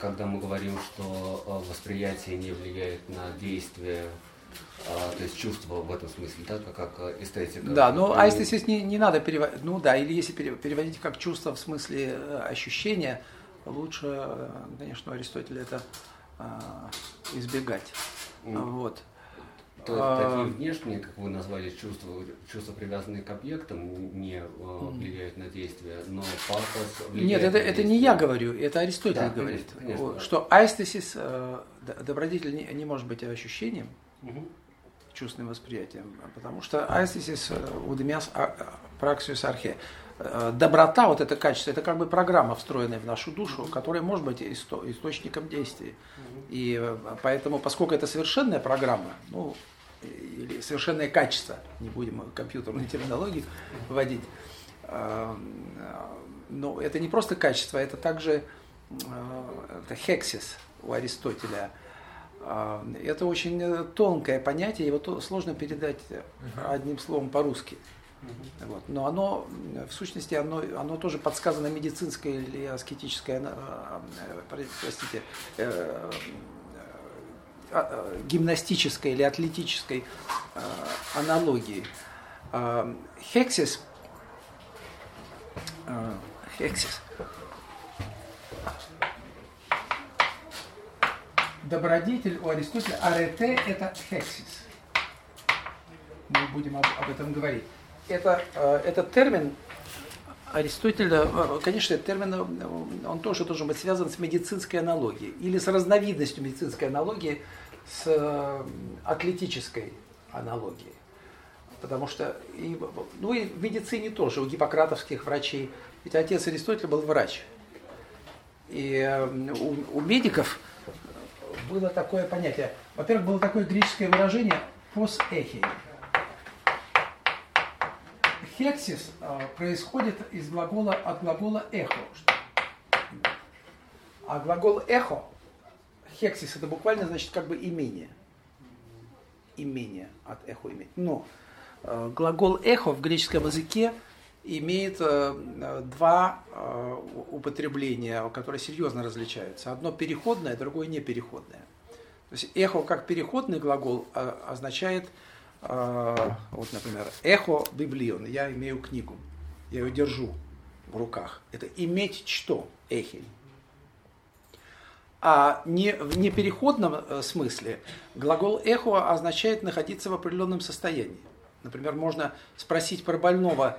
когда мы говорим, что а, восприятие не влияет на действие а, то есть чувство в этом смысле, да, как, как эстетика. Да, ну, а если здесь не, не надо переводить, ну да, или если переводить как чувство в смысле э, ощущения, лучше, э, конечно, у Аристотеля это избегать. Mm. Вот. То есть а... такие внешние, как вы назвали, чувства, чувства привязанные к объектам, не э, влияют на действие, но пафос влияет Нет, это, это не я говорю, это Аристотель да, говорит, конечно, конечно. что айстесис, э, добродетель не, не может быть ощущением, угу. чувственным восприятием, потому что айстесис э, удемяс праксиус архе. Доброта, вот это качество, это как бы программа, встроенная в нашу душу, которая может быть источником действия. И поэтому, поскольку это совершенная программа, ну, или совершенное качество, не будем компьютерную терминологию вводить, а, но это не просто качество, это также а, это хексис у Аристотеля. А, это очень тонкое понятие, его сложно передать одним словом по-русски. Вот. Но оно, в сущности, оно, оно тоже подсказано медицинской или аскетической, простите, э, гимнастической или атлетической э, аналогии. Хексис, хексис, добродетель у Аристотеля, арете – это хексис. Мы будем об, об этом говорить. Это, этот термин Аристотеля, конечно, этот термин, он тоже должен быть связан с медицинской аналогией или с разновидностью медицинской аналогии – с э, атлетической аналогией. Потому что, и, ну и в медицине тоже, у гиппократовских врачей, ведь отец Аристотеля был врач. И э, у, у медиков было такое понятие, во-первых, было такое греческое выражение «пос эхи». Хексис э, происходит из глагола, от глагола «эхо». А глагол «эхо» Хексис это буквально значит как бы имение. Имение от эхо иметь. Но э, глагол эхо в греческом языке имеет э, два э, употребления, которые серьезно различаются. Одно переходное, другое непереходное. То есть эхо как переходный глагол э, означает, э, вот, например, эхо библион, я имею книгу, я ее держу в руках. Это иметь что? Эхель. А не, в непереходном э, смысле глагол эхо означает находиться в определенном состоянии. Например, можно спросить про больного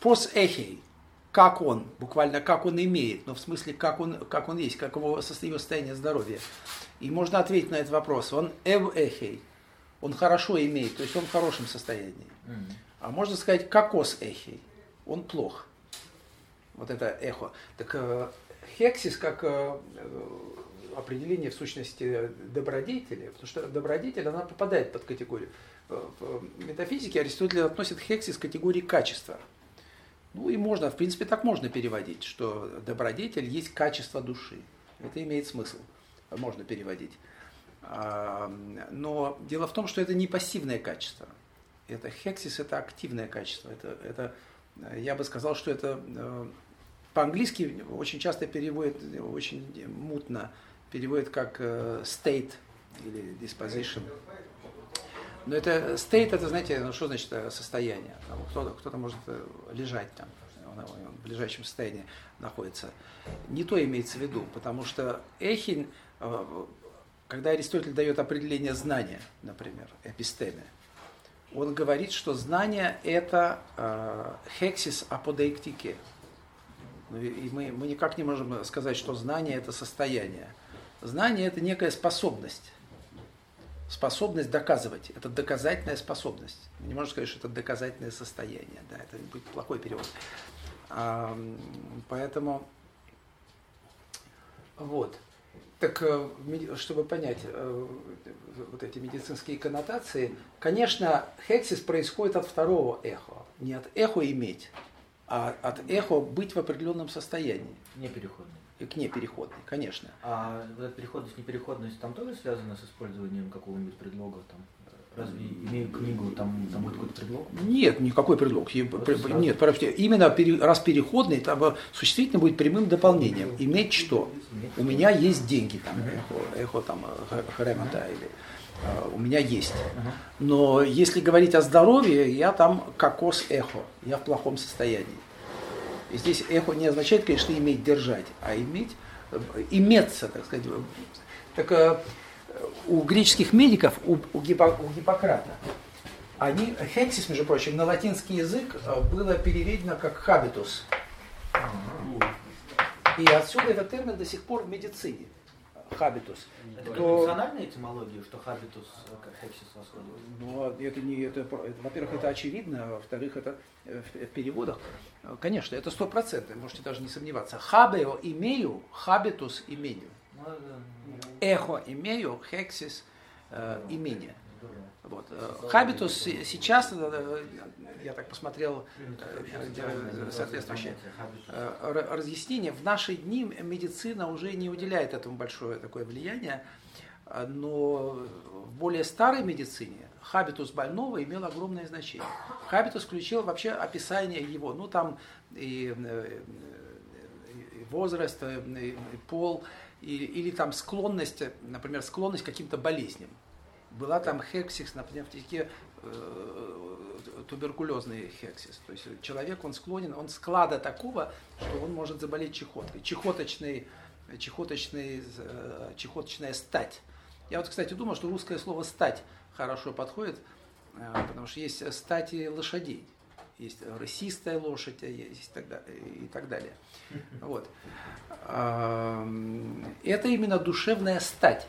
пос э, эхей, как он, буквально как он имеет, но в смысле как он, как он есть, как его состояние здоровья. И можно ответить на этот вопрос. Он эв эхей, он хорошо имеет, то есть он в хорошем состоянии. А можно сказать кокос эхей, он плох. Вот это эхо. Так э, хексис как э, определение в сущности добродетели, потому что добродетель, она попадает под категорию. В метафизике Аристотель относит хексис к категории качества. Ну и можно, в принципе, так можно переводить, что добродетель есть качество души. Это имеет смысл, можно переводить. А, но дело в том, что это не пассивное качество. Это хексис, это активное качество. Это, это, я бы сказал, что это э, по-английски очень часто переводят, очень мутно переводят как э, state или disposition. Но это state, это, знаете, ну, что значит э, состояние? кто-то, кто-то может э, лежать там, он, он в ближайшем состоянии находится. Не то имеется в виду, потому что эхин, когда Аристотель дает определение знания, например, эпистеме, он говорит, что знание это хексис аподейктике, ну, и мы, мы никак не можем сказать, что знание – это состояние. Знание – это некая способность. способность доказывать. Это доказательная способность. Не можно сказать, что это доказательное состояние. Да, это будет плохой перевод. А, поэтому вот. Так, э, чтобы понять э, вот эти медицинские коннотации, конечно, хексис происходит от второго эхо. Не от эхо иметь, а от эхо быть в определенном состоянии. Непереходный. К непереходной, конечно. А вот эта переходность, непереходность там тоже связана с использованием какого-нибудь предлога? Там, разве имею книгу, там, там будет какой-то предлог? Нет, никакой предлог. Нет, именно раз переходный, там существительно будет прямым дополнением. Иметь что? У меня есть деньги, там, эхо, эхо там, хремата или а, у меня есть. Но если говорить о здоровье, я там кокос эхо, я в плохом состоянии. И здесь эхо не означает, конечно, иметь держать, а иметь, иметься, так сказать. Так э, у греческих медиков, у, у, Гиппо, у Гиппократа, они, хексис, между прочим, на латинский язык э, было переведено как хабитус. И отсюда этот термин до сих пор в медицине habitus. Это то... функциональная этимология, что habitus как ἕξις восходит? Ну, это не, это, во-первых, это очевидно, а во-вторых, это в, в переводах. Конечно, это сто процентов, можете даже не сомневаться. Habeo имею, habitus имение. Ну, ἔχω имею, ἕξις э, имение. Вот. Э, habitus сейчас, э, я так посмотрел э, соответствующее разъяснение, в наши дни медицина уже не уделяет этому большое такое влияние, но в более старой медицине habitus больного имел огромное значение. Habitus включил вообще описание его, ну там и, и возраст, и пол, или, или там склонность, например, склонность к каким-то болезням. Была там ἕξις, например, в языке э, туберкулезный ἕξις. То есть человек, он склонен, он склада такого, что он может заболеть чехоткой. Чехоточный, чехоточный, э, чехоточная стать. Я вот, кстати, думал, что русское слово «стать» хорошо подходит, э, потому что есть стати лошадей. Есть рысистая лошадь, есть и так далее. <laughs> Вот. Это именно душевная стать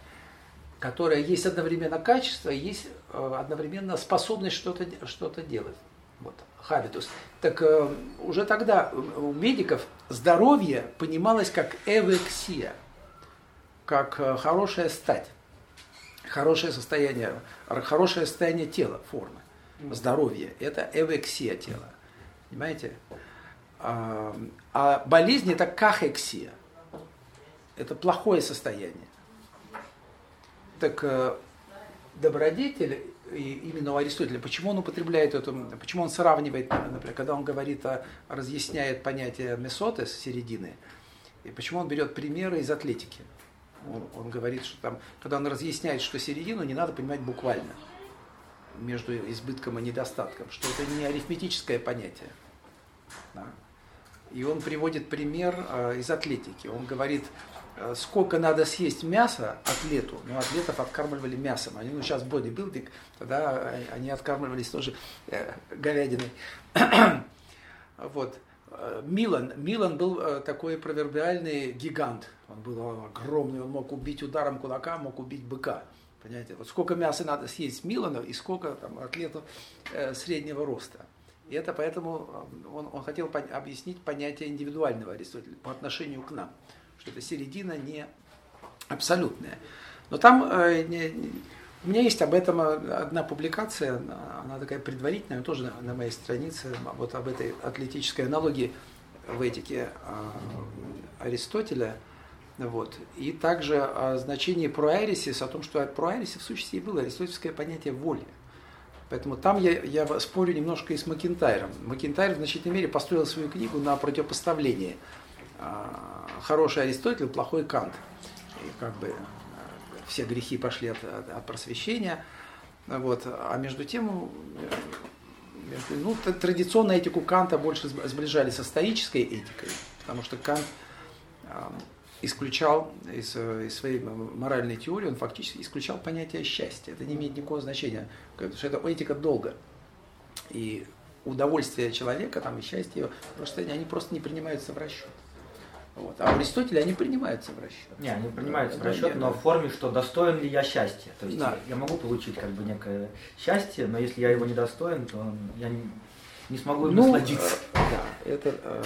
которая есть одновременно качество, есть э, одновременно способность что-то что делать. Вот, хабитус. Так э, уже тогда у медиков здоровье понималось как эвексия, как э, хорошая стать, хорошее состояние, хорошее состояние тела, формы. Здоровье – это эвексия тела. Понимаете? А, а болезнь – это кахексия. Это плохое состояние. Так э, добродетель, и именно у Аристотеля, почему он употребляет эту, почему он сравнивает, например, когда он говорит, о, разъясняет понятие месотес, середины, и почему он берет примеры из атлетики. Он, он говорит, что там, когда он разъясняет, что середину не надо понимать буквально, между избытком и недостатком, что это не арифметическое понятие. Да. И он приводит пример э, из атлетики. Он говорит, Э, сколько надо съесть мяса атлету, ну, атлетов откармливали мясом, они, ну, сейчас бодибилдинг, тогда они откармливались тоже э, говядиной. <clears throat> вот. Э, Милан, Милан был э, такой провербиальный гигант, он был огромный, он мог убить ударом кулака, мог убить быка. Понимаете, вот сколько мяса надо съесть Милану и сколько там, атлету э, среднего роста. И это поэтому он, он хотел по- объяснить понятие индивидуального Аристотеля по отношению к нам что эта середина не абсолютная. Но там э, у меня есть об этом одна публикация, она такая предварительная, тоже на, моей странице, вот об этой атлетической аналогии в этике э, Аристотеля. Вот. И также о значении проэрисис, о том, что проэрисис в сущности и было аристотельское понятие воли. Поэтому там я, я спорю немножко и с Макентайром. Макентайр в значительной мере построил свою книгу на противопоставлении хороший Аристотель, плохой Кант. И как бы э, все грехи пошли от, от, от просвещения. Вот. А между тем, э, ну, традиционно этику Канта больше сближали со стоической этикой, потому что Кант а, исключал из, из своей моральной теории, он фактически исключал понятие счастья. Это не имеет никакого значения, потому что это этика долга. И удовольствие человека там, и счастье, просто, они просто не принимаются в расчет. Вот. А у Аристотеля они принимаются в расчет. Не, они принимаются в расчет, но в форме, что достоин ли я счастья. То есть Да. я могу получить как бы некое счастье, но если я его недостоин, то я не, не смогу им Ну, насладиться. э, да, это э,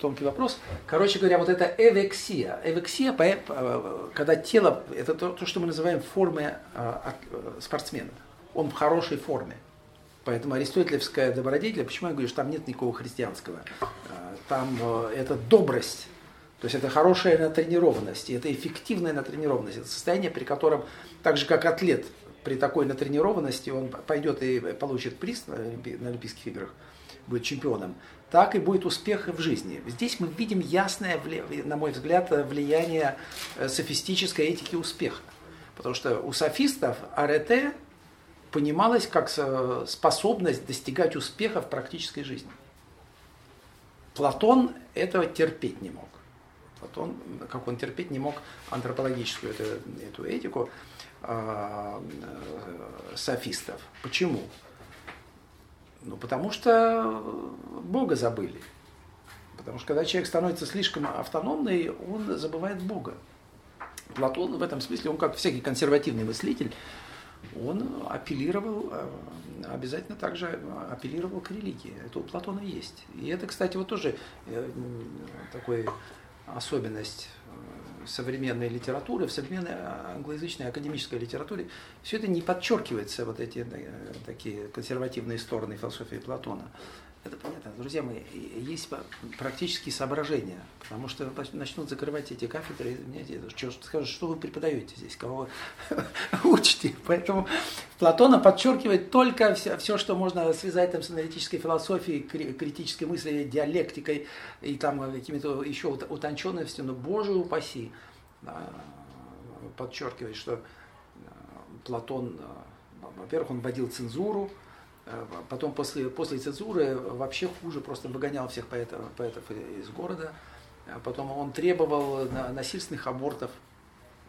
тонкий вопрос. Короче говоря, вот это эвексия. Эвексия, э, когда тело, это то, то, что мы называем формой э, э, спортсмена. Он в хорошей форме. Поэтому аристотелевская добродетель, почему я говорю, что там нет никакого христианского? Там это добрость, то есть это хорошая натренированность, это эффективная натренированность. Это состояние, при котором, так же как атлет, при такой натренированности он пойдет и получит приз на Олимпи- на Олимпийских играх, будет чемпионом, так и будет успех в жизни. Здесь мы видим ясное, на мой взгляд, влияние э, софистической этики успеха. Потому что у софистов арете понималось как со- способность достигать успеха в практической жизни. Платон этого терпеть не мог. Платон, как он терпеть не мог антропологическую эту, эту этику а, э, софистов. Почему? Ну, потому что Бога забыли. Потому что когда человек становится слишком автономный, он забывает Бога. Платон в этом смысле, он как всякий консервативный мыслитель, он апеллировал, э, обязательно также апеллировал к религии. Это у Платона есть. И это, кстати, вот тоже э, такой особенность э, современной литературы, в современной англоязычной академической литературе, все это не подчеркивается, вот эти э, такие консервативные стороны философии Платона. Это понятно. Друзья мои, есть практические соображения, потому что начнут закрывать эти кафедры, и меня эти- что, скажут, что вы преподаете здесь, кого вы <laughs> учите. Поэтому Платона подчеркивает только все, все, что можно связать там, с аналитической философией, кри- критической мыслью, диалектикой и там какими-то еще ут- утонченностью, но Боже упаси, да, подчеркивает, что э, Платон, э, во-первых, он вводил цензуру, э, потом после, после цензуры вообще хуже, просто выгонял всех поэтов, поэтов из города, А потом он требовал на- насильственных абортов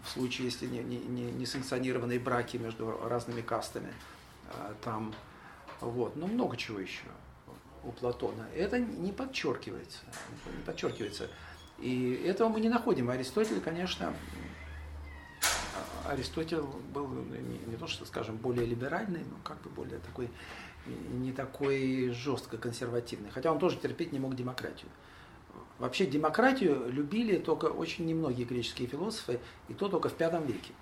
в случае, если не, не, не- несанкционированные браки между разными кастами э, там, вот, ну много чего еще у Платона. Это не подчеркивается, не подчеркивается. И этого мы не находим. Аристотель, конечно, Аристотель был не, не то, что, скажем, более либеральный, но как бы более такой, не такой жестко консервативный. Хотя он тоже терпеть не мог демократию. Вообще демократию любили только очень немногие греческие философы, и то только в пятом веке.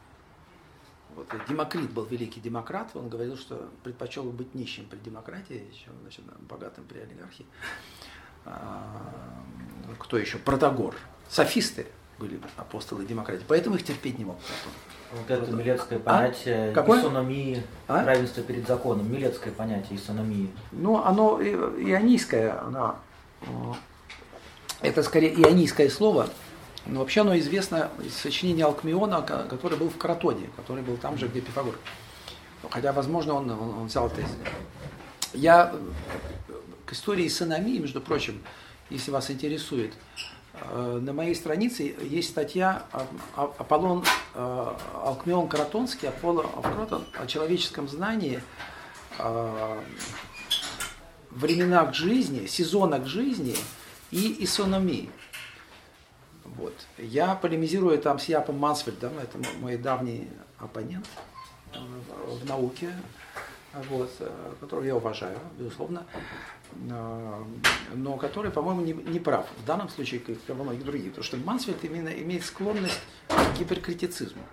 Вот Демокрит был великий демократ, он говорил, что предпочел бы быть нищим при демократии, чем значит, богатым при олигархии. А, Кто еще? Протагор. Софисты были апостолы демократии, поэтому их терпеть не мог. Вот это милецкое А? понятие Какое? исономии, А? равенства перед законом, милецкое понятие исономии. Ну, оно ионийское, оно, э, это скорее ионийское слово, но вообще оно известно из сочинения Алкмиона, ко- который был в Кротоне, который был там же, где Пифагор. Хотя, возможно, он, он, он взял это из... Я э, к истории сыномии, между прочим, если вас интересует, на моей странице есть статья Аполлон э, Алкмион Кротонский, Аполлон Кротон о человеческом знании, э, временах жизни, сезонах жизни и исономии. Вот. Я полемизирую там с Япом Мансфельдом, это мой давний оппонент э, в науке, вот, э, которого я уважаю, безусловно, э, но который, по-моему, не, не прав в данном случае, как во многих других, потому что Мансфельд именно имеет склонность к гиперкритицизму.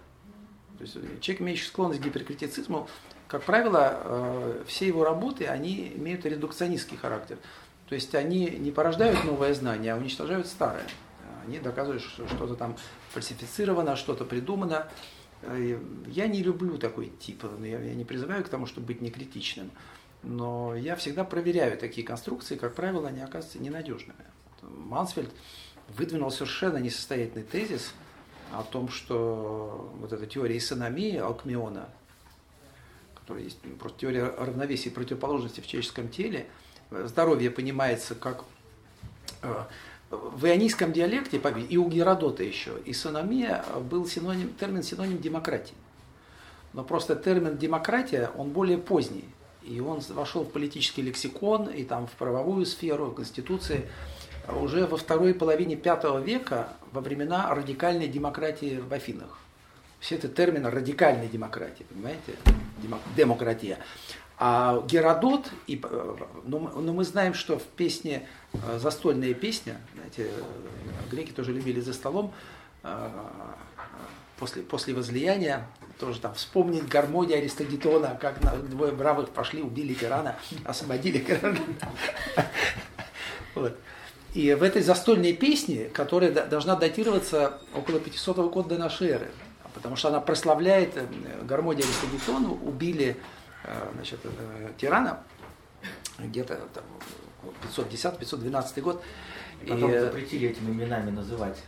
То есть э, человек, имеющий склонность к гиперкритицизму, как правило, э, все его работы, они имеют редукционистский характер. То есть они не порождают новое знание, а уничтожают старое. Они доказывают, что что-то там фальсифицировано, что-то придумано. Э, Я не люблю такой тип, но я, я не призываю к тому, чтобы быть некритичным. Но я всегда проверяю такие конструкции, как правило, они оказываются ненадежными. Мансфельд выдвинул совершенно несостоятельный тезис о том, что вот эта теория исономии Алкмиона, которая есть ну, просто теория равновесия и противоположности в человеческом теле, здоровье понимается как э, в ионийском диалекте, и у Геродота еще, исономия был синоним, термин синоним демократии. Но просто термин демократия, он более поздний. И он вошел в политический лексикон, и там в правовую сферу, в Конституции. уже во второй половине V века, во времена радикальной демократии в Афинах. Все это термин радикальной демократии, понимаете? Демократия. А Геродот, и, э, ну, ну, мы знаем, что в песне э, «Застольная песня», знаете, э, греки тоже любили за столом, после, после возлияния, тоже там вспомнить гармония Аристогетона, как на, двое бравых пошли, убили тирана, освободили тирана. <laughs> Вот. И в этой застольной песне, которая должна датироваться около 500 года до нашей эры, потому что она прославляет гармонию Аристогетона, убили Э, значит, э, тирана, где-то 510-512 год. Потом и, запретили этими именами называть.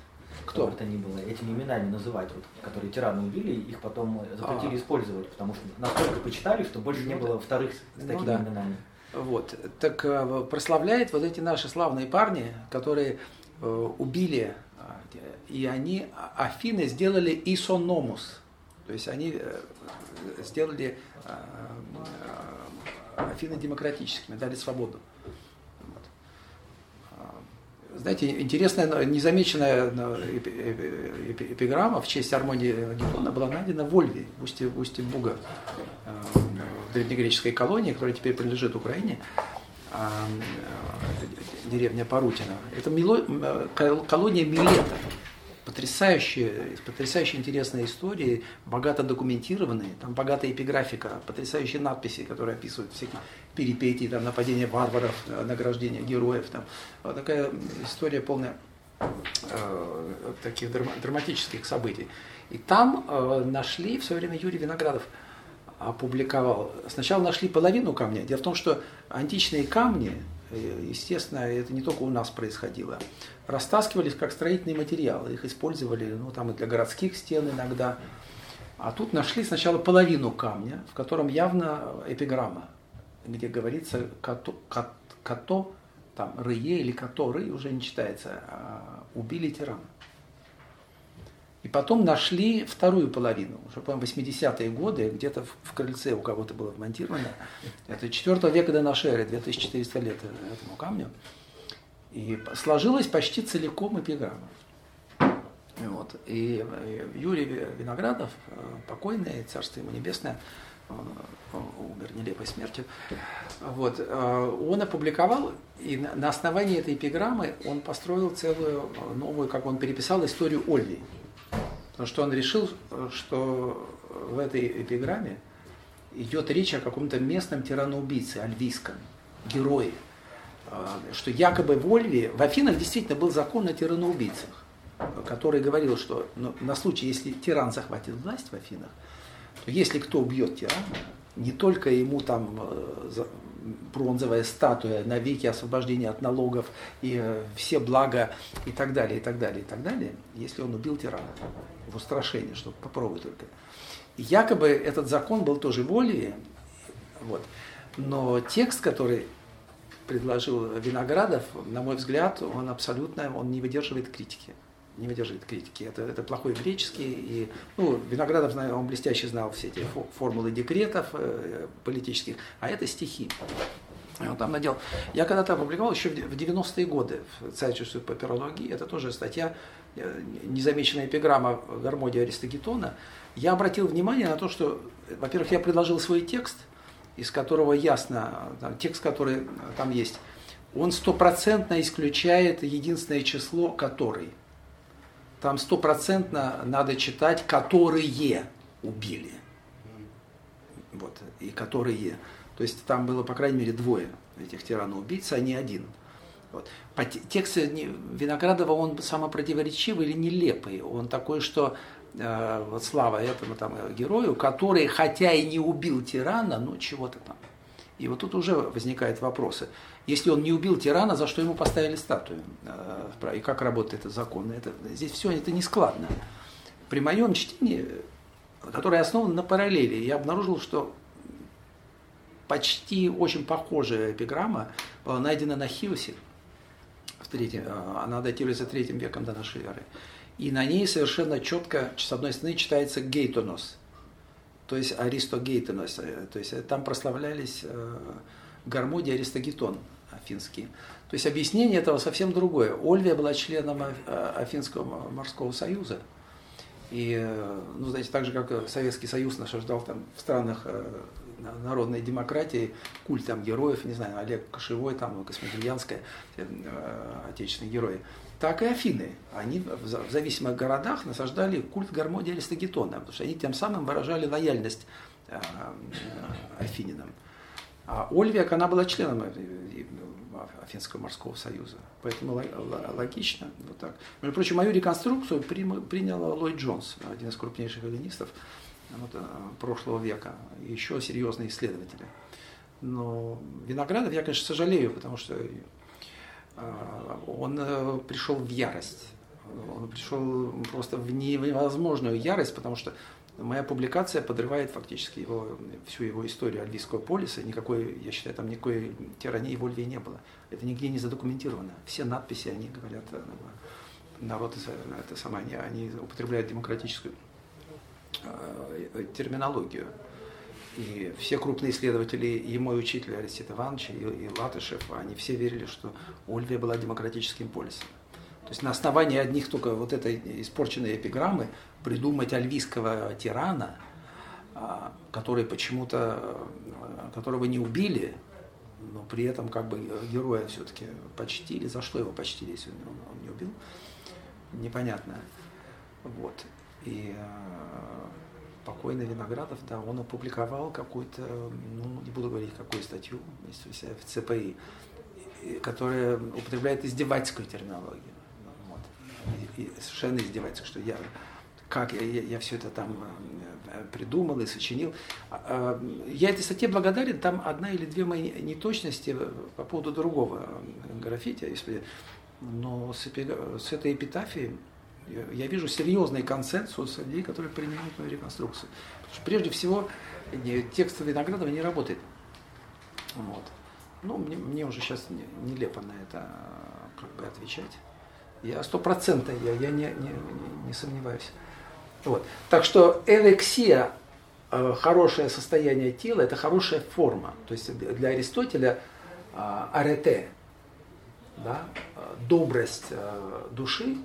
Кто? это ни было, этими именами называть, вот, которые тираны убили, их потом запретили а. использовать, потому что настолько почитали, что больше не ну было вторых с ну такими да. именами. Вот. Так э, прославляет вот эти наши славные парни, которые э, убили, и они, Афины сделали исономус. То есть они э, сделали э, э, Афины демократическими, дали свободу. Знаете, интересная, незамеченная эпиграмма в честь Армонии Гетона была найдена в Ольве, в устье, в устье Буга, в древнегреческой колонии, которая теперь принадлежит Украине, деревня Парутина. Это колония Милета потрясающие, потрясающе интересные истории, богато документированные, там богатая эпиграфика, потрясающие надписи, которые описывают всякие перипетии, там, нападения варваров, награждение героев. Там. Вот такая история полная э, таких драма, драматических событий. И там э, нашли в свое время Юрий Виноградов опубликовал. Сначала нашли половину камня. Дело в том, что античные камни, э, естественно, это не только у нас происходило растаскивались как строительные материалы. Их использовали ну, там и для городских стен иногда. А тут нашли сначала половину камня, в котором явно эпиграмма, где говорится «като, като там рые или который уже не читается, а убили тирана. И потом нашли вторую половину, уже, по-моему, 80-е годы, где-то в, крыльце у кого-то было вмонтировано. Это 4 века до нашей эры, 2400 лет этому камню. И сложилась почти целиком эпиграмма. Вот. И Юрий Виноградов, э, покойный, царство ему небесное, он умер нелепой смертью. Вот. Э, он опубликовал, и на основании этой эпиграммы он построил целую новую, как он переписал, историю Ольви. Потому что он решил, что в этой эпиграмме идет речь о каком-то местном тираноубийце, альвийском, герое. А, что якобы в Ольве, в Афинах действительно был закон о тираноубийцах, который говорил, что ну, на случай, если тиран захватит власть в Афинах, то если кто убьет тирана, не только ему там э, бронзовая статуя на веки освобождения от налогов и э, все блага и так далее, и так далее, и так далее, если он убил тирана, в устрашение, что попробуй только. Якобы этот закон был тоже в Ольве, вот. но текст, который предложил Виноградов, на мой взгляд, он абсолютно, он не выдерживает критики. Не выдерживает критики. Это, это плохой греческий. И, ну, Виноградов, он блестяще знал все эти формулы декретов э, политических, а это стихи. Он там надел. Я когда-то опубликовал еще в 90-е годы в Zeitschrift по пирологии, это тоже статья, э, незамеченная эпиграмма Гармодия Аристогетона. Я обратил внимание на то, что, во-первых, я предложил свой текст – из которого ясно, там, текст, который там есть, он стопроцентно исключает единственное число «который». Там стопроцентно надо читать «которые убили». Вот, и «которые». То есть там было, по крайней мере, двое этих тирана-убийц, а не один. Вот. По тексту Виноградова он самопротиворечивый или нелепый. Он такой, что Э, вот слава этому там герою, который, хотя и не убил тирана, но чего-то там. И вот тут уже возникают вопросы. Если он не убил тирана, за что ему поставили статую? Э, и как работает этот закон? Это, здесь все это не складно. При моем чтении, которое основано на параллели, я обнаружил, что почти очень похожая эпиграмма была найдена на Хиосе. В третьем, э, она датируется третьим веком до нашей эры и на ней совершенно четко, с одной стороны, читается гейтонос, то есть аристогейтонос, то есть там прославлялись э, Гармодий Аристогетон, афинские. То есть объяснение этого совсем другое. Ольвия была членом Афинского морского союза. И, ну, знаете, так же, как Советский Союз насаждал там в странах народной демократии культ там героев, не знаю, Олег Кошевой, там, Космодемьянская, э, отечественные герои, так и Афины. Они в зависимых городах насаждали культ Гармодия Аристагетона, потому что они тем самым выражали лояльность э, э, афининам. А Ольвек, она была членом Афинского морского союза. Поэтому логично. Вот так. Между прочим, мою реконструкцию принял Ллойд Джонс, один из крупнейших эллинистов вот, э, прошлого века, еще серьезные исследователи. Но Виноградов я, конечно, сожалею, потому что э, он э, пришел в ярость. Он пришел просто в невозможную ярость, потому что моя публикация подрывает фактически его, всю его историю Альвийского полиса. Никакой, я считаю, там никакой тирании в Ольвии не было. Это нигде не задокументировано. Все надписи, они говорят, народ, это сама, они, они употребляют демократическую Э, терминологию. И все крупные исследователи, и мой учитель Арестит Иванович, и, и Латышев, они все верили, что Ольвия была демократическим полисом. То есть на основании одних только вот этой испорченной эпиграммы придумать альвийского тирана, а, который почему-то, э, которого не убили, но при этом как бы героя все-таки почтили. За что его почтили, если он, он не убил? Непонятно. Вот. И э, покойный Виноградов, да, он опубликовал какую-то, ну, не буду говорить, какую статью, в ЦПИ, которая употребляет издевательскую терминологию. Вот. И, и совершенно издевательскую, что я как я, я, я все это там э, придумал и сочинил. А, а, я этой статье благодарен, там одна или две мои неточности по поводу другого граффити, если, но с, с этой эпитафией я вижу серьезный консенсус людей, которые принимают мою реконструкцию. Потому что прежде всего текст Виноградова не работает. Вот. Ну, мне, мне уже сейчас нелепо на это как бы отвечать. Я стопроцентно, я, я не, не, не сомневаюсь. Вот. Так что элексия, э, хорошее состояние тела, это хорошая форма. То есть для Аристотеля э, арете, да, э, добрость души,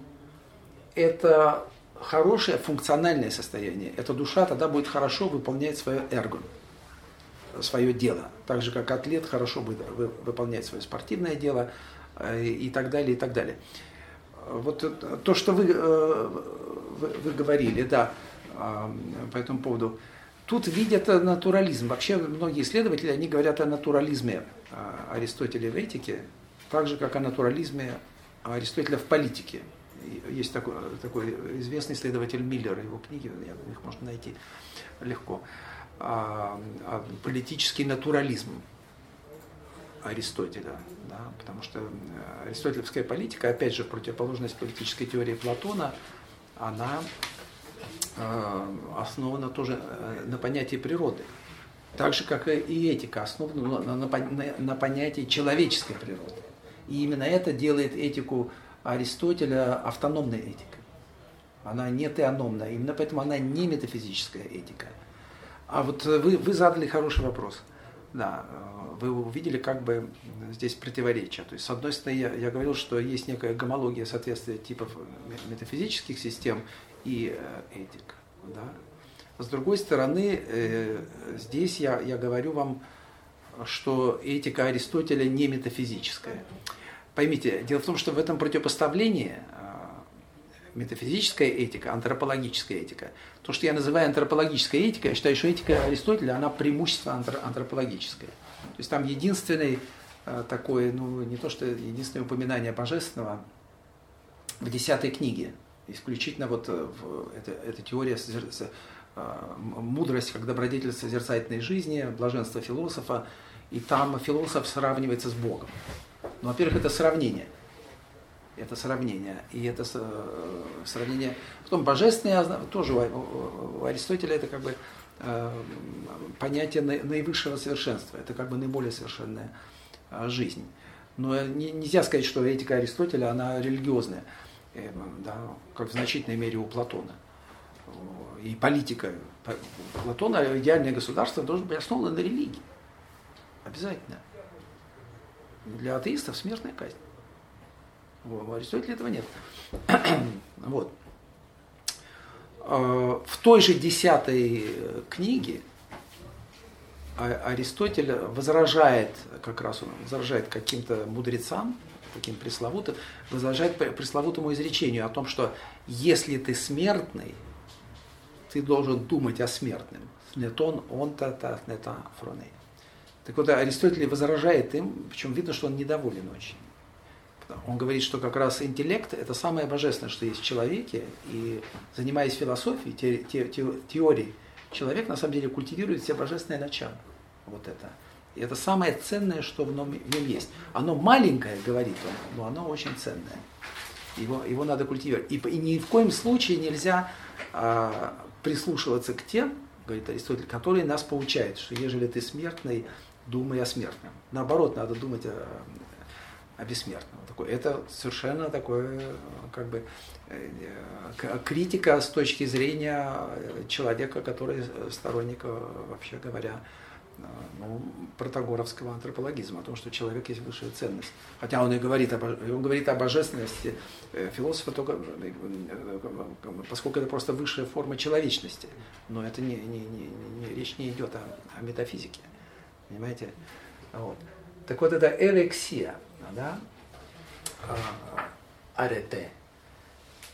это хорошее функциональное состояние. Эта душа тогда будет хорошо выполнять свое эрго, свое дело. Так же, как атлет хорошо будет выполнять свое спортивное дело и так далее, и так далее. Вот то, что вы, вы, вы говорили, да, по этому поводу, тут видят натурализм. Вообще многие исследователи, они говорят о натурализме Аристотеля в этике, так же, как о натурализме Аристотеля в политике есть такой, такой известный исследователь Миллер, его книги, их можно найти легко. А, а, политический натурализм Аристотеля, да, потому что э, аристотелевская политика, опять же, в противоположность политической теории Платона, она э, основана тоже э, на понятии природы. Так же, как и этика основана на, на, на, понятии человеческой природы. И именно это делает этику Аристотеля автономная этика. Она не теономная, именно поэтому она не метафизическая этика. А вот вы, вы задали хороший вопрос. Да, вы увидели как бы здесь противоречие. То есть, с одной стороны, я, я говорил, что есть некая гомология соответствия типов метафизических систем и э, этик. Да? С другой стороны, э, здесь я, я говорю вам, что этика Аристотеля не метафизическая. Поймите, дело в том, что в этом противопоставлении метафизическая этика, антропологическая этика. То, что я называю антропологической этикой, я считаю, что этика Аристотеля, она преимущественно антропологическая. То есть там единственный а, такой, ну не то что единственное упоминание божественного в десятой книге. Исключительно вот э, это, эта теория а, мудрость как добродетель созерцательной жизни, блаженство философа, и там философ сравнивается с Богом. Ну, во-первых, это сравнение. Это сравнение. И это э, сравнение. Потом божественное тоже у Аристотеля это как бы э, понятие наивысшего совершенства. Это как бы наиболее совершенная э, жизнь. Но нельзя сказать, что этика Аристотеля, она религиозная, да, как в значительной мере у Платона. И политика Платона, идеальное государство должно быть основано на религии. Обязательно. Для атеистов смертная казнь. У Аристотеля этого нет. <clears throat> вот. А, в той же десятой книге Аристотель возражает, как раз он возражает каким-то мудрецам, таким пресловутым, возражает пресловутому изречению о том, что если ты смертный, ты должен думать о смертном. Снетон он та та снета фроней. Так вот, Аристотель возражает им, причем видно, что он недоволен очень. Он говорит, что как раз интеллект – это самое божественное, что есть в человеке, и занимаясь философией, те, те, те, теорией, человек на самом деле культивирует все божественные начала. Вот это. И это самое ценное, что в нем, в нем есть. Оно маленькое, говорит он, но оно очень ценное. Его, его надо культивировать. И, и ни в коем случае нельзя а, прислушиваться к тем, говорит Аристотель, которые нас получают, что ежели ты смертный, думай о смертном. Наоборот, надо думать о, о бессмертном. Такое, это совершенно такое, как бы, э, критика с точки зрения человека, который сторонник, вообще говоря, ну, протагоровского антропологизма, о том, что человек есть высшая ценность. Хотя он и говорит о, он говорит о божественности э, философа только, э, поскольку это просто высшая форма человечности. Но это не, не, не, не, речь не идет о, о метафизике. Понимаете? Вот. Так вот, это эрексия, да? А, арете.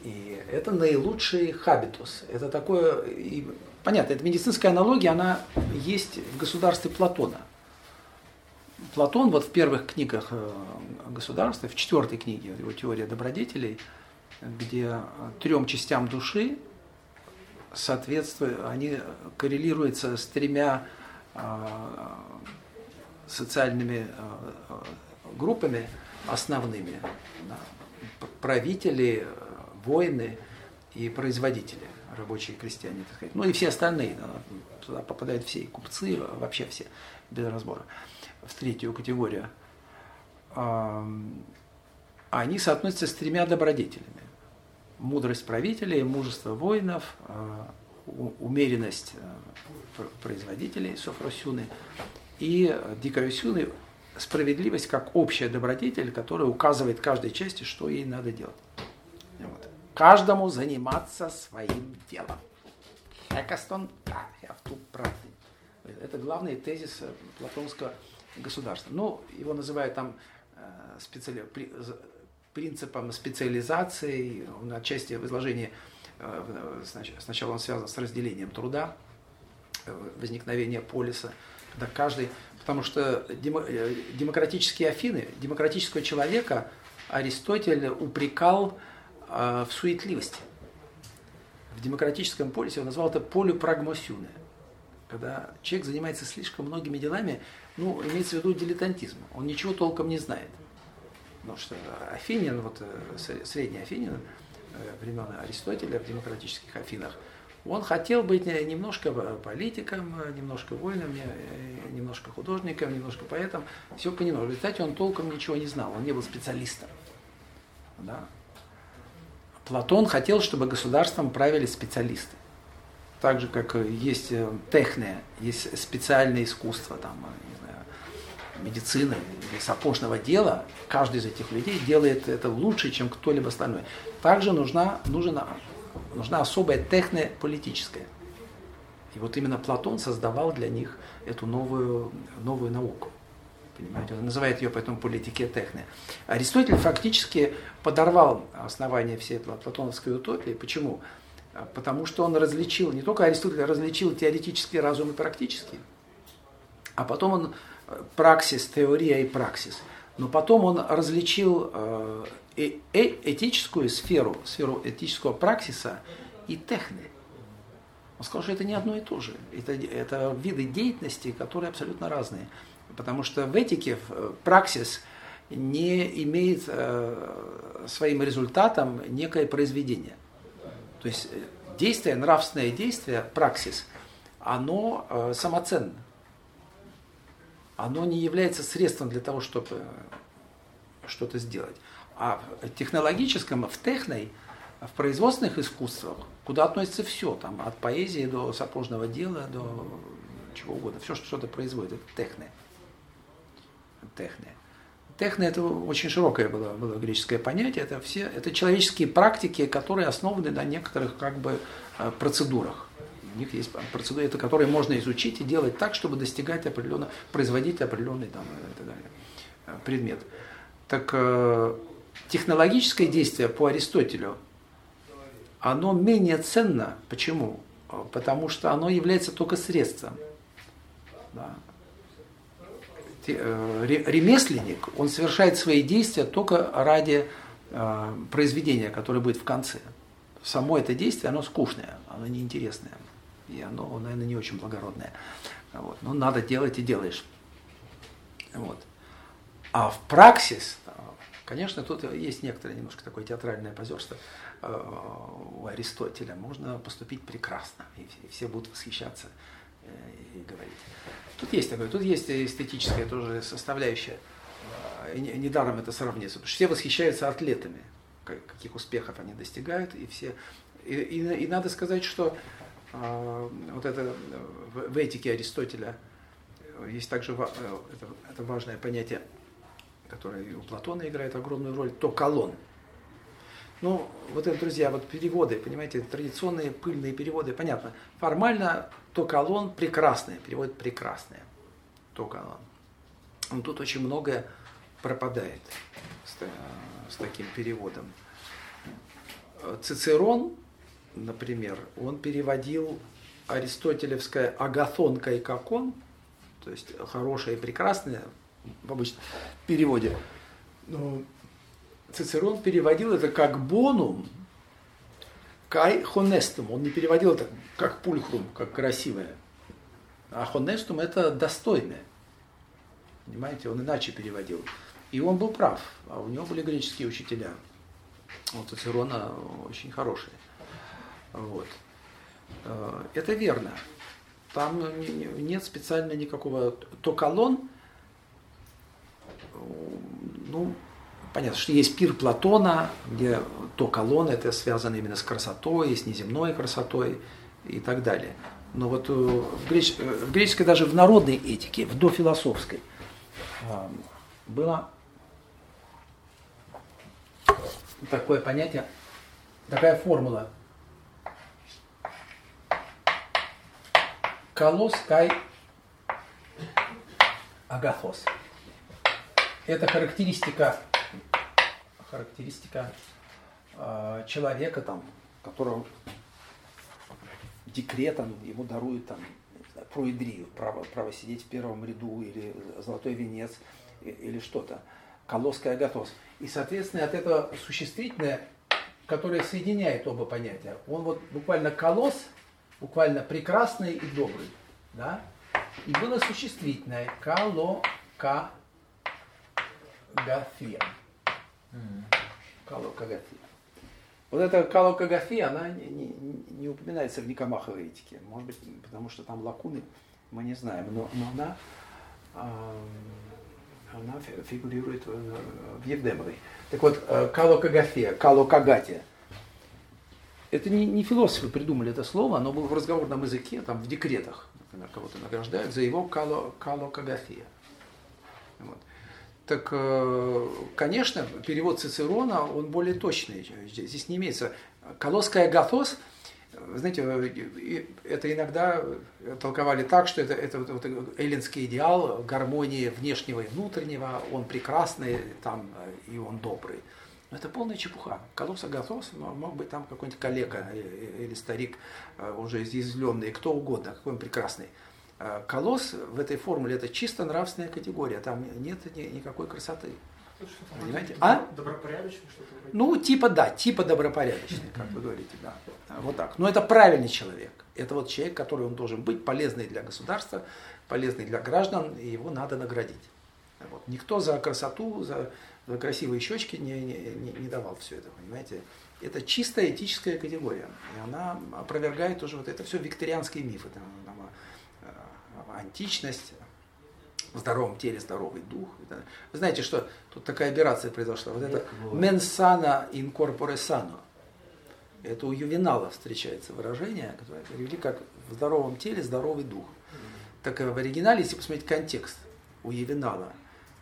И это наилучший хабитус. Это такое, и понятно, эта медицинская аналогия, она есть в государстве Платона. Платон вот в первых книгах э, государства, в четвертой книге его теория добродетелей, где трем частям души соответствуют, они коррелируются с тремя э, социальными э, группами основными. Правители, воины и производители рабочие крестьяне, так сказать. Ну и все остальные, туда попадают все, и купцы, вообще все, без разбора, в третью категорию. Они соотносятся с тремя добродетелями. Мудрость правителей, мужество воинов, а, умеренность а, производителей, софросюны, и дикаросюны, справедливость как общая добродетель, которая указывает каждой части, что ей надо делать. Вот каждому заниматься своим делом. Экастон, да, я в ту. Это главный тезис э, платонского государства. Ну, его называют там э, специали... принципом специализации, он отчасти в изложении, э, сначала он связан с разделением труда, возникновение полиса, когда каждый, потому что демократические Афины, демократического человека Аристотель упрекал а, в суетливости. В демократическом полисе он назвал это полюпрагмосюне. Когда человек занимается слишком многими делами, ну, имеется в виду дилетантизм. Он ничего толком не знает. Потому что Афинин, вот э, средний Афинин, э, времен Аристотеля в демократических Афинах, он хотел быть немножко политиком, немножко воином, э, немножко художником, немножко поэтом, все понемногу. В результате он толком ничего не знал, он не был специалистом. Да? Платон хотел, чтобы государством правили специалисты. Так же, как есть э, техния, есть специальное искусство, там, э, не знаю, медицины или сапожного дела, каждый из этих людей делает это лучше, чем кто-либо остальной. Также нужна, нужна, нужна особая техния политическая. И вот именно Платон создавал для них эту новую, новую науку. Понимаете, он называет ее поэтому политике техны. Аристотель фактически подорвал основание всей платоновской утопии. Почему? Потому что он различил, не только Аристотель различил теоретический разум и практический, а потом он э, праксис, теория и праксис. Но потом он различил э, э, этическую сферу, сферу этического праксиса и техны. Он сказал, что это не одно и то же. Это, это виды деятельности, которые абсолютно разные. Потому что в этике э, праксис не имеет э, своим результатом некое произведение. То есть э, действие, нравственное действие, праксис, оно э, самоценно. Оно не является средством для того, чтобы что-то сделать. А в технологическом, в техной, в производственных искусствах, куда относится все, там, от поэзии до сапожного дела, до чего угодно, все, что что-то производит, это техное техне. Техно это очень широкое было, было греческое понятие. Это все это человеческие практики, которые основаны на некоторых как бы э, процедурах. У них есть процедуры, это которые можно изучить и делать так, чтобы достигать определенно, производить определенный там, и так далее, э, предмет. Так э, технологическое действие по Аристотелю, оно менее ценно. Почему? Потому что оно является только средством. Да. Э, ремесленник, он совершает свои действия только ради э, произведения, которое будет в конце. Само это действие, оно скучное, оно неинтересное. И оно, наверное, не очень благородное. Вот. Но надо делать и делаешь. Вот. А в праксис, конечно, тут есть некоторое немножко такое театральное позерство э, у Аристотеля. Можно поступить прекрасно, и все будут восхищаться и говорить. Тут есть такое, тут есть эстетическая тоже составляющая. А, недаром это сравнится. Потому что все восхищаются атлетами, каких успехов они достигают, и все. И, и, и надо сказать, что э, вот это в, в этике Аристотеля есть также это, это важное понятие, которое и у Платона играет огромную роль, то колонн. Ну, вот это, друзья, вот переводы, понимаете, традиционные пыльные переводы, понятно. Формально то колонн прекрасное, переводит прекрасное. То колонн. Но тут очень многое пропадает с, с таким переводом. Цицерон, например, он переводил аристотелевское агатонка и какон, то есть хорошее и прекрасное в обычном переводе. Но Цицерон переводил это как бонум, кай хонестум. Он не переводил это как пульхрум, как красивое. А хонестум это достойное. Понимаете, он иначе переводил. И он был прав. А у него были греческие учителя. У Цицерона очень хорошие. Вот. Э, это верно. Там нет специально никакого... То колонн, ну, Понятно, что есть пир Платона, где то колонна, это связано именно с красотой, с неземной красотой и так далее. Но вот э, в, греч... Э, в греческой, даже в народной этике, в дофилософской, э, было такое понятие, такая формула. Колос кай агатос. Это характеристика характеристика э, человека, там, которого декретом ему даруют там, проидрию, право, право сидеть в первом ряду или золотой венец или что-то. Колосская готовность. И, соответственно, от этого существительное, которое соединяет оба понятия, он вот буквально колос, буквально прекрасный и добрый. Да? И было существительное калокагофия. Калокагофия. Вот эта калокагофия, она не, не, не упоминается в Никомаховой этике. Может быть, потому что там лакуны, мы не знаем. Но, но она, она фигурирует в Евдемовой. Так вот, э, калокагофия, калокагатия. Это не, не философы придумали это слово, оно было в разговорном языке, там в декретах, например, кого-то награждают за его кало, калокагофия. Вот. Так, э, конечно, перевод Цицерона, он более точный. Здесь не имеется. Колосская гатос, знаете, э, это иногда толковали так, что это, это вот, эллинский идеал гармонии внешнего и внутреннего, он прекрасный там, и он добрый. Но это полная чепуха. Колосс Агатос, ну, мог быть там какой-нибудь коллега или старик, э, уже изъязвленный, кто угодно, какой он прекрасный. А колосс в этой формуле это чисто нравственная категория, там нет ни, никакой красоты. Понимаете? А? Добропорядочный что-то? Ну, типа да, типа добропорядочный, как вы говорите, да. Вот так. Но это правильный человек. Это вот человек, который он должен быть, полезный для государства, полезный для граждан, и его надо наградить. Вот. Никто за красоту, за, за красивые щечки не, не, не, давал все это, понимаете? Это чистая этическая категория. И она опровергает тоже вот это все викторианские мифы. Там, античность, в здоровом теле здоровый дух. Вы знаете, что тут такая операция произошла. Вот это «mensana in corpore sano». Это у Ювенала встречается выражение, которое перевели как «в здоровом теле здоровый дух». Так в оригинале, если посмотреть контекст у Ювенала,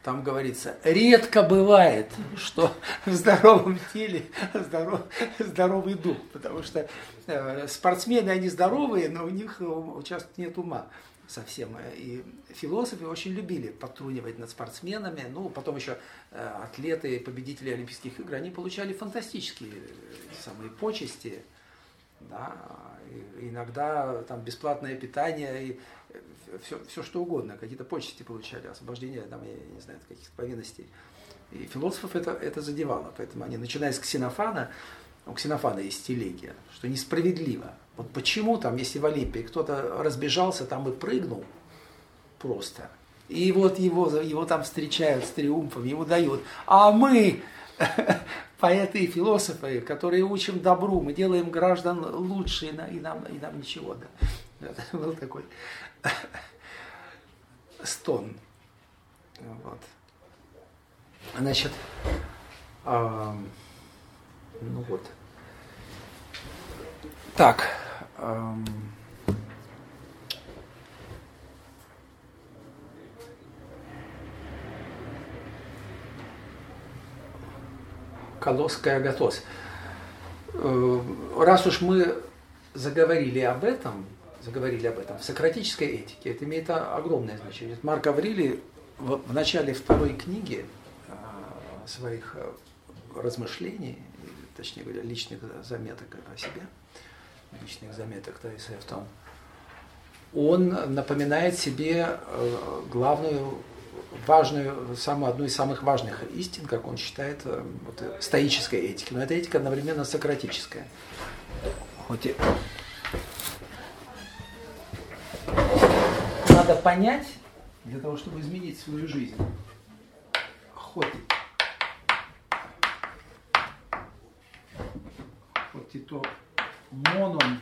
там говорится, редко бывает, что в здоровом теле здоров, здоровый дух, потому что э, спортсмены, они здоровые, но у них часто нет ума совсем. И философы очень любили подтрунивать над спортсменами. Ну, потом еще э, атлеты, победители Олимпийских игр, они получали фантастические э, самые почести. Да, иногда там бесплатное питание и все, все что угодно, какие-то почести получали, освобождение, там, я не знаю, каких-то повинностей. И философов это, это задевало, поэтому они, начиная с Ксенофана, у Ксенофана есть телегия, что несправедливо. Вот почему там, если в Олимпии кто-то разбежался там и прыгнул просто, и вот его, его там встречают с триумфом, ему дают, а мы, <laughs> поэты и философы, которые учим добру, мы делаем граждан лучше, и нам, и нам, и нам ничего. Да. Это <laughs> был такой <laughs> стон. Вот. Значит, э, ну вот. Так. Э, Колосская Агатос. Э, раз уж мы заговорили об этом, заговорили об этом, в сократической этике это имеет огромное значение. Марк Аврилий в, в начале второй книги э, своих э, размышлений, точнее говоря, личных заметок о себе, личных заметок ТСФ, там, он напоминает себе э, главную, важную, самую, одну из самых важных истин, как он считает, э, вот, стоической этики. Но эта этика одновременно сократическая. Хоть и надо понять, для того, чтобы изменить свою жизнь, хоть, хоть и то моном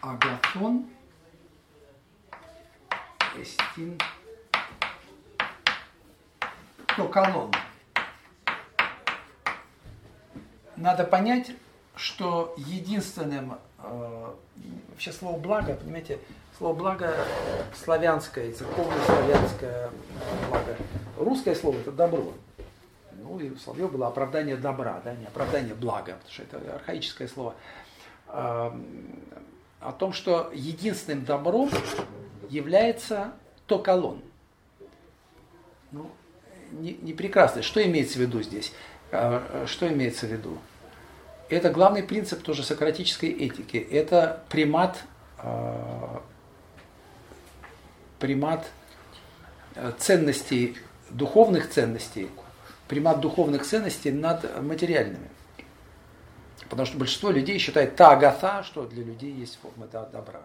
агатон эстин то колонн. Надо понять, что единственным э, вообще слово благо, понимаете, слово благо славянское, церковно-славянское благо. Русское слово это добро. Ну и у Соловьева было оправдание добра, да, не оправдание блага, потому что это архаическое слово. Э, о том, что единственным добром является токолон. Ну, не, не прекрасно. Что имеется в виду здесь? Э, что имеется в виду? Это главный принцип тоже сократической этики. Это примат, э, примат э, ценностей, духовных ценностей, примат духовных ценностей над материальными. Потому что большинство людей считает та агата, что для людей есть форма добра.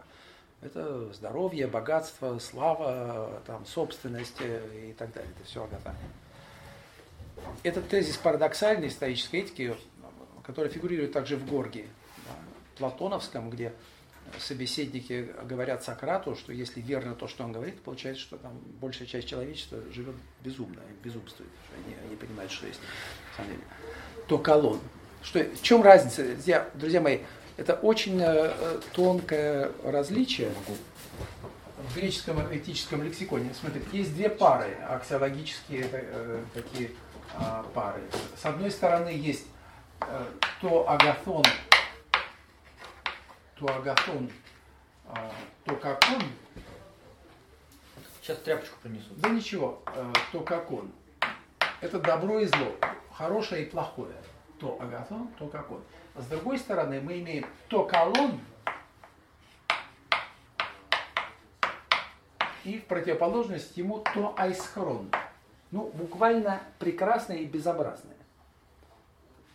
Это здоровье, богатство, слава, там, собственность и так далее. Это все агата. Этот тезис парадоксальной исторической этики которая фигурирует также в Горге, да, Платоновском, где собеседники говорят Сократу, что если верно то, что он говорит, получается, что там большая часть человечества живет безумно, безумствует, они не понимают, что есть на самом деле. То колонн. Что, в чем разница? Друзья, друзья мои, это очень э, тонкое различие в греческом этическом лексиконе. Смотрите, есть две пары, аксиологические э, такие э, пары. С одной стороны есть то агатон, то агатон, а, то как он. Сейчас тряпочку принесут. Да ничего, э, то как он. Это добро и зло, хорошее и плохое. То агатон, то как он. А с другой стороны, мы имеем то колон, и в противоположность ему то айсхрон. Ну, буквально прекрасное и безобразное.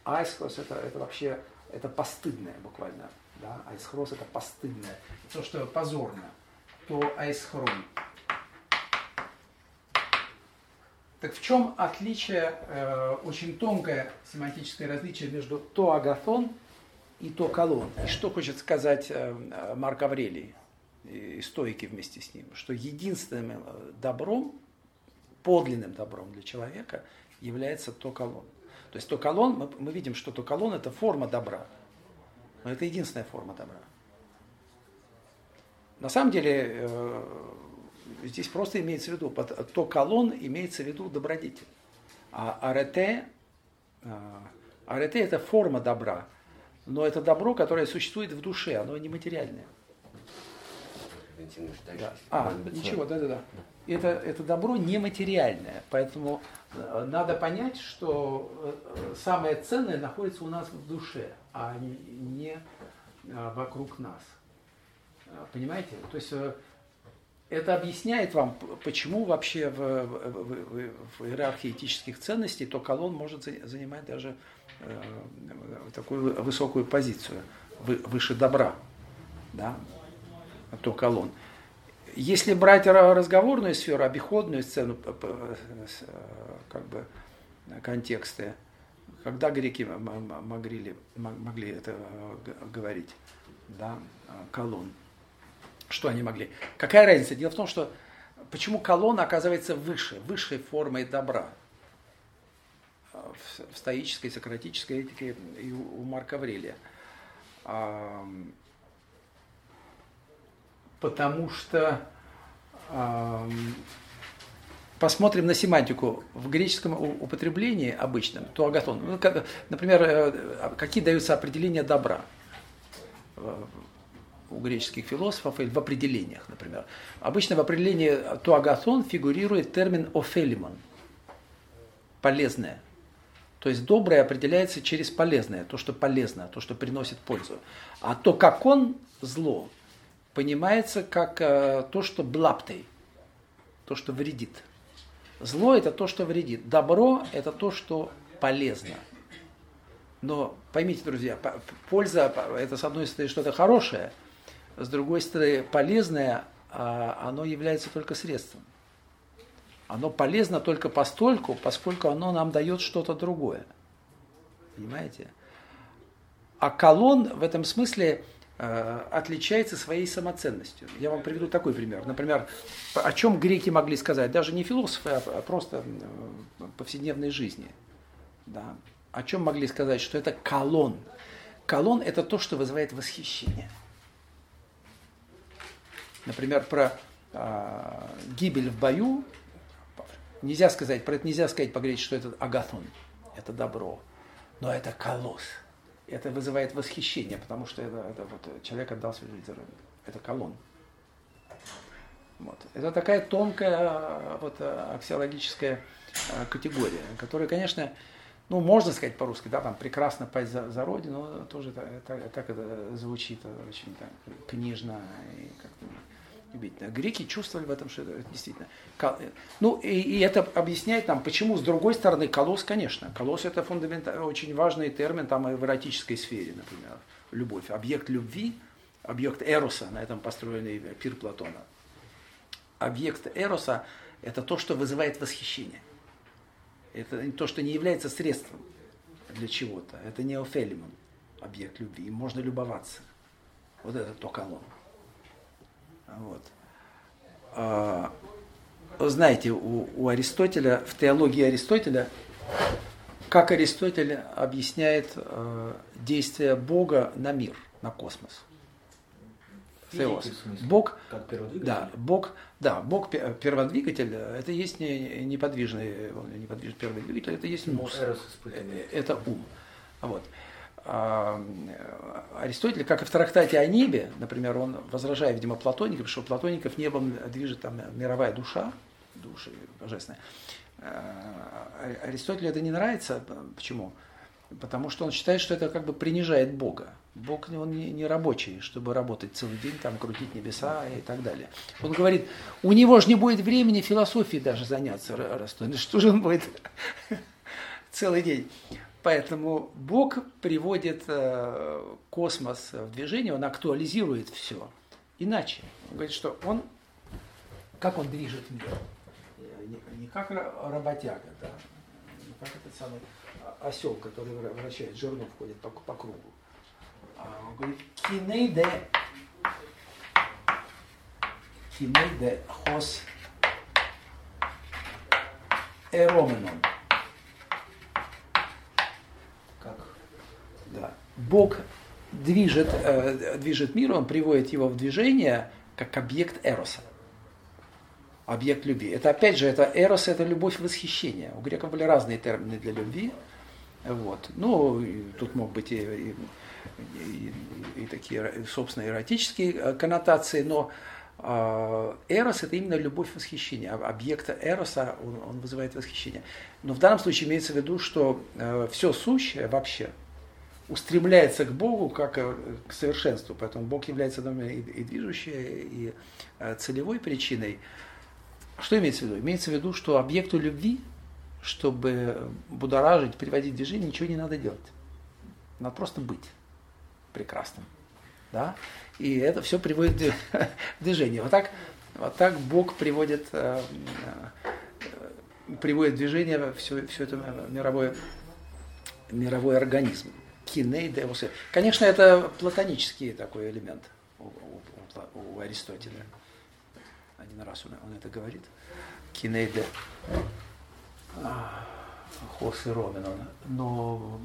Айсхрос это, это вообще это постыдное буквально. Да? Айсхрос это постыдное. То, что позорно, то айсхрон. Так в чем отличие, э, очень тонкое семантическое различие между то агатон и то колон? И что хочет сказать э, Марк Аврелий и стойки вместе с ним? Что единственным э, добром, подлинным добром для человека является то колон. То есть токолон, мы, мы видим, что токолон это форма добра. Но это единственная форма добра. На самом деле, э, здесь просто имеется в виду, то колон имеется в виду добродетель. А арете, а, арете это форма добра, но это добро, которое существует в душе, оно не материальное. Да. А, ничего, да-да-да. Это, это добро нематериальное, поэтому э, надо понять, что э, самое ценное находится у нас в душе, а не э, вокруг нас. Понимаете? То есть это объясняет вам, почему вообще в, в, в, в иерархии этических ценностей то колонн может занимать даже э, такую высокую позицию, выше добра, да, то колонн. Если брать разговорную сферу, обиходную сцену, как бы контексты, когда греки могли, могли это говорить, да, колонн, что они могли? Какая разница? Дело в том, что почему колонна оказывается выше, высшей формой добра в стоической, сократической этике и у Марка Аврелия. Потому что посмотрим на семантику. В греческом употреблении обычном, то агатон, ну, например, э, какие даются определения добра у греческих философов или в определениях, например. Обычно в определении туагатон фигурирует термин офелимон – полезное. То есть доброе определяется через полезное, то, что полезно, то, что приносит пользу. А то, как он зло, понимается как э, то, что блаптей, то, что вредит. Зло – это то, что вредит. Добро – это то, что полезно. Но поймите, друзья, польза – это, с одной стороны, что-то хорошее – с другой стороны, полезное, а, оно является только средством. Оно полезно только постольку, поскольку оно нам дает что-то другое. Понимаете? А колон в этом смысле отличается своей самоценностью. Я вам приведу такой пример. Например, о чем греки могли сказать, даже не философы, а просто в повседневной жизни. Да. О чем могли сказать, что это колон. Колон – это то, что вызывает восхищение – например, про э, гибель в бою, нельзя сказать, про это нельзя сказать по-гречески, что это агатон, это добро, но это колосс. Это вызывает восхищение, потому что это, это вот человек отдал свою жизнь за Это колонн. Вот. Это такая тонкая вот, аксиологическая категория, которая, конечно, ну, можно сказать по-русски, да, там прекрасно пасть за, за родину, но тоже так, так это звучит очень так, книжно и как-то удивительно. Греки чувствовали в этом, что это действительно. Ну, и, и это объясняет нам, почему, с другой стороны, колосс, конечно. Колосс это фундаментально, очень важный термин там в эротической сфере, например. Любовь. Объект любви, объект эроса, на этом построенный пир Платона. Объект эроса – это то, что вызывает восхищение. Это то, что не является средством для чего-то. Это не офелимон, объект любви. Им можно любоваться. Вот это то колонн. Вот. А, знаете, у, у Аристотеля, в теологии Аристотеля, как Аристотель объясняет э, действие Бога на мир, на космос. Теос. Бог, да, Бог, да, Бог перводвигатель, это есть не, неподвижный, неподвижный первый двигатель, это есть мус, э, это ум. Вот. А, Аристотель, как и в трактате о небе, например, он возражает, видимо, платоникам, что платоников небом движет там мировая душа, душа божественная. Аристотелю это не нравится. Почему? Потому что он считает, что это как бы принижает Бога. Бог он не, не рабочий, чтобы работать целый день, там, крутить небеса и так далее. Он говорит, у него же не будет времени философией даже заняться. Что же он будет <laughs> целый день? Поэтому Бог приводит э, космос в движение, он актуализирует все. Иначе. Он говорит, что он, как он движет мир? Не, не как работяга, да, не как этот самый осел, который вращает жерно, входит по, по кругу. А он говорит, кинейде, кинейде хос эроменон. Да. Бог движет, э, движет мир, он приводит его в движение как объект эроса. объект любви. Это опять же, это эрос, это любовь восхищения. У греков были разные термины для любви. Вот. Ну, тут мог быть и, и, и, и такие, собственно, эротические э, коннотации, но э, эрос это именно любовь восхищения. Объекта эроса он, он вызывает восхищение. Но в данном случае имеется в виду, что э, все сущее вообще устремляется к Богу как к совершенству. Поэтому Бог является и, и движущей, и э, целевой причиной. Что имеется в виду? Имеется в виду, что объекту любви, чтобы будоражить, приводить движение, ничего не надо делать. Надо просто быть прекрасным. Да? И это все приводит в движение. Вот так, вот так Бог приводит, э, э, приводит в движение все, все это мировое, мировой организм. Киней деусы. Конечно, это платонический такой элемент у, у, у Аристотеля один раз он, он это говорит, кинейде хос и ровен но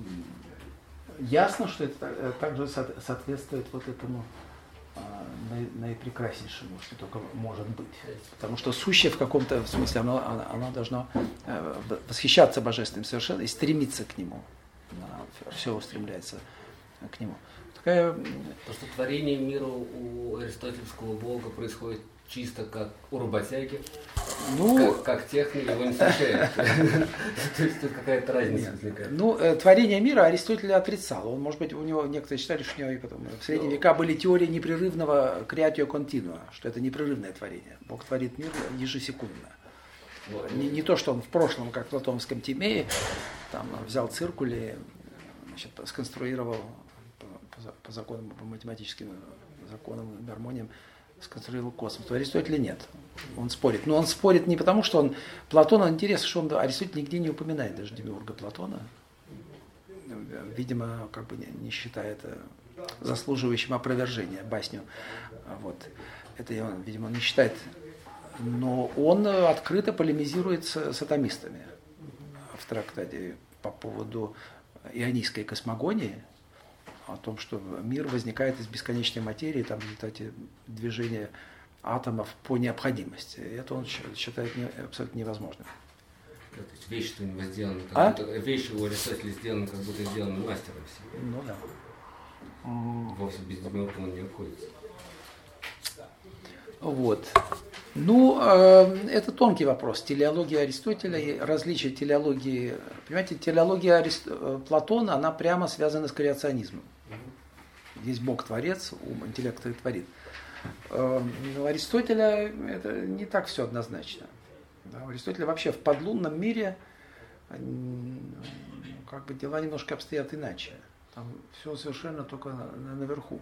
ясно, что это также соответствует вот этому а, наипрекраснейшему, что только может быть. Потому что сущее в каком-то смысле, оно, оно должно э, восхищаться божественным совершенно и стремиться к нему. Все устремляется к нему. Такая... Просто творение мира у аристотельского бога происходит чисто как у работяги, ну, как, как техник его не встречает. <laughs> То есть тут какая-то разница возникает. Ну, э, творение мира Аристотель отрицал. Он, может быть, у него некоторые считали, что у него потом в средние ну. века были теории непрерывного креатио континуа, что это непрерывное творение. Бог творит мир ежесекундно. Не, не то, что он в прошлом, как в Платонском Тимее, там взял циркули, значит, сконструировал по, по, по законам, по математическим законам, гармониям, сконструировал космос. У Аристотеля нет. Он спорит. Но он спорит не потому, что он... Платон, интересно, что он Аристотель нигде не упоминает даже демиурга Платона. Видимо, как бы не считая это заслуживающим опровержения басню. Вот. Это он, видимо, не считает. Но он открыто полемизирует с, атомистами в трактате по поводу ионийской космогонии, о том, что мир возникает из бесконечной материи, там, в результате движения атомов по необходимости. И это он считает не, абсолютно невозможным. То есть вещи-то у него сделаны, как а? будто, вещи у Аристотеля сделаны, как будто сделаны мастером себе. Ну да. Вовсе без демиурга он не обходится. Вот. Ну, э, это тонкий вопрос. Телеология Аристотеля и различие телеологии. Понимаете, телеология Арист... Э, Платона, она прямо связана с креационизмом. Есть Бог-творец, ум, интеллект творит. Э, у Аристотеля это не так все однозначно. У Аристотеля вообще в подлунном мире как бы дела немножко обстоят иначе. Там все совершенно только наверху.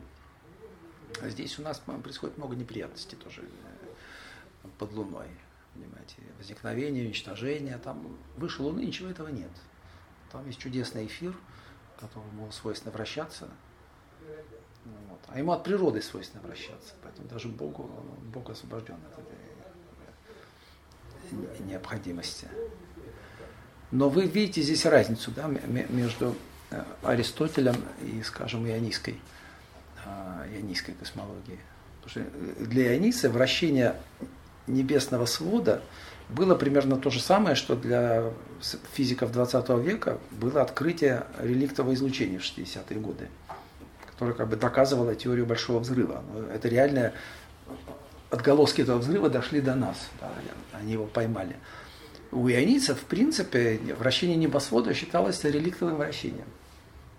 А здесь у нас происходит много неприятностей тоже под Луной. Понимаете, возникновение, уничтожение. Там выше Луны ничего этого нет. Там есть чудесный эфир, которому свойственно вращаться. Вот. А ему от природы свойственно вращаться. Поэтому даже Богу, Бог освобожден от этой необходимости. Но вы видите здесь разницу да, между э, Аристотелем и, скажем, ионийской а, ионийской космологии. Потому что для ионийца вращение небесного свода было примерно то же самое, что для физиков 20 века было открытие реликтового излучения в 60-е годы, которое как бы доказывало теорию большого взрыва. Это реальное отголоски этого взрыва дошли до нас, да, они его поймали. У ионийцев, в принципе, вращение небосвода считалось реликтовым вращением.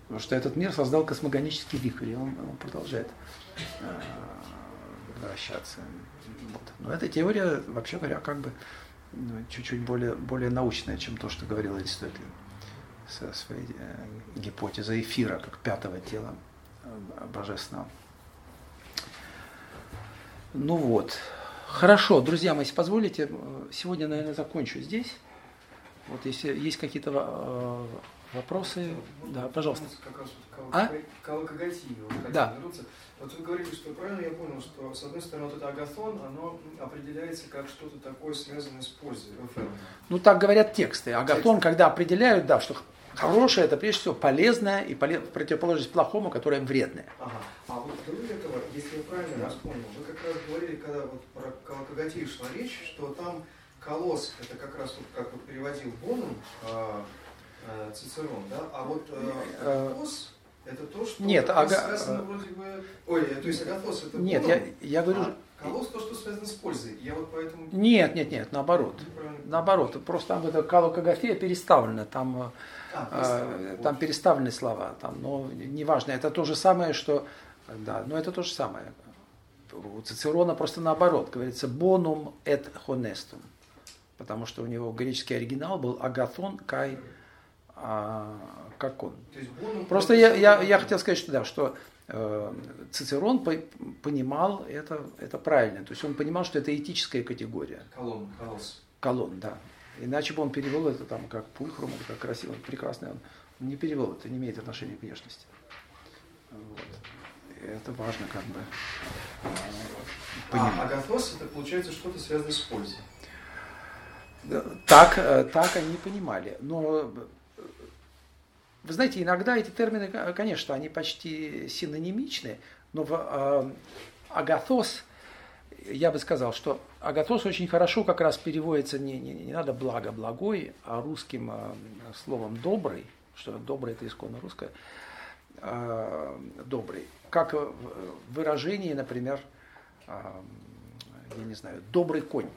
Потому что этот мир создал космогонический вихрь, и он, он продолжает э, вращаться. Вот. Но эта теория, вообще говоря, как бы ну, чуть-чуть более, более научная, чем то, что говорил Аристотель со своей э, гипотезой эфира, как пятого тела э, божественного. Ну вот. Хорошо, друзья мои, если позволите, э, сегодня, наверное, закончу здесь. Вот если есть какие-то э, Вопросы? Да, пожалуйста. Как раз вот а? к да. Вернуться. Вот вы говорите, что правильно я понял, что с одной стороны вот это агатон, оно определяется как что-то такое связанное с пользой. Ну так говорят тексты. Агатон, когда определяют, да, что Хорошее это прежде всего полезное и полез, противоположность плохому, которое вредное. Ага. А вот кроме этого, если я правильно да. вспомнил, вы как раз говорили, когда вот про колокогатив шла речь, что там колосс, это как раз вот как вот переводил Боном э, э, Цицерон, да, а вот э, агатос, это то, что Нет, ага... связано вроде бы... Ой, то есть агатос это Нет, я, я говорю... А колосс то, что связано с пользой. Я вот поэтому... Нет, нет, нет, наоборот. Наоборот, просто там это калокография переставлена, там, а, э, там переставлены слова, там, но неважно, это то же самое, что... Да, но это то же самое. У Цицерона просто наоборот, говорится bonum et honestum потому что у него греческий оригинал был агатон кай а, как он. Просто я, я, я хотел сказать, что да, что э, Цицерон по, понимал это, это правильно. То есть он понимал, что это этическая категория. Колон, колосс. Колон, да. Иначе бы он перевел это там как пульхрум, как красиво, прекрасно. Он не перевел, это не имеет отношения к внешности. Вот. Это важно как бы. Э, понимать. А агатос это получается что-то связанное с пользой. Так, э, так они понимали. Но вы знаете, иногда эти термины, конечно, они почти синонимичны, но в э, агатос, я бы сказал, что агатос очень хорошо как раз переводится, не, не, не надо благо, благой, а русским э, словом добрый, что добрый это исконно русское, э, добрый. Как выражение, например, я не знаю, добрый конь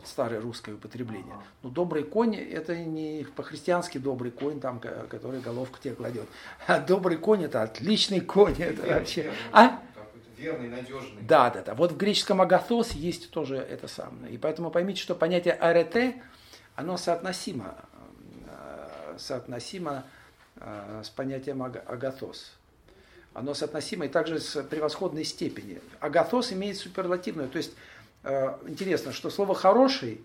вот старое русское употребление. Но добрый конь это не по-христиански добрый конь, там, который головку тебе кладет. А добрый конь это отличный конь. Это верный, вообще... Верный, а? Верный, надежный. Да, да, да. Вот в греческом агатос есть тоже это самое. И поэтому поймите, что понятие арете, оно соотносимо, э, соотносимо э, с понятием агатос. Оно соотносимо и также с превосходной степени. Агатос имеет суперлативную, то есть интересно, что слово «хороший»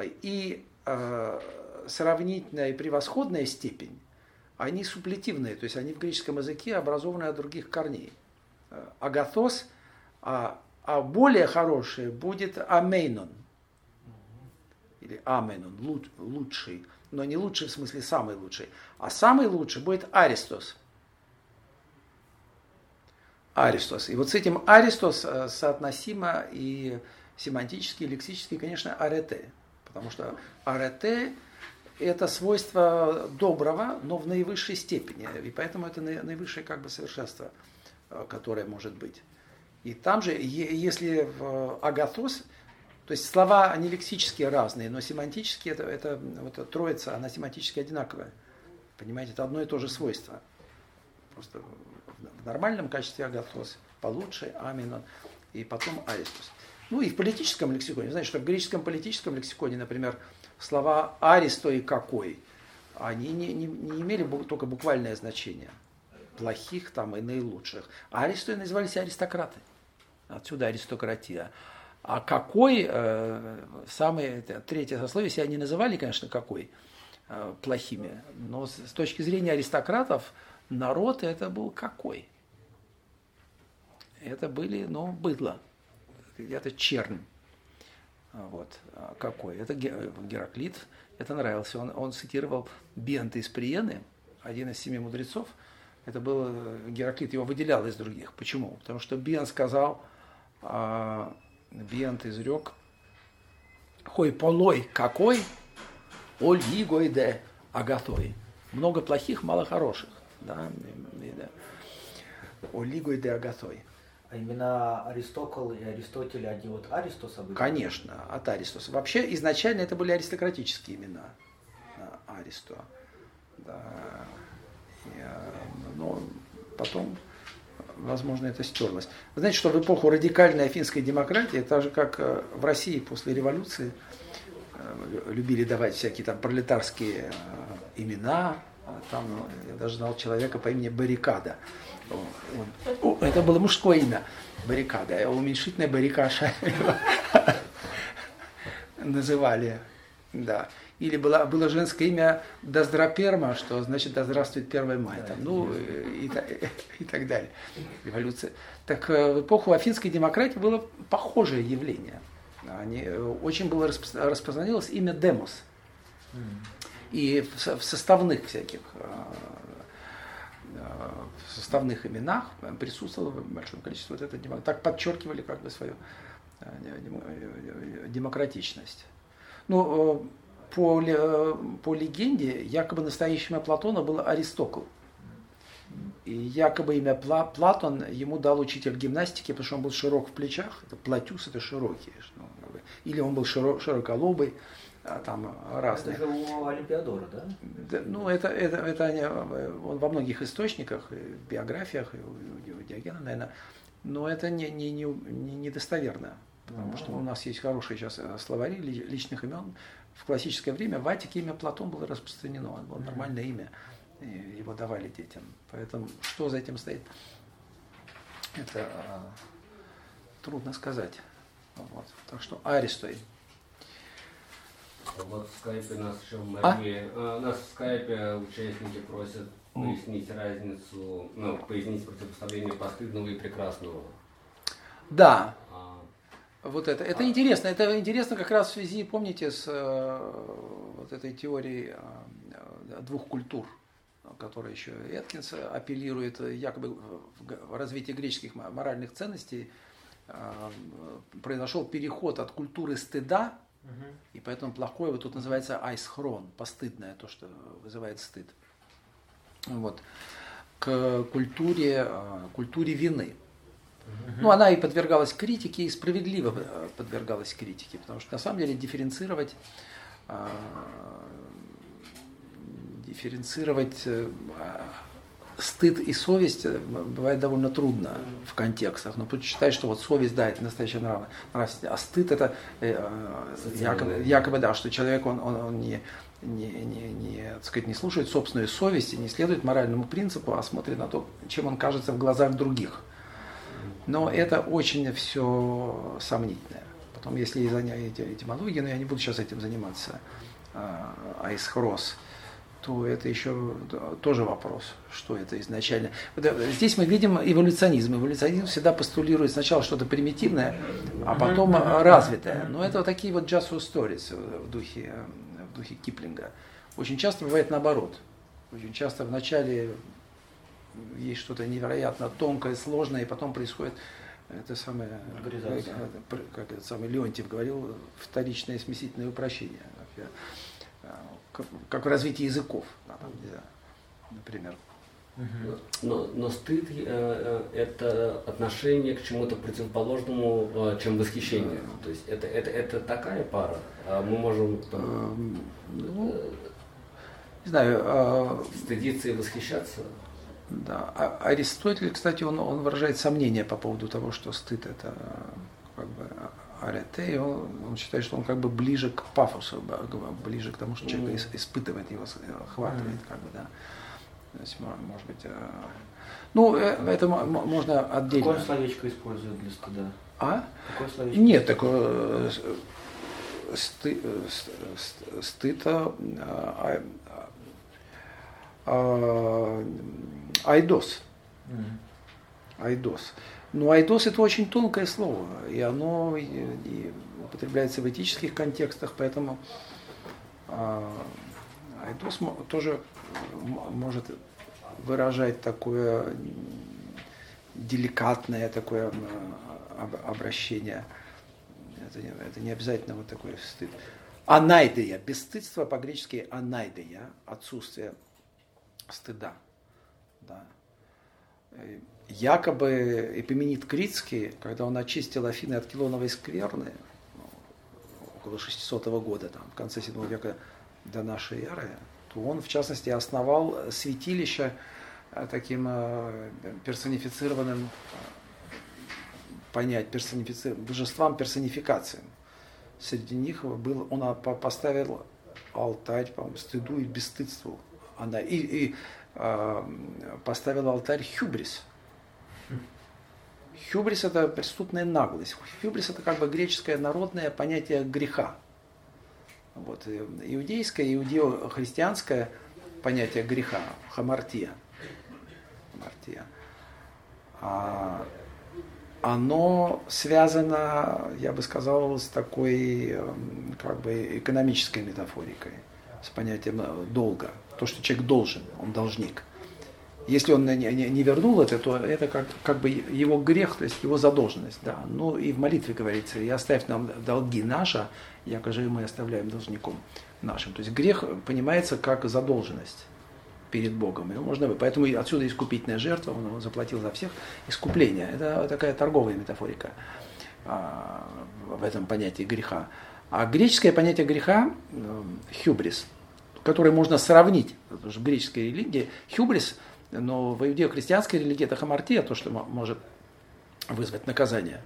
и э, сравнительная и превосходная степень, они суплетивные, то есть они в греческом языке образованы от других корней. Э, агатос, а, а более хорошее будет амейнон, или аменон, лучший, но не лучший в смысле самый лучший, а самый лучший будет аристос. Аристос. И вот с этим аристос соотносимо и семантический, лексический, конечно, арете. Потому что арете – это свойство доброго, но в наивысшей степени. И поэтому это наивысшее как бы совершенство, э, которое может быть. И там же, если в агатос, то есть слова, они лексические разные, но семантически это, это вот троица, она семантически одинаковая. Понимаете, это одно и то же свойство. Просто в нормальном качестве агатос получше, аминон, и потом аристос. Ну и в политическом лексиконе. Знаете, что в греческом политическом лексиконе, например, слова «аристо» и «какой», они не, не, не имели только буквальное значение. Плохих там и наилучших. Аристо назывались аристократы. Отсюда аристократия. А какой, э, самое третье сословие, себя не называли, конечно, какой э, плохими, но с, с точки зрения аристократов, народ это был какой? Это были, ну, быдло это чернь. Вот. А какой? Это Гераклит. Это нравился. Он, он цитировал Бента из Приены, один из семи мудрецов. Это был э, Гераклит, его выделял из других. Почему? Потому что Бен сказал, а, Бент изрек, хой полой какой, оль де агатой. Много плохих, мало хороших. Да? Оль игой де агатой. А именно Аристокл и Аристотель, они от Аристоса были? Конечно, от Аристоса. Вообще изначально это были аристократические имена. Аристо. Да. Э, но потом, возможно, это стерлось. Вы знаете, что в эпоху радикальной афинской демократии, так же как э, в России после революции, э, любили давать всякие там пролетарские имена. А там я даже знал человека по имени Баррикада это было мужское имя, баррикада, уменьшительная баррикаша называли, да. Или было, было женское имя Доздраперма, что значит да здравствует 1 мая, там, ну и, и, и так далее. Революция. Так э, в эпоху афинской демократии было похожее явление. Они, э, очень было распознавалось имя Демос. и в составных всяких в составных именах присутствовало большое количество вот этого, так подчеркивали как бы свою демократичность. Ну, по, по легенде, якобы настоящим имя Платона было Аристокл. И якобы имя Пла, Платон ему дал учитель гимнастики, потому что он был широк в плечах. Это платюс, это широкий. Или он был широк, широколобый, там разные. Это у Олимпиадора, да? да ну, это, это, это они, он во многих источниках, в биографиях, у, у Диогена, наверное, но это не, не, не, не недостоверно. Потому что у нас есть хорошие сейчас э, словари личных имен. В классическое время в Атике имя Платон было распространено, это было нормальное имя, его давали детям. Поэтому что за этим стоит, это а, трудно сказать. Вот. Так что Аристой. Вот в скайпе нас еще Мария, а? нас в скайпе участники просят пояснить разницу, ну, пояснить противопоставление постыдного и прекрасного. Да, вот это. Это интересно. Это интересно как раз в связи, помните, с э, вот этой теорией э, двух культур, которая еще Эткинс апеллирует якобы в развитии греческих моральных ценностей э, произошел переход от культуры стыда, и поэтому плохое вот тут называется айсхрон, постыдное, то, что вызывает стыд. Вот. К культуре, культуре вины. Ну, она и подвергалась критике, и справедливо э, подвергалась критике, потому что на самом деле дифференцировать, а, дифференцировать э, стыд и совесть э, бывает довольно трудно в контекстах. Но тут считать, что вот совесть, да, это настоящая нравственность, а стыд это якобы, якобы, да, что человек, он, он, он не, не, не, не, так сказать, не слушает собственную совесть и не следует моральному принципу, а смотрит на то, чем он кажется в глазах других. Но это очень все сомнительное. Потом, если занять этимологией, но я не буду сейчас этим заниматься, а, айсхрос, то это еще тоже вопрос, что это изначально. Э, здесь мы видим эволюционизм. Эволюционизм всегда постулирует сначала что-то примитивное, а потом развитое. Но это вот такие вот just for stories в духе, в духе Киплинга. Очень часто бывает наоборот. Очень часто в начале есть что-то невероятно тонкое, сложное, и потом происходит это самое, как, как это самый Леонтьев говорил, вторичное смесительное упрощение, как, как в развитии языков, например. Но, но стыд э, э, это отношение к чему-то противоположному, э, чем восхищение. То есть это, это, это такая пара. А мы можем там, эм, ну, не знаю, а стыдиться и восхищаться. Да. А Аристотель, кстати, он, он выражает сомнения по поводу того, что стыд это как бы арете, он, он считает, что он как бы ближе к пафосу, ближе к тому, что человек mm. испытывает его, охватывает, mm. как бы, да. То есть, может быть, э, ну, э, это можно отдельно. Какое словечко используют для стыда? А? Какое словечко? Нет, такое сты, стыд, а, а, айдос. Айдос. Но айдос это очень тонкое слово, и оно и употребляется в этических контекстах, поэтому а, айдос тоже может выражать такое деликатное такое обращение. Это не, это не обязательно вот такой стыд. Анайдея, бесстыдство по-гречески анайдея, отсутствие стыда. Да. Якобы Эпименит Критский, когда он очистил Афины от Килоновой скверны, ну, около 600 года, там, в конце 7 века до нашей эры, то он, в частности, основал святилище э, таким э, персонифицированным э, понять, персонифици... божествам персонификациям. Среди них был, он поставил алтарь, по-моему, стыду и бесстыдству. Она, и, и поставил алтарь хюбрис. Хюбрис это преступная наглость. Хюбрис это как бы греческое народное понятие греха. Вот, иудейское, иудео-христианское понятие греха, хамартия. хамартия. А, оно связано, я бы сказал, с такой как бы экономической метафорикой. с понятием э, долга. То, что человек должен, он должник. Если он не, не, не вернул это, то это как, как бы его грех, то есть его задолженность. Да. Ну и в молитве говорится, и оставь нам долги наши, якоже мы оставляем должником нашим. То есть грех понимается как задолженность перед Богом. Его можно, поэтому отсюда искупительная жертва, он заплатил за всех. Искупление – это такая торговая метафорика а, в этом понятии греха. А греческое понятие греха э, – хюбрис, которое можно сравнить, потому в греческой религии хюбрис, но в иудео-христианской религии это хамартия, то, что может вызвать наказание,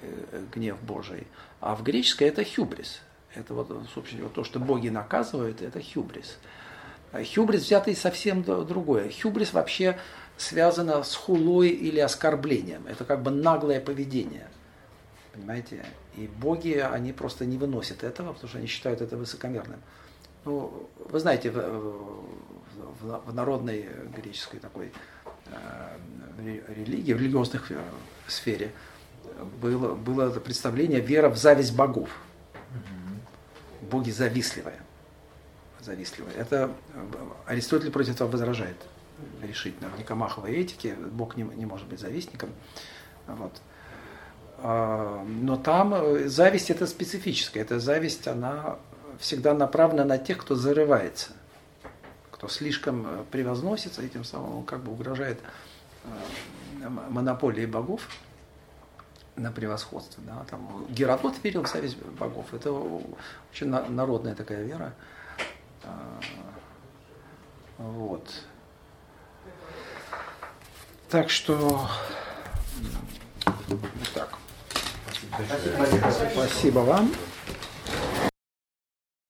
э, гнев Божий. А в греческой это хюбрис. Это вот, собственно, то, что боги наказывают, это хюбрис. Хюбрис взятый совсем другое. Хюбрис вообще связано с хулой или оскорблением. Это как бы наглое поведение. Понимаете? И боги, они просто не выносят этого, потому что они считают это высокомерным. Ну, вы знаете, в, народной греческой такой э, религии, в религиозных э, сфере было, было представление вера в зависть богов. Боги завистливые завистливый. Это э, Аристотель против этого возражает решительно. В Никомаховой этике Бог не, не может быть завистником. Вот. А, но там э, зависть это специфическая. Эта зависть, она всегда направлена на тех, кто зарывается, кто слишком э, превозносится, и тем самым он как бы угрожает монополии богов на превосходство. Да? Там, Геродот верил в зависть богов. Это очень народная такая вера. А, вот. Так что вот так. Спасибо, Спасибо вам.